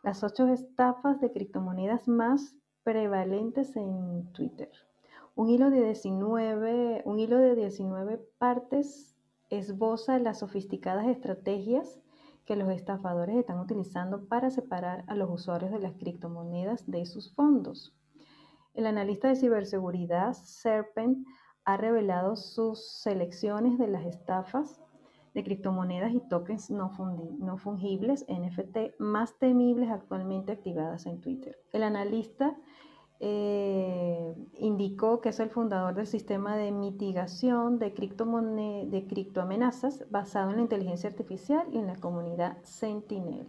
Las ocho estafas de criptomonedas más prevalentes en Twitter. Un hilo de 19, un hilo de 19 partes esboza las sofisticadas estrategias que los estafadores están utilizando para separar a los usuarios de las criptomonedas de sus fondos. El analista de ciberseguridad Serpent ha revelado sus selecciones de las estafas de criptomonedas y tokens no, fungibles, NFT, más temibles actualmente activadas en Twitter. El analista eh, indicó que es el fundador del sistema de mitigación de, criptoamenazas basado en la inteligencia artificial y en la comunidad Sentinel.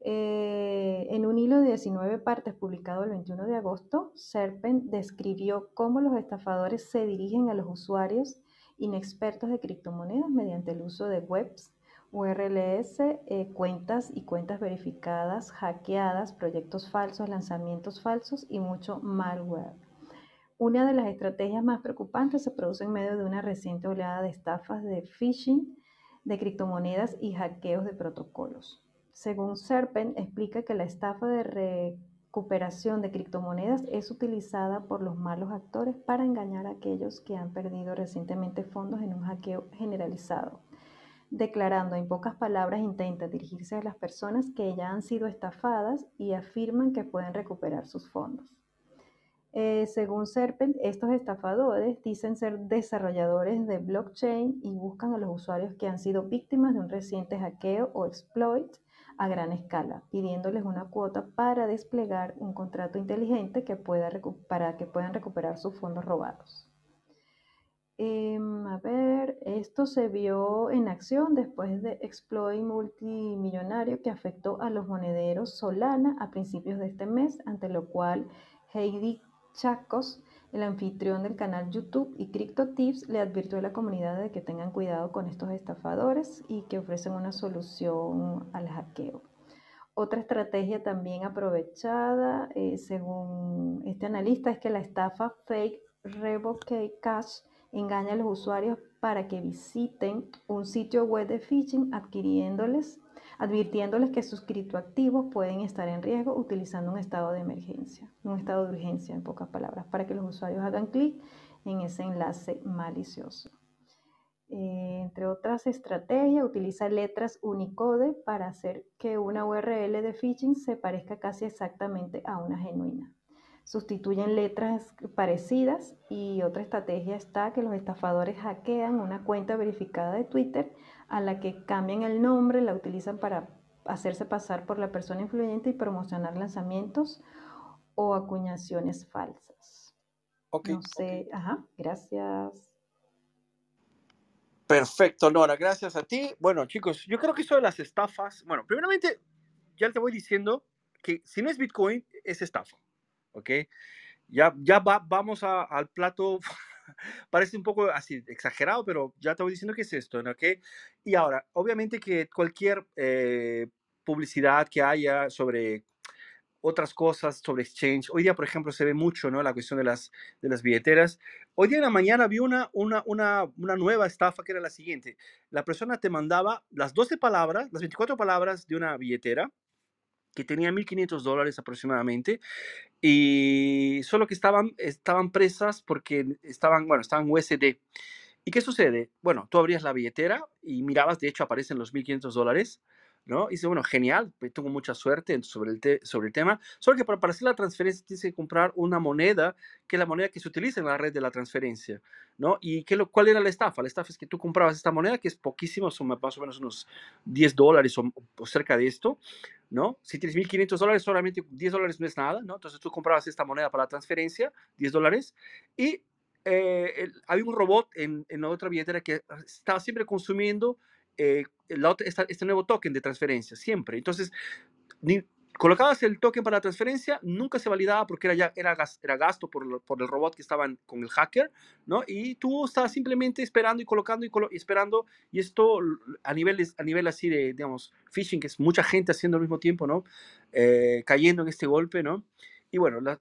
Eh, en un hilo de 19 partes publicado el 21 de agosto, Serpent describió cómo los estafadores se dirigen a los usuarios inexpertos de criptomonedas mediante el uso de webs URLs, eh, cuentas y cuentas verificadas, hackeadas, proyectos falsos, lanzamientos falsos y mucho malware. Una de las estrategias más preocupantes se produce en medio de una reciente oleada de estafas de phishing de criptomonedas y hackeos de protocolos. Según Serpent, explica que la estafa de recuperación de criptomonedas es utilizada por los malos actores para engañar a aquellos que han perdido recientemente fondos en un hackeo generalizado declarando en pocas palabras intenta dirigirse a las personas que ya han sido estafadas y afirman que pueden recuperar sus fondos. Eh, según Serpent, estos estafadores dicen ser desarrolladores de blockchain y buscan a los usuarios que han sido víctimas de un reciente hackeo o exploit a gran escala, pidiéndoles una cuota para desplegar un contrato inteligente que pueda para que puedan recuperar sus fondos robados. Em, a ver, esto se vio en acción después de exploit multimillonario que afectó a los monederos Solana a principios de este mes, ante lo cual Heidi Chacos, el anfitrión del canal YouTube y CryptoTips, le advirtió a la comunidad de que tengan cuidado con estos estafadores y que ofrecen una solución al hackeo. Otra estrategia también aprovechada, eh, según este analista, es que la estafa fake Revoke Cash engaña a los usuarios para que visiten un sitio web de phishing adquiriéndoles, advirtiéndoles que sus criptoactivos pueden estar en riesgo utilizando un estado de emergencia, un estado de urgencia en pocas palabras, para que los usuarios hagan clic en ese enlace malicioso. Eh, entre otras estrategias, utiliza letras Unicode para hacer que una URL de phishing se parezca casi exactamente a una genuina sustituyen letras parecidas y otra estrategia está que los estafadores hackean una cuenta verificada de Twitter a la que cambian el nombre, la utilizan para hacerse pasar por la persona influyente y promocionar lanzamientos o acuñaciones falsas. Ok. No sé, ajá, gracias. Perfecto, Nora, gracias a ti. Bueno, chicos, yo creo que eso de las estafas, bueno, primeramente, ya te voy diciendo que si no es Bitcoin, es estafa. ¿Ok? Ya, ya vamos al plato, [LAUGHS] parece un poco así exagerado, pero ya te voy diciendo qué es esto, ¿ok? Y ahora, obviamente que cualquier eh, publicidad que haya sobre otras cosas sobre exchange. Hoy día, por ejemplo, se ve mucho, ¿no? La cuestión de las, de las billeteras. Hoy día en la mañana vi una, una, una, una, nueva estafa que era la siguiente. La persona te mandaba las 12 palabras, las 24 palabras de una billetera que tenía 1.500 dólares aproximadamente y solo que estaban, estaban presas porque estaban, bueno, estaban USD. ¿Y qué sucede? Bueno, tú abrías la billetera y mirabas, de hecho aparecen los 1.500 dólares, ¿no? Y dice, bueno, genial, pues, tengo mucha suerte sobre el, sobre el tema, solo que para, para, hacer la transferencia tienes que comprar una moneda, que es la moneda que se utiliza en la red de la transferencia, ¿no? ¿Y qué lo, cuál era la estafa? La estafa es que tú comprabas esta moneda, que es poquísimo, son más o menos unos 10 dólares o, o cerca de esto, ¿no? Si tienes 1.500 dólares, solamente 10 dólares no es nada, ¿no? Entonces tú comprabas esta moneda para la transferencia, 10 dólares, y eh, había un robot en, en otra billetera que estaba siempre consumiendo eh, este nuevo token de transferencia, siempre. Entonces, ni, colocabas el token para la transferencia, nunca se validaba porque era, ya, era, era gasto por, por el robot que estaban con el hacker, ¿no? Y tú estabas simplemente esperando y colocando y, esperando, y esto a nivel, a nivel así de, digamos, phishing, que es mucha gente haciendo al mismo tiempo, ¿no? Eh, cayendo en este golpe, ¿no? Y bueno, la,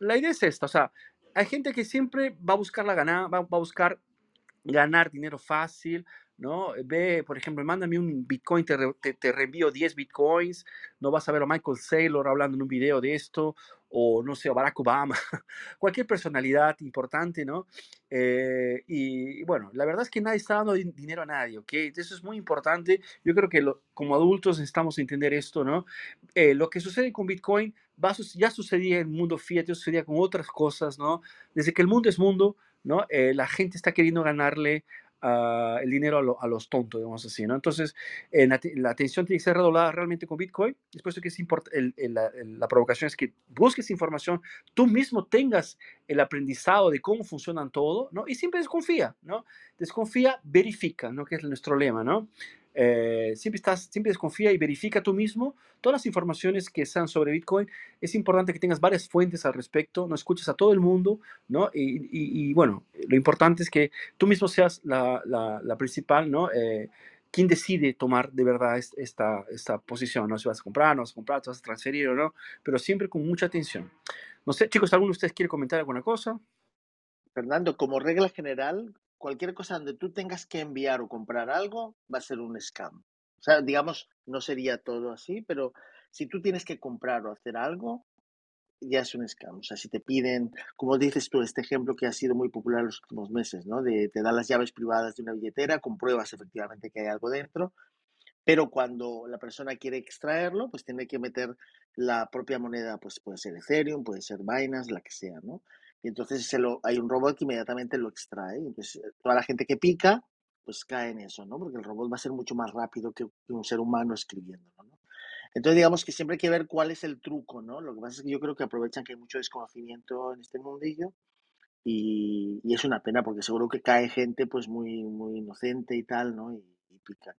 la, idea es esta, o sea, hay gente que siempre va a buscar la gana, va, va a buscar ganar dinero fácil, ¿no? Ve, por ejemplo, mándame un Bitcoin, te, te, reenvío 10 Bitcoins, no vas a ver a Michael Saylor hablando en un video de esto, o no sé, Barack Obama, [LAUGHS] cualquier personalidad importante, ¿no? Eh, y bueno, la verdad es que nadie está dando dinero a nadie, ¿ok? Eso es muy importante. Yo creo que como adultos necesitamos entender esto, ¿no? Eh, lo que sucede con Bitcoin ya sucedía en el mundo fiat, ya sucedía con otras cosas, ¿no? Desde que el mundo es mundo, ¿no? Eh, la gente está queriendo ganarle el dinero a, los tontos, digamos así, ¿no? Entonces, la, atención tiene que ser redoblada realmente con Bitcoin. Después de que es la, la, provocación es que busques información, tú mismo tengas el aprendizado de cómo funcionan todo, ¿no? Y siempre desconfía, ¿no? Desconfía, verifica, ¿no? Que es nuestro lema, ¿no? Eh, siempre, estás, siempre desconfía y verifica tú mismo todas las informaciones que sean sobre Bitcoin. Es importante que tengas varias fuentes al respecto, no escuches a todo el mundo, ¿no? Y, bueno, lo importante es que tú mismo seas la, la, principal, ¿no? Eh, quien decide tomar de verdad esta, esta posición, ¿no? Si vas a comprar, no vas a comprar, si vas a transferir o no, pero siempre con mucha atención. No sé, chicos, ¿alguno de ustedes quiere comentar alguna cosa? Fernando, como regla general, cualquier cosa donde tú tengas que enviar o comprar algo va a ser un scam. O sea, digamos, no sería todo así, pero si tú tienes que comprar o hacer algo, ya es un scam. O sea, si te piden, como dices tú, este ejemplo que ha sido muy popular en los últimos meses, ¿no? De te dan las llaves privadas de una billetera, compruebas efectivamente que hay algo dentro, pero cuando la persona quiere extraerlo, pues tiene que meter la propia moneda, pues puede ser Ethereum, puede ser Binance, la que sea, ¿no? Y entonces se lo, hay un robot que inmediatamente lo extrae. Entonces, toda la gente que pica, pues cae en eso, ¿no? Porque el robot va a ser mucho más rápido que un ser humano escribiéndolo, ¿no? Entonces, digamos que siempre hay que ver cuál es el truco, ¿no? Lo que pasa es que yo creo que aprovechan que hay mucho desconocimiento en este mundillo y, y es una pena porque seguro que cae gente pues muy, muy inocente y tal, ¿no? Y, y pica.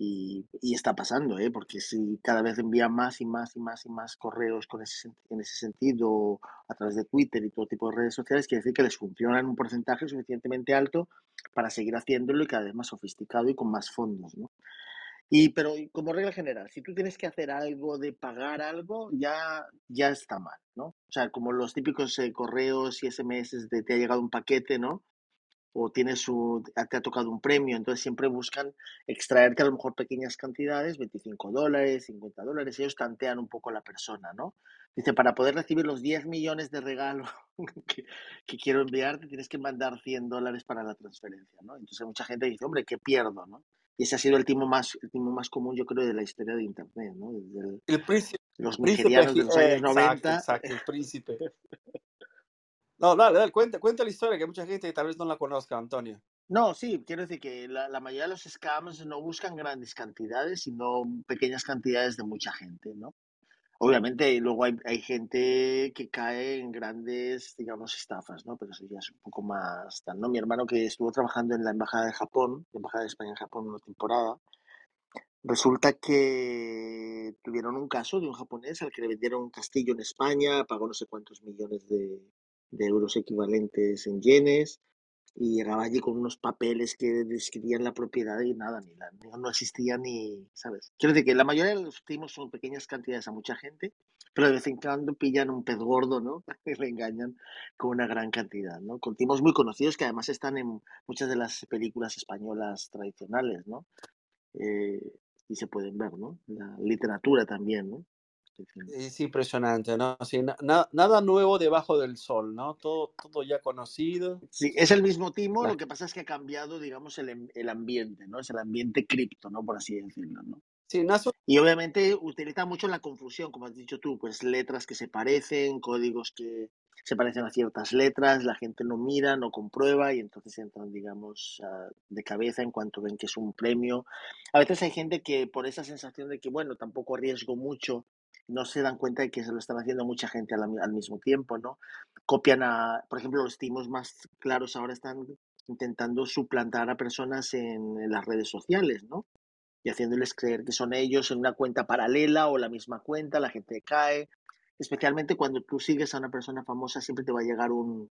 Y, está pasando, ¿eh? porque si cada vez envían más y más y más y más correos con ese, en ese sentido a través de Twitter y todo tipo de redes sociales, quiere decir que les funciona en un porcentaje suficientemente alto para seguir haciéndolo y cada vez más sofisticado y con más fondos. ¿no? Y, pero como regla general, si tú tienes que hacer algo de pagar algo, ya, ya está mal, ¿no? O sea, como los típicos eh, correos y SMS de te ha llegado un paquete, ¿no? O tienes su, te ha tocado un premio, entonces siempre buscan extraerte a lo mejor pequeñas cantidades, 25 dólares, 50 dólares, ellos tantean un poco a la persona, ¿no? Dice, para poder recibir los 10 millones de regalos [LAUGHS] que, quiero enviarte, tienes que mandar 100 dólares para la transferencia, ¿no? Entonces mucha gente dice, hombre, ¿qué pierdo, no? Y ese ha sido el timo más, el timo más común, yo creo, de la historia de Internet, ¿no? Desde el, príncipe, los nigerianos de los años 90. Exacto, el príncipe. No, dale, dale, cuenta, cuenta la historia, que mucha gente tal vez no la conozca, Antonio. No, sí, quiero decir que la, la, mayoría de los scams no buscan grandes cantidades, sino pequeñas cantidades de mucha gente, ¿no? Obviamente, luego hay, hay gente que cae en grandes, digamos, estafas, ¿no? Pero eso ya es un poco más tal, ¿no? Mi hermano que estuvo trabajando en la Embajada de Japón, la Embajada de España en Japón una temporada, resulta que tuvieron un caso de un japonés al que le vendieron un castillo en España, pagó no sé cuántos millones de, de euros equivalentes en yenes y llegaba allí con unos papeles que describían la propiedad y nada, ni la, no existía ni, ¿sabes? Quiero decir que la mayoría de los timos son pequeñas cantidades a mucha gente, pero de vez en cuando pillan un pez gordo, ¿no? [LAUGHS] Y le engañan con una gran cantidad, ¿no? Con timos muy conocidos que además están en muchas de las películas españolas tradicionales, ¿no? Eh, y se pueden ver, ¿no? La literatura también. Es impresionante, ¿no? nada nuevo debajo del sol, ¿no? Todo, todo ya conocido. Sí, es el mismo timo, lo que pasa es que ha cambiado, digamos, el, el ambiente, ¿no? Es el ambiente cripto, ¿no? Por así decirlo, ¿no? Sí, Y obviamente utiliza mucho la confusión, como has dicho tú, pues letras que se parecen, códigos que se parecen a ciertas letras, la gente no mira, no comprueba y entonces entran, digamos, de cabeza en cuanto ven que es un premio. A veces hay gente que por esa sensación de que, bueno, tampoco arriesgo mucho, no se dan cuenta de que se lo están haciendo mucha gente al, mismo tiempo, ¿no? Copian a, por ejemplo, los timos más claros ahora están intentando suplantar a personas en, las redes sociales, ¿no? Y haciéndoles creer que son ellos en una cuenta paralela o la misma cuenta, la gente cae. Especialmente cuando tú sigues a una persona famosa, siempre te va a llegar un,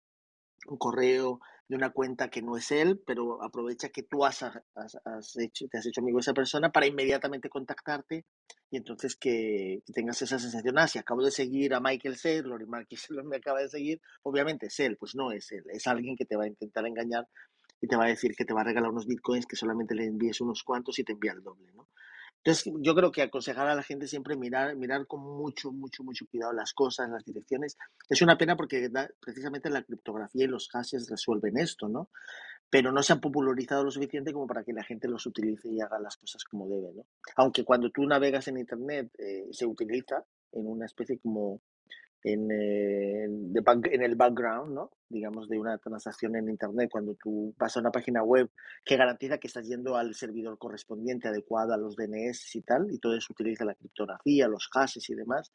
un correo de una cuenta que no es él, pero aprovecha que tú has, has, hecho, te has hecho amigo de esa persona para inmediatamente contactarte y entonces que, tengas esa sensación, ah, si acabo de seguir a Michael Saylor y Marquis [LAUGHS] me acaba de seguir, obviamente es él, pues no es él, es alguien que te va a intentar engañar y te va a decir que te va a regalar unos bitcoins que solamente le envíes unos cuantos y te envía el doble, ¿no? Entonces, yo creo que aconsejar a la gente siempre mirar, mirar con mucho, mucho, mucho cuidado las cosas, las direcciones. Es una pena porque precisamente la criptografía y los hashes resuelven esto, ¿no? Pero no se han popularizado lo suficiente como para que la gente los utilice y haga las cosas como debe, ¿no? Aunque cuando tú navegas en Internet eh, se utiliza en una especie como en, eh, en el background, ¿no? digamos, de una transacción en Internet, cuando tú vas a una página web que garantiza que estás yendo al servidor correspondiente adecuado a los DNS y tal, y todo eso utiliza la criptografía, los hashes y demás,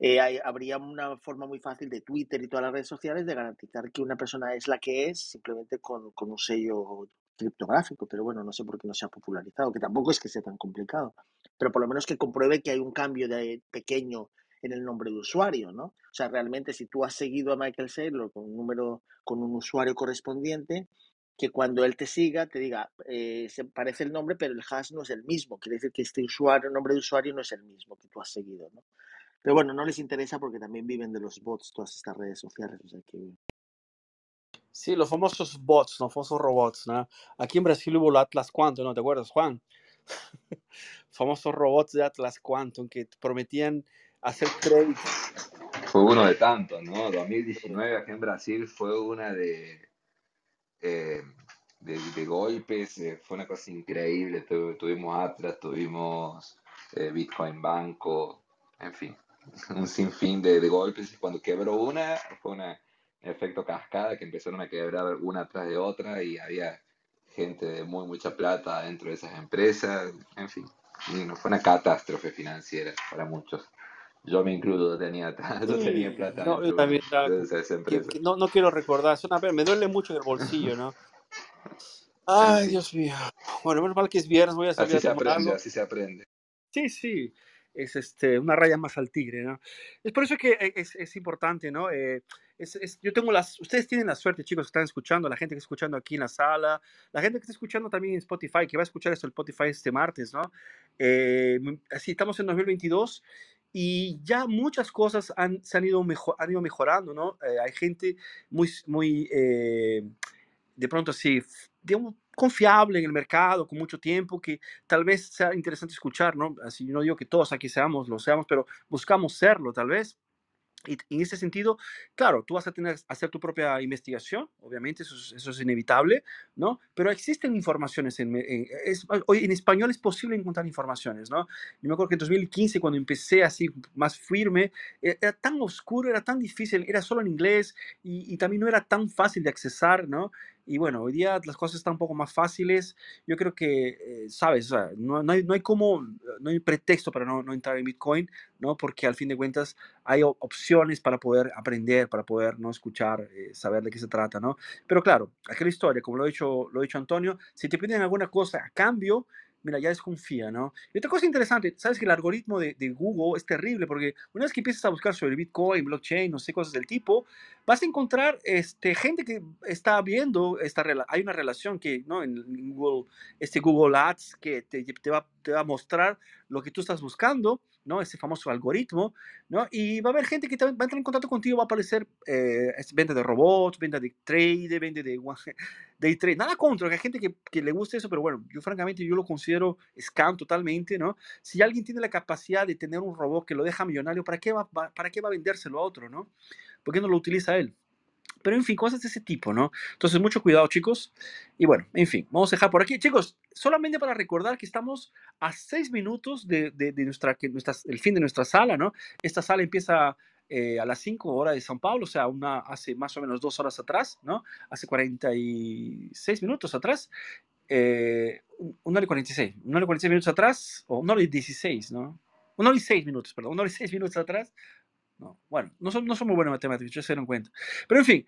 eh, habría una forma muy fácil de Twitter y todas las redes sociales de garantizar que una persona es la que es simplemente con, con un sello criptográfico, pero bueno, no sé por qué no se ha popularizado, que tampoco es que sea tan complicado, pero por lo menos que compruebe que hay un cambio de pequeño en el nombre de usuario, ¿no? O sea, realmente si tú has seguido a Michael Saylor con un número, con un usuario correspondiente, que cuando él te siga te diga, eh, se parece el nombre, pero el hash no es el mismo. Quiere decir que este usuario, nombre de usuario no es el mismo que tú has seguido, ¿no? Pero bueno, no les interesa porque también viven de los bots todas estas redes sociales. O sea que... Sí, los famosos bots, los famosos robots, ¿no? Aquí en Brasil hubo el Atlas Quantum, ¿no te acuerdas, Juan? [LAUGHS] famosos robots de Atlas Quantum que prometían hacer crédito. Fue uno de tantos, ¿no? 2019 aquí en Brasil fue una de, eh, de, golpes, eh, fue una cosa increíble. tuvimos Atlas, tuvimos eh, Bitcoin Banco, en fin, un sinfín de, de golpes. Cuando quebró una, fue un efecto cascada que empezaron a quebrar una tras de otra y había gente de muy mucha plata dentro de esas empresas, en fin, fue una catástrofe financiera para muchos. Yo me incluyo, tenía, [LAUGHS] yo tenía plata. No, yo también, no, no, quiero recordar, es una me duele mucho en el bolsillo, ¿no? [LAUGHS] Ay, Dios mío. Bueno, menos mal que es viernes, voy a salir así se aprende, así se aprende. Sí, sí, es este, una raya más al tigre, ¿no? Es por eso que e, es, es importante, ¿no? Eh, es, es, yo tengo las, ustedes tienen la suerte, chicos, que están escuchando, la gente que está escuchando aquí en la sala, la gente que está escuchando también en Spotify, que va a escuchar esto el Spotify este martes, ¿no? Eh, así, estamos en 2022 y ya muchas cosas han, se han ido, han ido mejorando, ¿no? Eh, hay gente muy, muy eh, de pronto así, digamos, confiable en el mercado, con mucho tiempo, que tal vez sea interesante escuchar, ¿no? Así no digo que todos aquí seamos, lo seamos, pero buscamos serlo, tal vez. Y en ese sentido, claro, tú vas a tener que hacer tu propia investigación, obviamente, eso es, eso es inevitable, ¿no? Pero existen informaciones, en, es, hoy en español es posible encontrar informaciones, ¿no? Yo me acuerdo que en 2015, cuando empecé así más firme, e, era tan oscuro, era tan difícil, era solo en inglés y, y también no era tan fácil de accesar, ¿no? Y bueno, hoy día las cosas están un poco más fáciles. Yo creo que, eh, sabes, no, no, hay, no hay como, no hay pretexto para no, no, entrar en Bitcoin, ¿no? Porque al fin de cuentas hay opciones para poder aprender, para poder no escuchar, eh, saber de qué se trata, ¿no? Pero claro, aquella historia, como lo ha dicho, lo ha dicho Antonio, si te piden alguna cosa a cambio, mira, ya desconfía, ¿no? Y otra cosa interesante, sabes que el algoritmo de, de, Google es terrible porque una vez que empiezas a buscar sobre Bitcoin, blockchain, no sé, cosas del tipo, vas a encontrar este, gente que está viendo, esta, hay una relación que, ¿no? En Google, este Google Ads que te, te, va, te va a mostrar lo que tú estás buscando, ¿no? Ese famoso algoritmo, ¿no? Y va a haber gente que va a entrar en contacto contigo, va a aparecer eh, venta de robots, venta de trade, venta de, [LAUGHS] de trade. Nada contra, que hay gente que, que, le guste eso, pero bueno, yo francamente yo lo considero scam totalmente, ¿no? Si alguien tiene la capacidad de tener un robot que lo deja millonario, ¿para qué va, para qué va a vendérselo a otro, ¿no? ¿Por qué no lo utiliza él? Pero en fin, cosas de ese tipo, ¿no? Entonces, mucho cuidado, chicos. Y bueno, en fin, vamos a dejar por aquí. Chicos, solamente para recordar que estamos a seis minutos de, de, nuestra, que nuestra, el fin de nuestra sala, ¿no? Esta sala empieza eh, a las 5 horas de San Paulo, o sea, una, hace más o menos dos horas atrás, ¿no? Hace 46 minutos atrás. Eh, una hora y 46, una hora y 46 minutos atrás, o una hora y 16, ¿no? Una hora y 6 minutos, perdón, una hora y 6 minutos atrás no, bueno, no, son, no somos buenos matemáticos, ya se dieron cuenta. Pero en fin,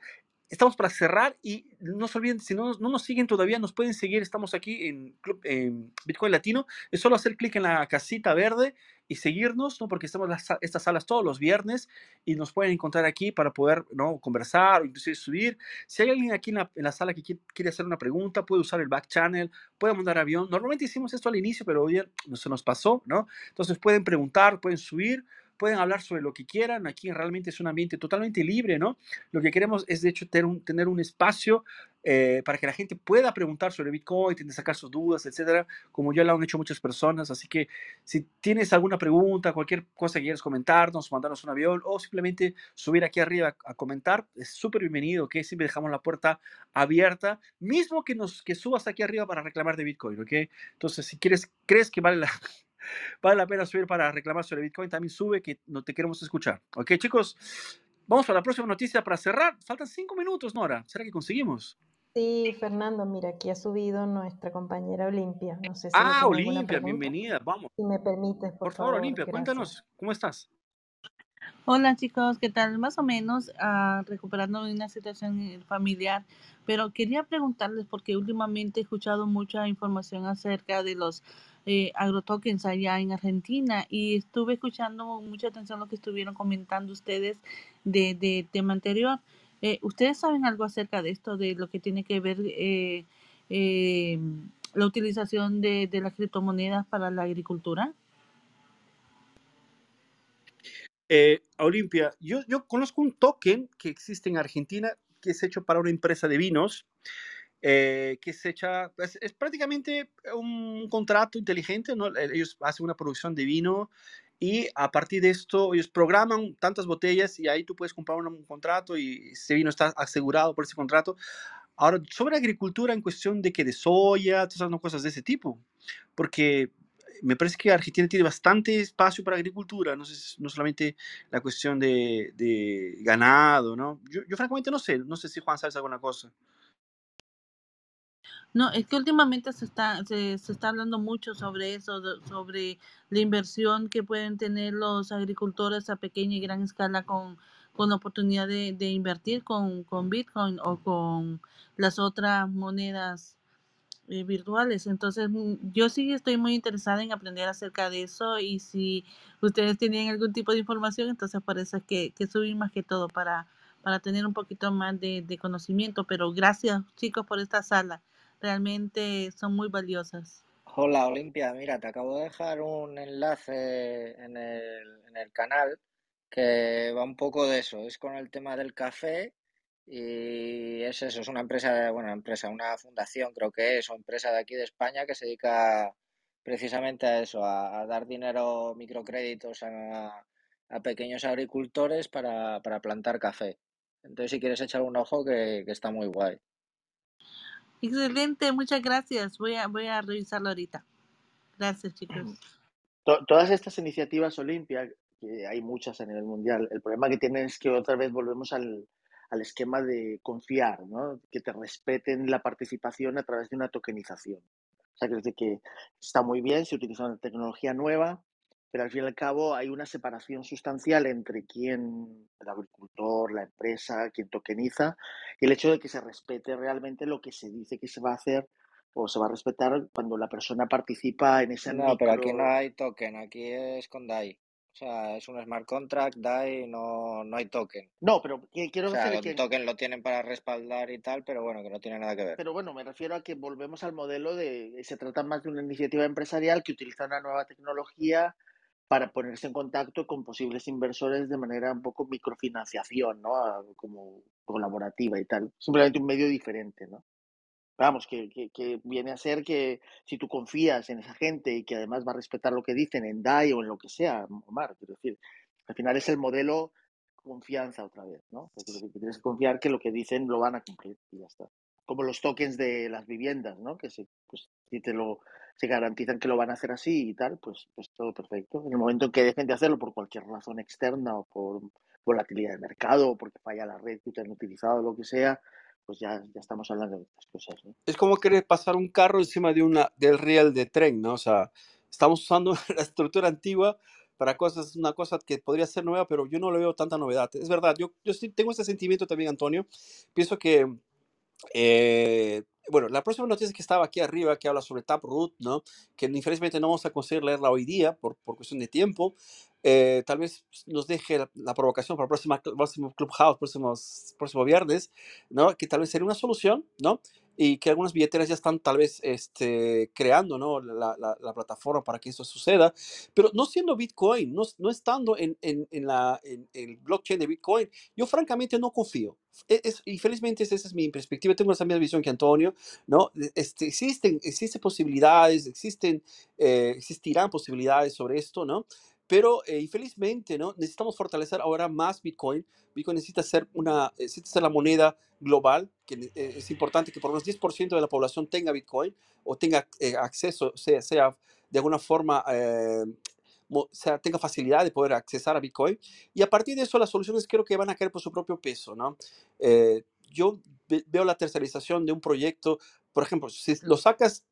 estamos para cerrar y no se olviden, si no, no nos siguen todavía, nos pueden seguir. Estamos aquí en Bitcoin Latino. Es solo hacer clic en la casita verde y seguirnos, ¿no? Porque estamos en estas salas todos los viernes y nos pueden encontrar aquí para poder, ¿no? Conversar o inclusive subir. Si hay alguien aquí en la, en la sala que quiere, hacer una pregunta, puede usar el back channel, puede mandar avión. Normalmente hicimos esto al inicio, pero hoy no se nos pasó, ¿no? Entonces pueden preguntar, pueden subir pueden hablar sobre lo que quieran. Aquí realmente es un ambiente totalmente libre, ¿no? Lo que queremos es, de hecho, tener un, tener un espacio eh, para que la gente pueda preguntar sobre Bitcoin, sacar sus dudas, etcétera, como ya lo han hecho muchas personas. Así que si tienes alguna pregunta, cualquier cosa que quieras comentarnos, mandarnos un avión o simplemente subir aquí arriba a, comentar, es súper bienvenido, que siempre dejamos la puerta abierta, mismo que, nos, que subas aquí arriba para reclamar de Bitcoin, ¿ok? Entonces, si quieres, crees que vale la, vale la pena subir para reclamar sobre Bitcoin, también sube que no te queremos escuchar. Ok, chicos, vamos a la próxima noticia para cerrar. Faltan cinco minutos, Nora. ¿Será que conseguimos? Sí, Fernando, mira, aquí ha subido nuestra compañera Olimpia. No sé si ah, Olimpia, bienvenida, vamos. Si me permites, por, por favor. Olimpia, cuéntanos, ¿cómo estás? Hola chicos, ¿qué tal? Más o menos uh, recuperando una situación familiar, pero quería preguntarles porque últimamente he escuchado mucha información acerca de los eh, agrotokens allá en Argentina y estuve escuchando mucha atención lo que estuvieron comentando ustedes de, de tema anterior. Eh, ¿Ustedes saben algo acerca de esto, de lo que tiene que ver eh, eh, la utilización de, de las criptomonedas para la agricultura? Olimpia, yo, yo conozco un token que existe en Argentina que es hecho para una empresa de vinos, que es hecha, es, es, prácticamente un contrato inteligente, ¿no? Ellos hacen una producción de vino y a partir de esto ellos programan tantas botellas y ahí tú puedes comprar un, contrato y ese vino está asegurado por ese contrato. Ahora, sobre agricultura en cuestión de que de soya, todas esas cosas de ese tipo, porque me parece que Argentina tiene bastante espacio para agricultura, no, sé, no solamente la cuestión de, ganado, ¿no? Yo, yo, francamente no sé, no sé si Juan sabes alguna cosa. No, es que últimamente se está, se, se está hablando mucho sobre eso, sobre la inversión que pueden tener los agricultores a pequeña y gran escala con, con la oportunidad de, de invertir con, con Bitcoin o con las otras monedas eh, virtuales. Entonces, mm, yo sí estoy muy interesada en aprender acerca de eso y si ustedes tienen algún tipo de información, entonces por eso es que, que subí más que todo para, para tener un poquito más de, de conocimiento. Pero gracias chicos por esta sala realmente son muy valiosas. Hola Olimpia, mira, te acabo de dejar un enlace en el, en el canal que va un poco de eso, es con el tema del café y es eso, es una empresa, bueno, empresa, una fundación creo que es, o empresa de aquí de España que se dedica precisamente a eso, a, dar dinero, microcréditos a, a pequeños agricultores para, para plantar café. Entonces si quieres echar un ojo que, que está muy guay. Excelente, muchas gracias. Voy a, voy a revisarlo ahorita. Gracias, chicos. todas estas iniciativas Olimpia, que hay muchas a nivel mundial, el problema que tienen es que otra vez volvemos al, al esquema de confiar, ¿no? que te respeten la participación a través de una tokenización. O sea, que, que está muy bien, se utiliza una tecnología nueva, pero al fin y al cabo hay una separación sustancial entre quién, el agricultor, la empresa, quien tokeniza, y el hecho de que se respete realmente lo que se dice que se va a hacer o se va a respetar cuando la persona participa en ese No, pero aquí no hay token, aquí es con DAI. O sea, es un smart contract, DAI, no, no hay token. No, pero quiero o sea, decir que... El token lo tienen para respaldar y tal, pero bueno, que no tiene nada que ver. Pero bueno, me refiero a que volvemos al modelo de... Se trata más de una iniciativa empresarial que utiliza una nueva tecnología para ponerse en contacto con posibles inversores de manera un poco microfinanciación, ¿no? Como colaborativa y tal. Simplemente un medio diferente, ¿no? Vamos, que, que, que, viene a ser que si tú confías en esa gente y que además va a respetar lo que dicen en DAI o en lo que sea, Omar, quiero decir, al final es el modelo confianza otra vez, ¿no? tienes que confiar que lo que dicen lo van a cumplir y ya está. Como los tokens de las viviendas, ¿no? Que si, pues, si te lo se garantizan que lo van a hacer así y tal, pues, pues todo perfecto. En el momento en que dejen de hacerlo por cualquier razón externa o por volatilidad del mercado o porque falla la red que han utilizado, lo que sea, pues ya, ya estamos hablando de estas cosas. Es como querer pasar un carro encima de una, del riel de tren, ¿no? O sea, estamos usando [LAUGHS] la estructura antigua para cosas, una cosa que podría ser nueva, pero yo no le veo tanta novedad. Es verdad, yo, yo tengo ese sentimiento también, Antonio. Pienso que eh, bueno, la próxima noticia que estaba aquí arriba, que habla sobre Taproot, ¿no? Que infelizmente no vamos a conseguir leerla hoy día por, por cuestión de tiempo. Eh, tal vez nos deje la, provocación para el próximo, próximo Clubhouse, próximos, próximo viernes, ¿no? Que tal vez sería una solución, ¿no? Y que algunas billeteras ya están tal vez este, creando ¿no? la, la, plataforma para que eso suceda, pero no siendo Bitcoin, no, no estando en, en, en, la, en, el blockchain de Bitcoin, yo francamente no confío. E, es, y felizmente esa es mi perspectiva, tengo la misma visión que Antonio, ¿no? Este, existen, existen posibilidades, existen, eh, existirán posibilidades sobre esto, ¿no? Pero eh, infelizmente, ¿no? Necesitamos fortalecer ahora más Bitcoin. Bitcoin necesita ser, una, necesita ser la moneda global, que eh, es importante que por menos 10% de la población tenga Bitcoin o tenga eh, acceso, sea, sea de alguna forma, sea, tenga facilidad de poder accesar a Bitcoin. Y a partir de eso, las soluciones creo que van a caer por su propio peso, ¿no? yo veo la tercerización de un proyecto, por ejemplo, si lo sacas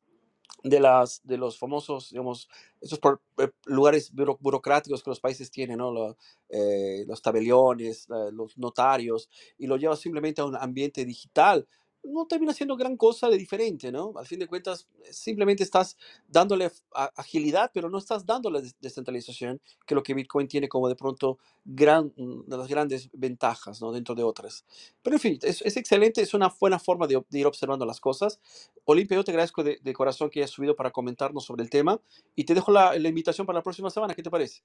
de, las, de los famosos, digamos, esos eh, lugares burocráticos que los países tienen, ¿no? Eh, los tabeliones, los notarios, y lo llevas simplemente a un ambiente digital, no termina siendo gran cosa de diferente, ¿no? Al fin de cuentas, simplemente estás dándole agilidad, pero no estás dándole descentralización, que es lo que Bitcoin tiene como de pronto gran, de las grandes ventajas, ¿no? Dentro de otras. Pero en fin, es, excelente, es una buena forma de, ir observando las cosas. Olimpia, te agradezco de, corazón que hayas subido para comentarnos sobre el tema y te dejo la, la invitación para la próxima semana. ¿Qué te parece?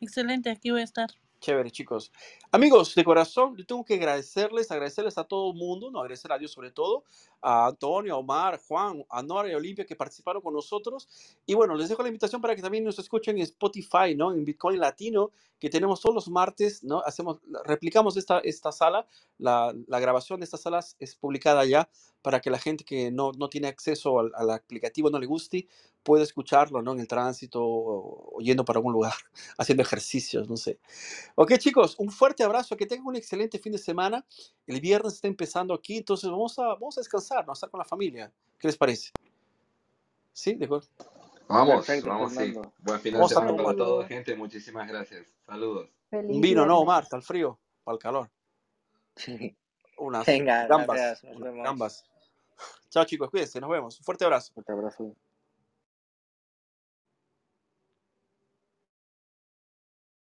Excelente, aquí voy a estar. Chévere, chicos. Amigos, de corazón, yo tengo que agradecerles, agradecerles a todo el mundo, no agradecer a Dios sobre todo, a Antonio, a Omar, Juan, a Nora y a Olimpia que participaron con nosotros. Y bueno, les dejo la invitación para que también nos escuchen en Spotify, ¿no? En Bitcoin Latino, que tenemos todos los martes, ¿no? Hacemos, replicamos esta, esta sala, la, la grabación de estas salas es publicada ya para que la gente que no, no tiene acceso al, al, aplicativo, no le guste, pueda escucharlo, ¿no? En el tránsito o, yendo para algún lugar, [LAUGHS] haciendo ejercicios, no sé. Ok, chicos, un fuerte abrazo, que tengan un excelente fin de semana. El viernes está empezando aquí, entonces vamos a, vamos a descansar, ¿no? A estar con la familia. ¿Qué les parece? ¿Sí? ¿De acuerdo? Vamos, vamos, sí. Buen fin de semana para todos, gente. Muchísimas gracias. Saludos. un vino, no, Omar, el frío, para el calor. Sí. Unas Venga, gambas. Gracias, Chao, chicos, cuídense, nos vemos. Un fuerte abrazo. Fuerte abrazo.